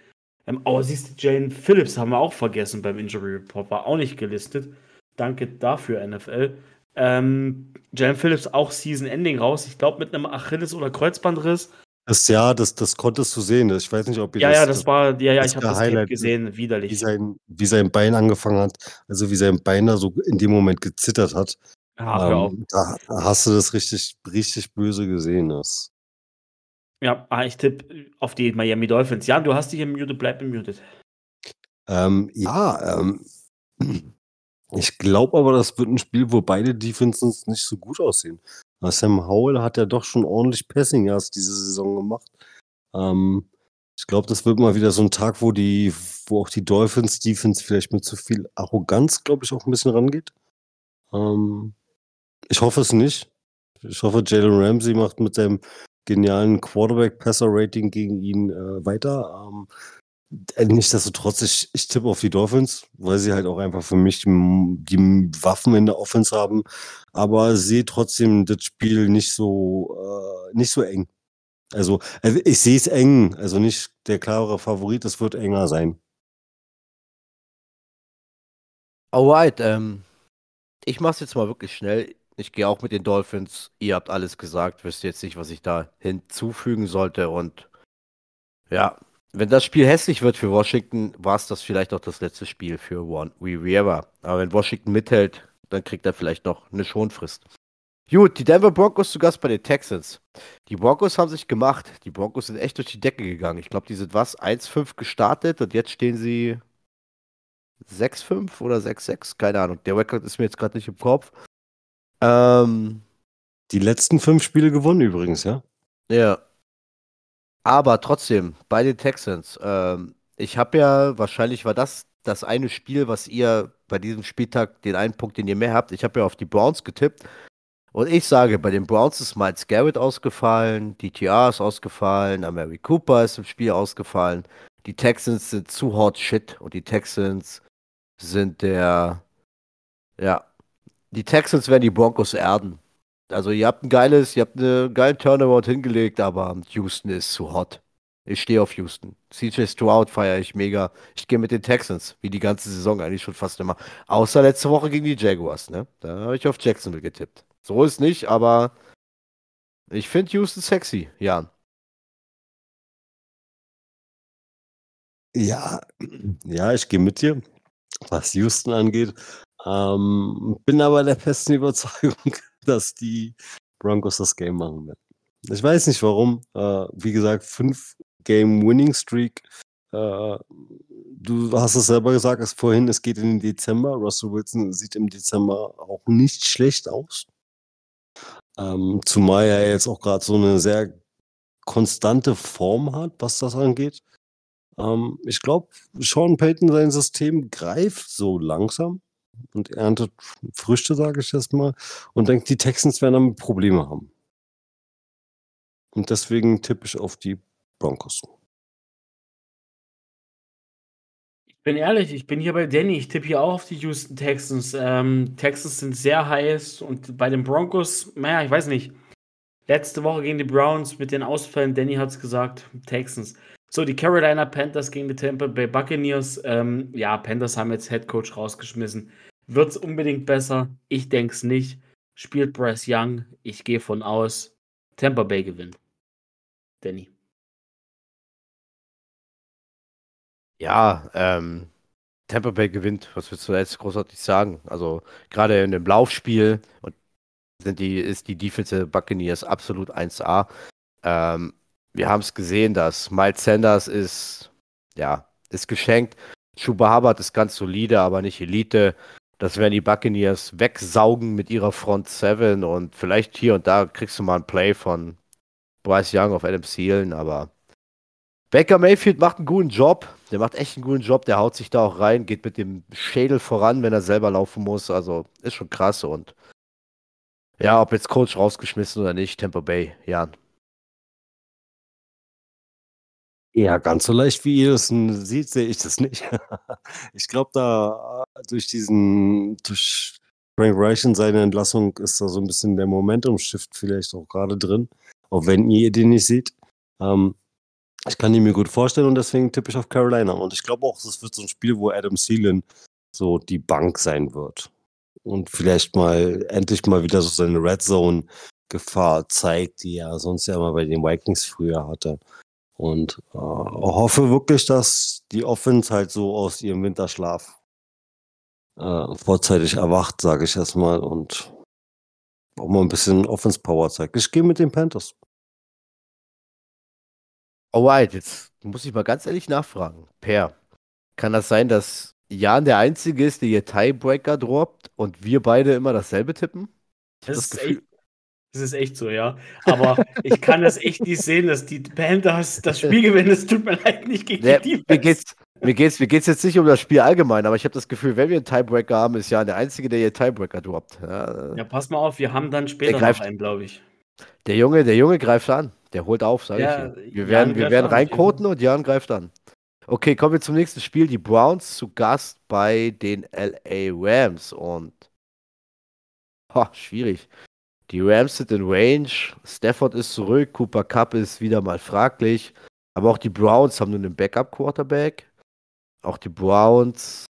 Ähm, aber siehst du, Jane Phillips haben wir auch vergessen beim Injury Report, war auch nicht gelistet. Danke dafür, NFL. Ähm, Jalen Phillips auch Season Ending raus. Ich glaube mit einem Achilles- oder Kreuzbandriss. Das ja, das, das konntest du sehen. Ich weiß nicht, ob ihr Ja, ja, das war, ja, ja, das ich habe das Highlight, gesehen, wie widerlich. sein, wie sein Bein angefangen hat, also wie sein Bein da so in dem Moment gezittert hat. Ach. Ähm, da hast du das richtig, richtig böse gesehen. Das. Ja, ah, ich tippe auf die Miami Dolphins. Jan, du hast dich gemutet, bleib gemutet. Ähm, ja, ähm, ich glaube aber, das wird ein Spiel, wo beide Defenses nicht so gut aussehen. Sam Howell hat ja doch schon ordentlich Passing Yards diese Saison gemacht. Ähm, ich glaube, das wird mal wieder so ein Tag, wo die, wo auch die Dolphins Defense vielleicht mit zu viel Arroganz, glaube ich, auch ein bisschen rangeht. Ähm, ich hoffe es nicht. Ich hoffe, Jalen Ramsey macht mit seinem genialen Quarterback-Passer-Rating gegen ihn äh, weiter. Ähm, äh, nichtsdestotrotz, ich, ich tippe auf die Dolphins, weil sie halt auch einfach für mich die, Waffen in der Offense haben. Aber sehe trotzdem das Spiel nicht so, äh, nicht so eng. Also, also ich sehe es eng, also nicht der klare Favorit, es wird enger sein. Alright, ähm, ich mach's jetzt mal wirklich schnell. Ich gehe auch mit den Dolphins. Ihr habt alles gesagt, wüsste jetzt nicht, was ich da hinzufügen sollte. Und ja, wenn das Spiel hässlich wird für Washington, war es das vielleicht auch das letzte Spiel für One Rivera. Aber wenn Washington mithält, dann kriegt er vielleicht noch eine Schonfrist. Gut, die Denver Broncos zu Gast bei den Texans. Die Broncos haben sich gemacht. Die Broncos sind echt durch die Decke gegangen. Ich glaube, die sind was? 1-5 gestartet und jetzt stehen sie 6-5 oder 6-6? Keine Ahnung. Der Record ist mir jetzt gerade nicht im Kopf. Ähm, die letzten fünf Spiele gewonnen übrigens, ja? Ja. Aber trotzdem, bei den Texans, ähm, ich habe ja, wahrscheinlich war das das eine Spiel, was ihr bei diesem Spieltag, den einen Punkt, den ihr mehr habt, ich habe ja auf die Browns getippt. Und ich sage, bei den Browns ist Miles Garrett ausgefallen, DTR ist ausgefallen, Amari Cooper ist im Spiel ausgefallen. Die Texans sind zu hot shit und die Texans sind der, ja, die Texans werden die Broncos erden. Also ihr habt ein geiles, ihr habt einen geilen Turnaround hingelegt, aber Houston ist zu hot. Ich stehe auf Houston. CJ Stroud feiere ich mega. Ich gehe mit den Texans, wie die ganze Saison eigentlich schon fast immer. Außer letzte Woche gegen die Jaguars, ne? Da habe ich auf Jacksonville getippt. So ist nicht, aber ich finde Houston sexy, Jan. Ja, ja, ich gehe mit dir, was Houston angeht. Ähm, bin aber der festen Überzeugung, dass die Broncos das Game machen werden. Ich weiß nicht warum. Äh, wie gesagt, fünf Game Winning Streak. Äh, du hast es selber gesagt, es vorhin, es geht in den Dezember. Russell Wilson sieht im Dezember auch nicht schlecht aus. Ähm, zumal er jetzt auch gerade so eine sehr konstante Form hat, was das angeht. Ähm, ich glaube, Sean Payton, sein System greift so langsam und erntet Früchte, sage ich jetzt mal, und denkt, die Texans werden damit Probleme haben. Und deswegen tippe ich auf die Broncos. Ich bin ehrlich, ich bin hier bei Danny. Ich tippe hier auch auf die Houston Texans. Ähm, Texans sind sehr heiß und bei den Broncos, naja, ich weiß nicht. Letzte Woche gegen die Browns mit den Ausfällen, Danny hat es gesagt, Texans. So, die Carolina Panthers gegen die Tampa Bay Buccaneers. Ähm, ja, Panthers haben jetzt Head Coach rausgeschmissen. Wird es unbedingt besser? Ich denke es nicht. Spielt Bryce Young? Ich gehe von aus. Tampa Bay gewinnt. Danny. Ja, ähm, Tampa Bay gewinnt. Was willst du jetzt großartig sagen? Also gerade in dem Laufspiel sind die, ist die Defense Buccaneers absolut 1A. Ähm, wir haben es gesehen, dass Miles Sanders ist, ja, ist geschenkt. Chuba Hubbard ist ganz solide, aber nicht Elite. Das werden die Buccaneers wegsaugen mit ihrer Front 7 und vielleicht hier und da kriegst du mal ein Play von Bryce Young auf Adam Thielen, aber Baker Mayfield macht einen guten Job. Der macht echt einen guten Job. Der haut sich da auch rein, geht mit dem Schädel voran, wenn er selber laufen muss. Also ist schon krass und ja, ob jetzt Coach rausgeschmissen oder nicht, Tampa Bay, Jan. Ja, ganz so leicht wie ihr das seht, sehe ich das nicht. ich glaube, da äh, durch diesen, durch Frank Reich und seine Entlassung ist da so ein bisschen der Momentum-Shift vielleicht auch gerade drin, auch wenn ihr den nicht seht. Ähm, ich kann ihn mir gut vorstellen und deswegen tippe ich auf Carolina. Und ich glaube auch, es wird so ein Spiel, wo Adam Thielen so die Bank sein wird. Und vielleicht mal endlich mal wieder so seine Red Zone-Gefahr zeigt, die er sonst ja immer bei den Vikings früher hatte. Und äh, hoffe wirklich, dass die Offense halt so aus ihrem Winterschlaf äh, vorzeitig erwacht, sage ich erstmal, und auch mal ein bisschen Offense Power zeigt. Ich gehe mit den Panthers. Alright, jetzt muss ich mal ganz ehrlich nachfragen. Per, kann das sein, dass Jan der Einzige ist, der hier Tiebreaker droppt und wir beide immer dasselbe tippen? Das, das ist Gefühl, echt das ist echt so, ja. Aber ich kann das echt nicht sehen, dass die Panthers das Spiel gewinnen. Es tut mir leid, nicht gegen ja, die mir geht's, mir geht's, mir geht's jetzt nicht um das Spiel allgemein, aber ich habe das Gefühl, wenn wir einen Tiebreaker haben, ist ja der Einzige, der hier Tiebreaker droppt. Ja, ja pass mal auf, wir haben dann später greift, noch einen, glaube ich. Der Junge, der Junge greift an. Der holt auf, sage Ja, ich. Wir Jan werden, wir werden reinkoten und Jan greift an. Okay, kommen wir zum nächsten Spiel. Die Browns zu Gast bei den LA Rams. Und ha, schwierig. Die Rams sind in Range. Stafford ist zurück. Cooper Cup ist wieder mal fraglich. Aber auch die Browns haben nur einen Backup-Quarterback. Auch die Browns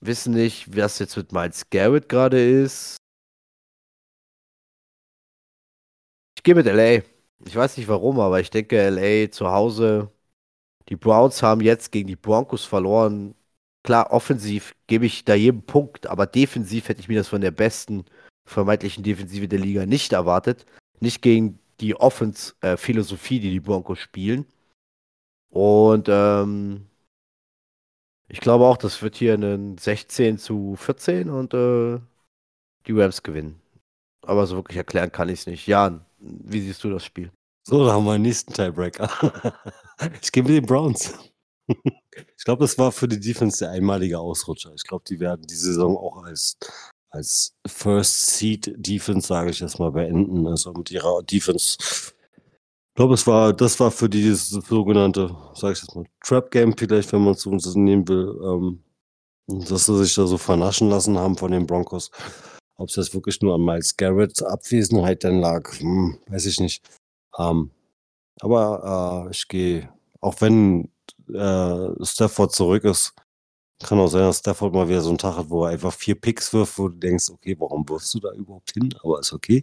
wissen nicht, was jetzt mit Miles Garrett gerade ist. Ich gehe mit LA. Ich weiß nicht warum, aber ich denke LA zu Hause. Die Browns haben jetzt gegen die Broncos verloren. Klar, offensiv gebe ich da jedem Punkt, aber defensiv hätte ich mir das von der besten vermeintlichen Defensive der Liga nicht erwartet. Nicht gegen die Offense-Philosophie, die die Broncos spielen. Und ähm, ich glaube auch, das wird hier ein 16 zu 14 und äh, die Rams gewinnen. Aber so wirklich erklären kann ich es nicht. Jan, wie siehst du das Spiel? So, da haben wir den nächsten Tiebreaker. ich gehe mit den Browns. ich glaube, das war für die Defense der einmalige Ausrutscher. Ich glaube, die werden die Saison auch als, als First Seed Defense, sage ich jetzt mal, beenden. Also mit ihrer Defense. Ich glaube, es war, das war für die dieses sogenannte, sage ich jetzt mal, Trap Game vielleicht, wenn man es so nehmen will, ähm, dass sie sich da so vernaschen lassen haben von den Broncos. Ob es jetzt wirklich nur an Miles Garrett's Abwesenheit dann lag, hm, weiß ich nicht. Ähm, aber äh, ich gehe, auch wenn äh, Stafford zurück ist, kann auch sein, dass Stafford mal wieder so einen Tag hat, wo er einfach vier Picks wirft, wo du denkst, okay, warum wirfst du da überhaupt hin? Aber ist okay.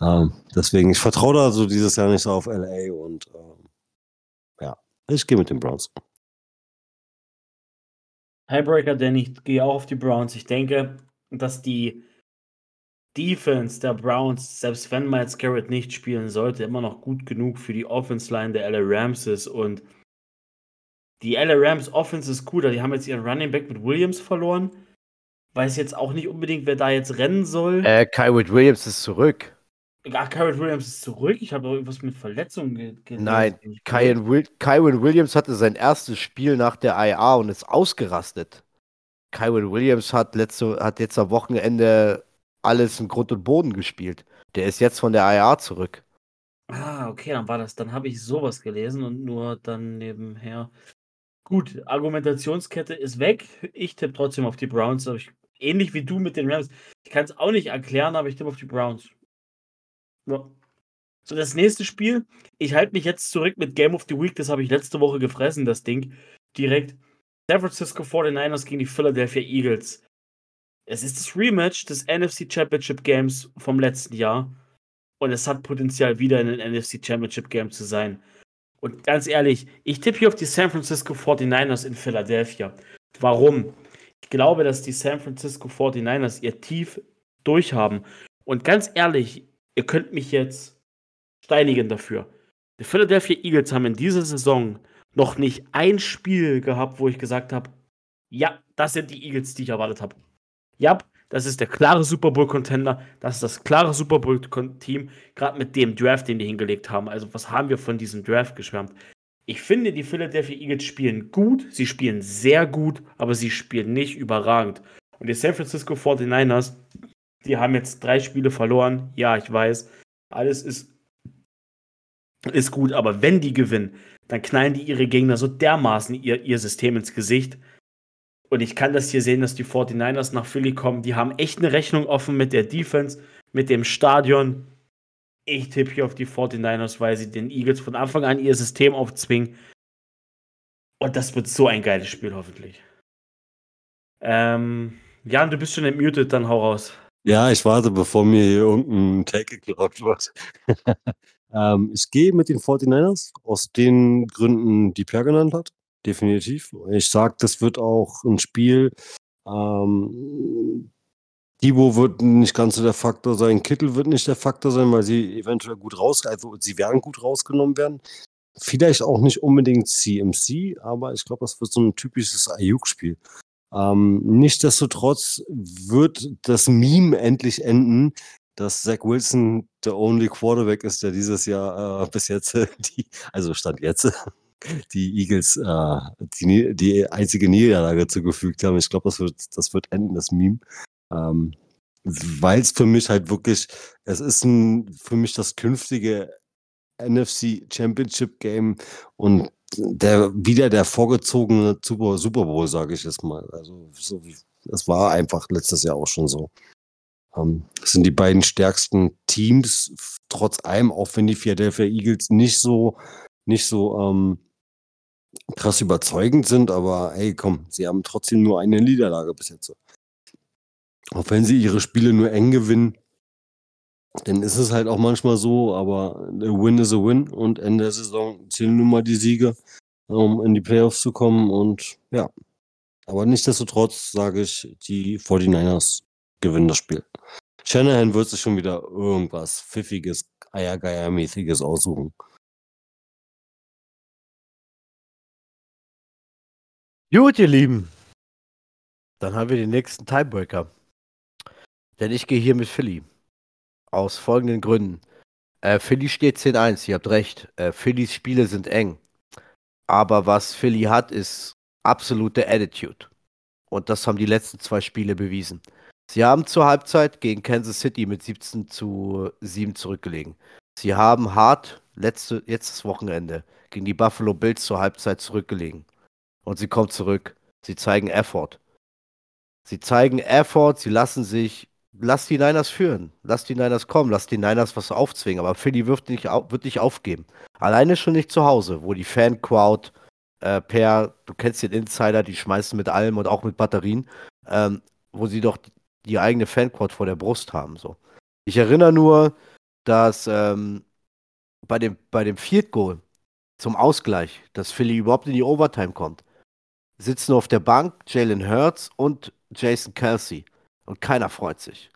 Ähm, deswegen, ich vertraue da so dieses Jahr nicht so auf LA und ähm, ja, ich gehe mit den Browns. Highbreaker, denn ich gehe auch auf die Browns. Ich denke, dass die Defense der Browns, selbst wenn Miles Garrett nicht spielen sollte, immer noch gut genug für die Offense Line der LA Rams ist. Und die LA Rams Offense ist gut. Die haben jetzt ihren Running Back mit Williams verloren. Weiß jetzt auch nicht unbedingt, wer da jetzt rennen soll. Äh, Kyrod Williams ist zurück. Ach, Garrett Williams ist zurück. Ich habe irgendwas mit Verletzungen ge gelesen. Nein, Kyron, Will Kyron Williams hatte sein erstes Spiel nach der IA und ist ausgerastet. Kyron Williams hat, letzte, hat jetzt am Wochenende alles in Grund und Boden gespielt. Der ist jetzt von der IA zurück. Ah, okay, dann war das. Dann habe ich sowas gelesen und nur dann nebenher. Gut, Argumentationskette ist weg. Ich tippe trotzdem auf die Browns. Ich, ähnlich wie du mit den Rams. Ich kann es auch nicht erklären, aber ich tippe auf die Browns. Ja. So, das nächste Spiel. Ich halte mich jetzt zurück mit Game of the Week. Das habe ich letzte Woche gefressen, das Ding. Direkt. San Francisco 49ers gegen die Philadelphia Eagles. Es ist das Rematch des NFC Championship Games vom letzten Jahr. Und es hat Potenzial, wieder in den NFC Championship Game zu sein. Und ganz ehrlich, ich tippe hier auf die San Francisco 49ers in Philadelphia. Warum? Ich glaube, dass die San Francisco 49ers ihr Tief durchhaben. Und ganz ehrlich, ihr könnt mich jetzt steinigen dafür. Die Philadelphia Eagles haben in dieser Saison noch nicht ein Spiel gehabt, wo ich gesagt habe, ja, das sind die Eagles, die ich erwartet habe. Ja, das ist der klare Super Bowl-Contender, das ist das klare Super Bowl-Team, gerade mit dem Draft, den die hingelegt haben. Also, was haben wir von diesem Draft geschwärmt? Ich finde, die Philadelphia Eagles spielen gut, sie spielen sehr gut, aber sie spielen nicht überragend. Und die San Francisco 49ers, die haben jetzt drei Spiele verloren. Ja, ich weiß, alles ist, ist gut, aber wenn die gewinnen, dann knallen die ihre Gegner so dermaßen ihr, ihr System ins Gesicht. Und ich kann das hier sehen, dass die 49ers nach Philly kommen. Die haben echt eine Rechnung offen mit der Defense, mit dem Stadion. Ich tippe hier auf die 49ers, weil sie den Eagles von Anfang an ihr System aufzwingen. Und das wird so ein geiles Spiel, hoffentlich. Ähm, Jan, du bist schon entmutet, dann hau raus. Ja, ich warte, bevor mir hier irgendein Take geglaubt wird. ähm, ich gehe mit den 49ers aus den Gründen, die Per genannt hat. Definitiv. Ich sage, das wird auch ein Spiel. Ähm, Debo wird nicht ganz so der Faktor sein. Kittel wird nicht der Faktor sein, weil sie eventuell gut raus, also sie werden gut rausgenommen werden. Vielleicht auch nicht unbedingt CMC, aber ich glaube, das wird so ein typisches Ayuk-Spiel. Ähm, Nichtsdestotrotz wird das Meme endlich enden, dass Zach Wilson der only Quarterback ist, der dieses Jahr äh, bis jetzt, die, also Stand jetzt, die Eagles äh, die, die einzige Niederlage zugefügt haben. Ich glaube, das wird, das wird enden, das Meme. Ähm, Weil es für mich halt wirklich, es ist ein, für mich das künftige NFC Championship Game und der wieder der vorgezogene Super, Super Bowl, sage ich jetzt mal. Also so, das war einfach letztes Jahr auch schon so. Ähm, das sind die beiden stärksten Teams, trotz allem, auch wenn die Philadelphia Eagles nicht so, nicht so ähm, krass überzeugend sind, aber hey, komm, sie haben trotzdem nur eine Niederlage bis jetzt. Auch wenn sie ihre Spiele nur eng gewinnen, dann ist es halt auch manchmal so, aber a win is a win und Ende der Saison zählen nun mal die Siege, um in die Playoffs zu kommen und ja. Aber nichtsdestotrotz sage ich, die 49ers gewinnen das Spiel. Shanahan wird sich schon wieder irgendwas pfiffiges, eiergeiermäßiges aussuchen. Gut, ihr Lieben. Dann haben wir den nächsten Tiebreaker. Denn ich gehe hier mit Philly. Aus folgenden Gründen. Äh, Philly steht 10-1, ihr habt recht. Äh, Phillys Spiele sind eng. Aber was Philly hat, ist absolute Attitude. Und das haben die letzten zwei Spiele bewiesen. Sie haben zur Halbzeit gegen Kansas City mit 17 zu 7 zurückgelegen. Sie haben hart letzte, jetzt das Wochenende gegen die Buffalo Bills zur Halbzeit zurückgelegen. Und sie kommt zurück. Sie zeigen Effort. Sie zeigen Effort, sie lassen sich, lass die Niners führen. Lass die Niners kommen, lass die Niners was aufzwingen. Aber Philly wird nicht, wird nicht aufgeben. Alleine schon nicht zu Hause, wo die Fan-Crowd äh, per, du kennst den Insider, die schmeißen mit allem und auch mit Batterien, ähm, wo sie doch die eigene Fanquad vor der Brust haben. So. Ich erinnere nur, dass ähm, bei dem, bei dem Field Goal zum Ausgleich, dass Philly überhaupt in die Overtime kommt, sitzen auf der Bank Jalen Hurts und Jason Kelsey. Und keiner freut sich.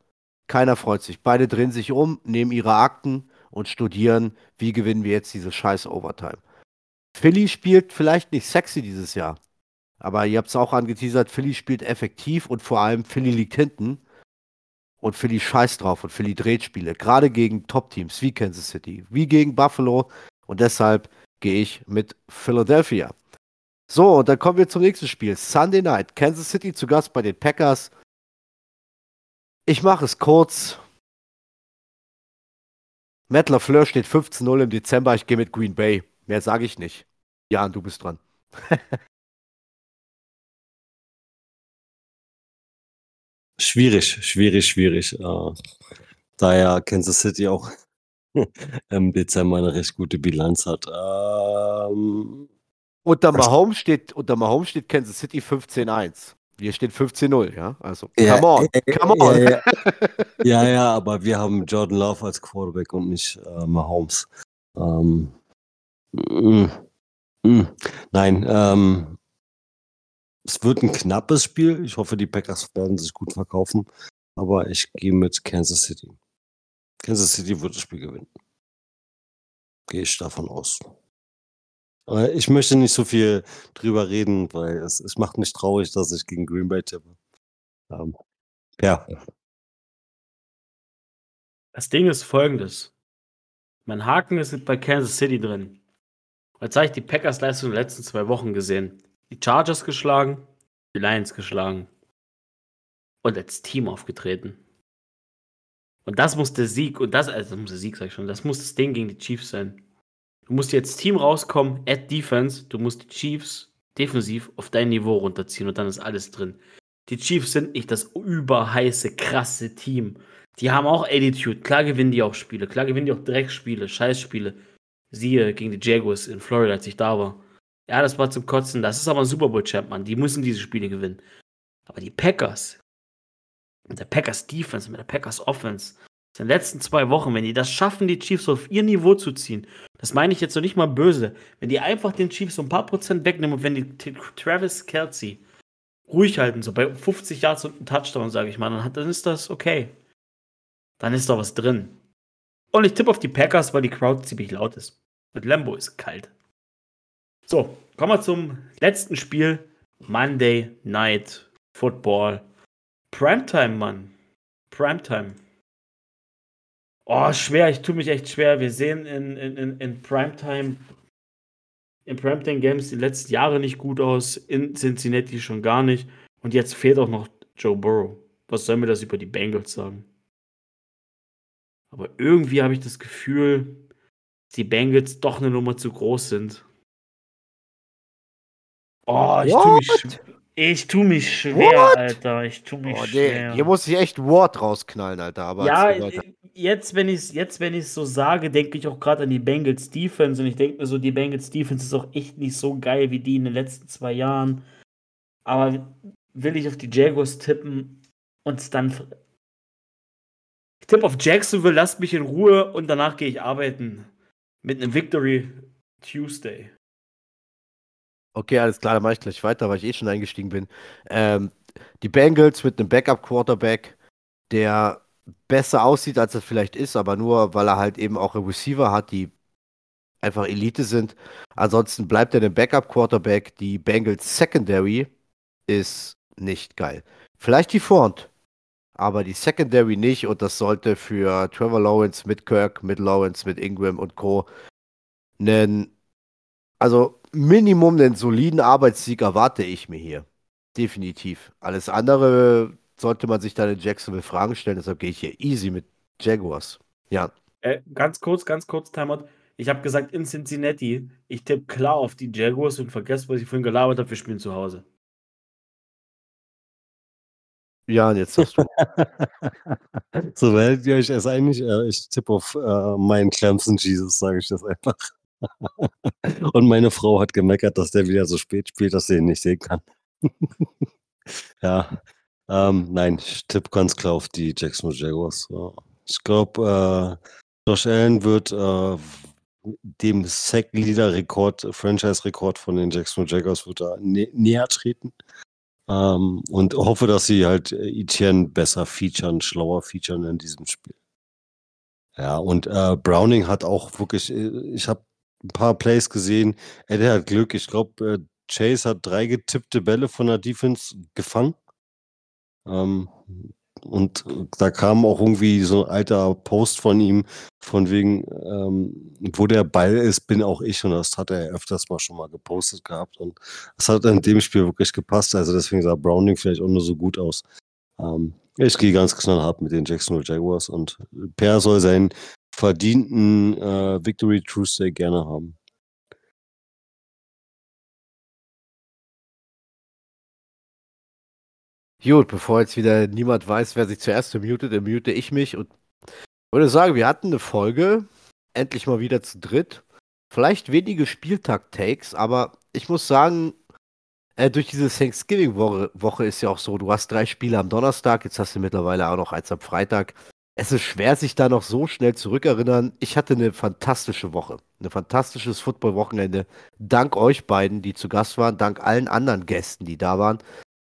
Keiner freut sich. Beide drehen sich um, nehmen ihre Akten und studieren, wie gewinnen wir jetzt diese scheiß Overtime. Philly spielt vielleicht nicht sexy dieses Jahr, aber ihr habt es auch angeteasert, Philly spielt effektiv und vor allem Philly liegt hinten. Und Philly scheißt drauf und Philly dreht Spiele. Gerade gegen Top-Teams wie Kansas City, wie gegen Buffalo. Und deshalb gehe ich mit Philadelphia. So, dann kommen wir zum nächsten Spiel. Sunday Night. Kansas City zu Gast bei den Packers. Ich mache es kurz. Matt LaFleur steht 15-0 im Dezember. Ich gehe mit Green Bay. Mehr sage ich nicht. Jan, du bist dran. Schwierig, schwierig, schwierig. Äh, da ja Kansas City auch im Dezember eine recht gute Bilanz hat. Ähm, unter Mahomes steht, unter Mahomes steht Kansas City 15-1. Wir stehen 15-0, ja? Also, come ja, on, come on. Ja ja. ja, ja, aber wir haben Jordan Love als Quarterback und nicht äh, Mahomes. Ähm, mm, mm, nein, ähm, es wird ein knappes Spiel. Ich hoffe, die Packers werden sich gut verkaufen. Aber ich gehe mit Kansas City. Kansas City wird das Spiel gewinnen. Gehe ich davon aus. Aber ich möchte nicht so viel drüber reden, weil es, es macht mich traurig, dass ich gegen Green Bay tippe. Ähm, ja. Das Ding ist folgendes. Mein Haken ist bei Kansas City drin. Jetzt habe ich die Packers Leistung in den letzten zwei Wochen gesehen die Chargers geschlagen, die Lions geschlagen und als Team aufgetreten. Und das muss der Sieg, und das, also das muss der Sieg, sag ich schon, das muss das Ding gegen die Chiefs sein. Du musst jetzt Team rauskommen, at Defense, du musst die Chiefs defensiv auf dein Niveau runterziehen und dann ist alles drin. Die Chiefs sind nicht das überheiße, krasse Team. Die haben auch Attitude. Klar gewinnen die auch Spiele. Klar gewinnen die auch Dreckspiele, Scheißspiele. Siehe gegen die Jaguars in Florida, als ich da war. Ja, das war zum Kotzen. Das ist aber ein Super Bowl-Champ, Mann. Die müssen diese Spiele gewinnen. Aber die Packers, mit der Packers Defense, mit der Packers Offense, in den letzten zwei Wochen, wenn die das schaffen, die Chiefs auf ihr Niveau zu ziehen, das meine ich jetzt noch nicht mal böse, wenn die einfach den Chiefs so ein paar Prozent wegnehmen und wenn die Travis Kelsey ruhig halten, so bei 50 Yards und einem Touchdown, sage ich mal, dann, dann ist das okay. Dann ist da was drin. Und ich tippe auf die Packers, weil die Crowd ziemlich laut ist. Mit Lambo ist kalt. So, kommen wir zum letzten Spiel. Monday Night Football. Primetime, Mann. Primetime. Oh, schwer, ich tue mich echt schwer. Wir sehen in, in, in Primetime, in Primetime Games die letzten Jahre nicht gut aus, in Cincinnati schon gar nicht. Und jetzt fehlt auch noch Joe Burrow. Was soll mir das über die Bengals sagen? Aber irgendwie habe ich das Gefühl, die Bengals doch eine Nummer zu groß sind. Oh, ich tu What? mich, sch- ich tu mich schwer, What? Alter. Ich tu mich Oh, nee, schwer. hier muss ich echt Wort rausknallen, Alter. Aber Ja, jetzt, wenn ich es jetzt, wenn ich's so sage, denke ich auch gerade an die Bengals Defense und ich denke mir so, die Bengals Defense ist auch echt nicht so geil wie die in den letzten zwei Jahren. Aber will ich auf die Jaguars tippen und dann. Ich tippe auf Jacksonville, lasst mich in Ruhe und danach gehe ich arbeiten. Mit einem Victory Tuesday. Okay, alles klar, dann mache ich gleich weiter, weil ich eh schon eingestiegen bin. Ähm, die Bengals mit einem Backup-Quarterback, der besser aussieht, als er vielleicht ist, aber nur, weil er halt eben auch Receiver hat, die einfach Elite sind. Ansonsten bleibt er ein Backup-Quarterback. Die Bengals Secondary ist nicht geil. Vielleicht die Front, aber die Secondary nicht und das sollte für Trevor Lawrence mit Kirk, mit Lawrence, mit Ingram und Co. einen also Minimum einen soliden Arbeitssieg erwarte ich mir hier. Definitiv. Alles andere sollte man sich dann in Jacksonville Fragen stellen, deshalb gehe ich hier easy mit Jaguars. Ja. Äh, ganz kurz, ganz kurz, Timeout. Ich habe gesagt in Cincinnati. Ich tippe klar auf die Jaguars und vergesst, was ich vorhin gelabert habe. Wir spielen zu Hause. Ja, und jetzt sagst du. so werdet ihr euch erst einig. Äh, ich tippe auf äh, meinen Clemson Jesus, sage ich das einfach. Und meine Frau hat gemeckert, dass der wieder so spät spielt, dass sie ihn nicht sehen kann. ja, ähm, nein, ich tippe ganz klar auf die Jacksonville Jaguars. Ja. Ich glaube, äh, Josh Allen wird äh, dem Sack-Leader-Rekord, Franchise-Rekord von den Jacksonville Jaguars wird da nä näher treten. Ähm, und hoffe, dass sie halt äh, Etienne besser featuren, schlauer featuren in diesem Spiel. Ja, und äh, Browning hat auch wirklich, äh, ich habe ein paar Plays gesehen, er hat Glück. Ich glaube, äh, Chase hat drei getippte Bälle von der Defense gefangen. Ähm, und da kam auch irgendwie so ein alter Post von ihm, von wegen, ähm, wo der Ball ist, bin auch ich. Und das hat er öfters mal schon mal gepostet gehabt. Und das hat in dem Spiel wirklich gepasst. Also deswegen sah Browning vielleicht auch nur so gut aus. Ähm, ich gehe ganz knallhart mit den Jacksonville Jaguars und Per soll seinen verdienten äh, Victory Tuesday gerne haben. Gut, bevor jetzt wieder niemand weiß, wer sich zuerst mutet, dann mute ich mich und würde sagen, wir hatten eine Folge, endlich mal wieder zu dritt. Vielleicht wenige Spieltag-Takes, aber ich muss sagen, äh, durch diese Thanksgiving-Woche Woche ist ja auch so, du hast drei Spiele am Donnerstag, jetzt hast du mittlerweile auch noch eins am Freitag. Es ist schwer, sich da noch so schnell zurückerinnern. Ich hatte eine fantastische Woche, ein fantastisches Football-Wochenende. Dank euch beiden, die zu Gast waren, dank allen anderen Gästen, die da waren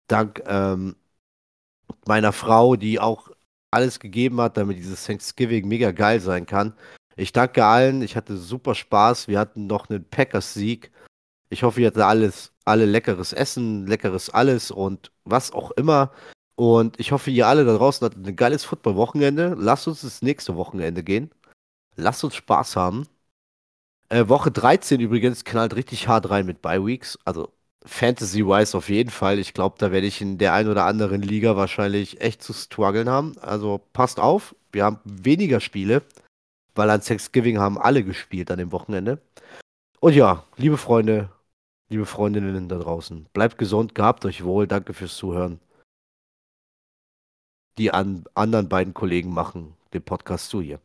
dank ähm, meiner Frau, die auch alles gegeben hat, damit dieses Thanksgiving mega geil sein kann. Ich danke allen, ich hatte super Spaß. Wir hatten noch einen Packers-Sieg. Ich hoffe, ihr hattet alles, alle leckeres Essen, leckeres alles und was auch immer. Und ich hoffe, ihr alle da draußen hattet ein geiles Football-Wochenende. Lasst uns das nächste Wochenende gehen. Lasst uns Spaß haben. Äh, Woche 13 übrigens knallt richtig hart rein mit Bye Weeks. Also Fantasy-wise auf jeden Fall. Ich glaube, da werde ich in der ein oder anderen Liga wahrscheinlich echt zu strugglen haben. Also passt auf, wir haben weniger Spiele, weil an Thanksgiving haben alle gespielt an dem Wochenende. Und ja, liebe Freunde, liebe Freundinnen da draußen, bleibt gesund, gehabt euch wohl, danke fürs Zuhören. Die an, anderen beiden Kollegen machen den Podcast zu hier.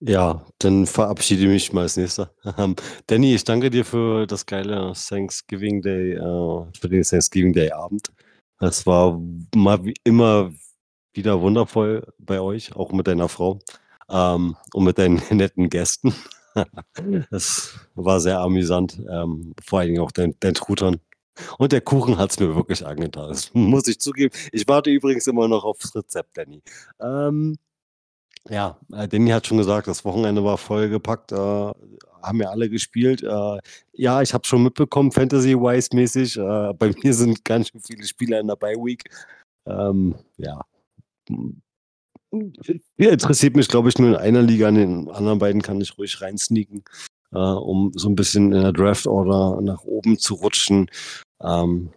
Ja, dann verabschiede ich mich mal als nächster. Ähm, Danny, ich danke dir für das geile Thanksgiving Day, äh, für den Thanksgiving Day Abend. Es war mal wie immer wieder wundervoll bei euch, auch mit deiner Frau ähm, und mit deinen netten Gästen. Es war sehr amüsant, ähm, vor allen Dingen auch dein, dein Truthahn. Und der Kuchen hat es mir wirklich angetan, das muss ich zugeben. Ich warte übrigens immer noch aufs Rezept, Danny. Ähm, ja, äh, Danny hat schon gesagt, das Wochenende war vollgepackt, äh, haben ja alle gespielt. Äh, ja, ich habe schon mitbekommen, Fantasy-wise mäßig. Äh, bei mir sind ganz schön viele Spieler in der Bye-Week. Ähm, ja. Ja, interessiert mich, glaube ich, nur in einer Liga. In den anderen beiden kann ich ruhig reinsneaken, äh, um so ein bisschen in der Draft-Order nach oben zu rutschen. Ähm,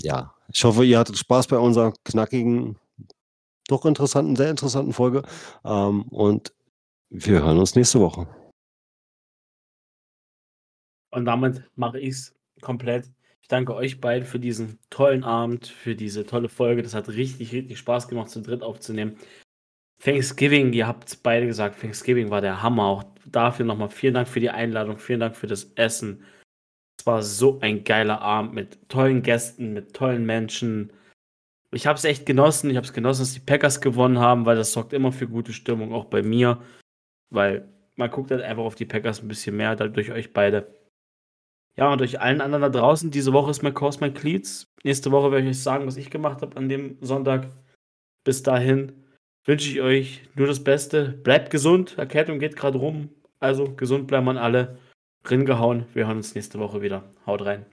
ja, ich hoffe, ihr hattet Spaß bei unserer knackigen, doch interessanten, sehr interessanten Folge. Ähm, und wir hören uns nächste Woche. Und damit mache ich es komplett. Ich danke euch beiden für diesen tollen Abend, für diese tolle Folge. Das hat richtig, richtig Spaß gemacht, zu dritt aufzunehmen. Thanksgiving, ihr habt beide gesagt, Thanksgiving war der Hammer. Auch dafür nochmal vielen Dank für die Einladung, vielen Dank für das Essen. Es war so ein geiler Abend mit tollen Gästen, mit tollen Menschen. Ich habe es echt genossen. Ich habe es genossen, dass die Packers gewonnen haben, weil das sorgt immer für gute Stimmung, auch bei mir. Weil man guckt halt einfach auf die Packers ein bisschen mehr, durch euch beide. Ja, und durch allen anderen da draußen. Diese Woche ist mein Kurs, mein Cleats. Nächste Woche werde ich euch sagen, was ich gemacht habe an dem Sonntag. Bis dahin wünsche ich euch nur das Beste. Bleibt gesund. Erkältung geht gerade rum. Also gesund bleiben wir alle. Ringehauen. Wir hören uns nächste Woche wieder. Haut rein.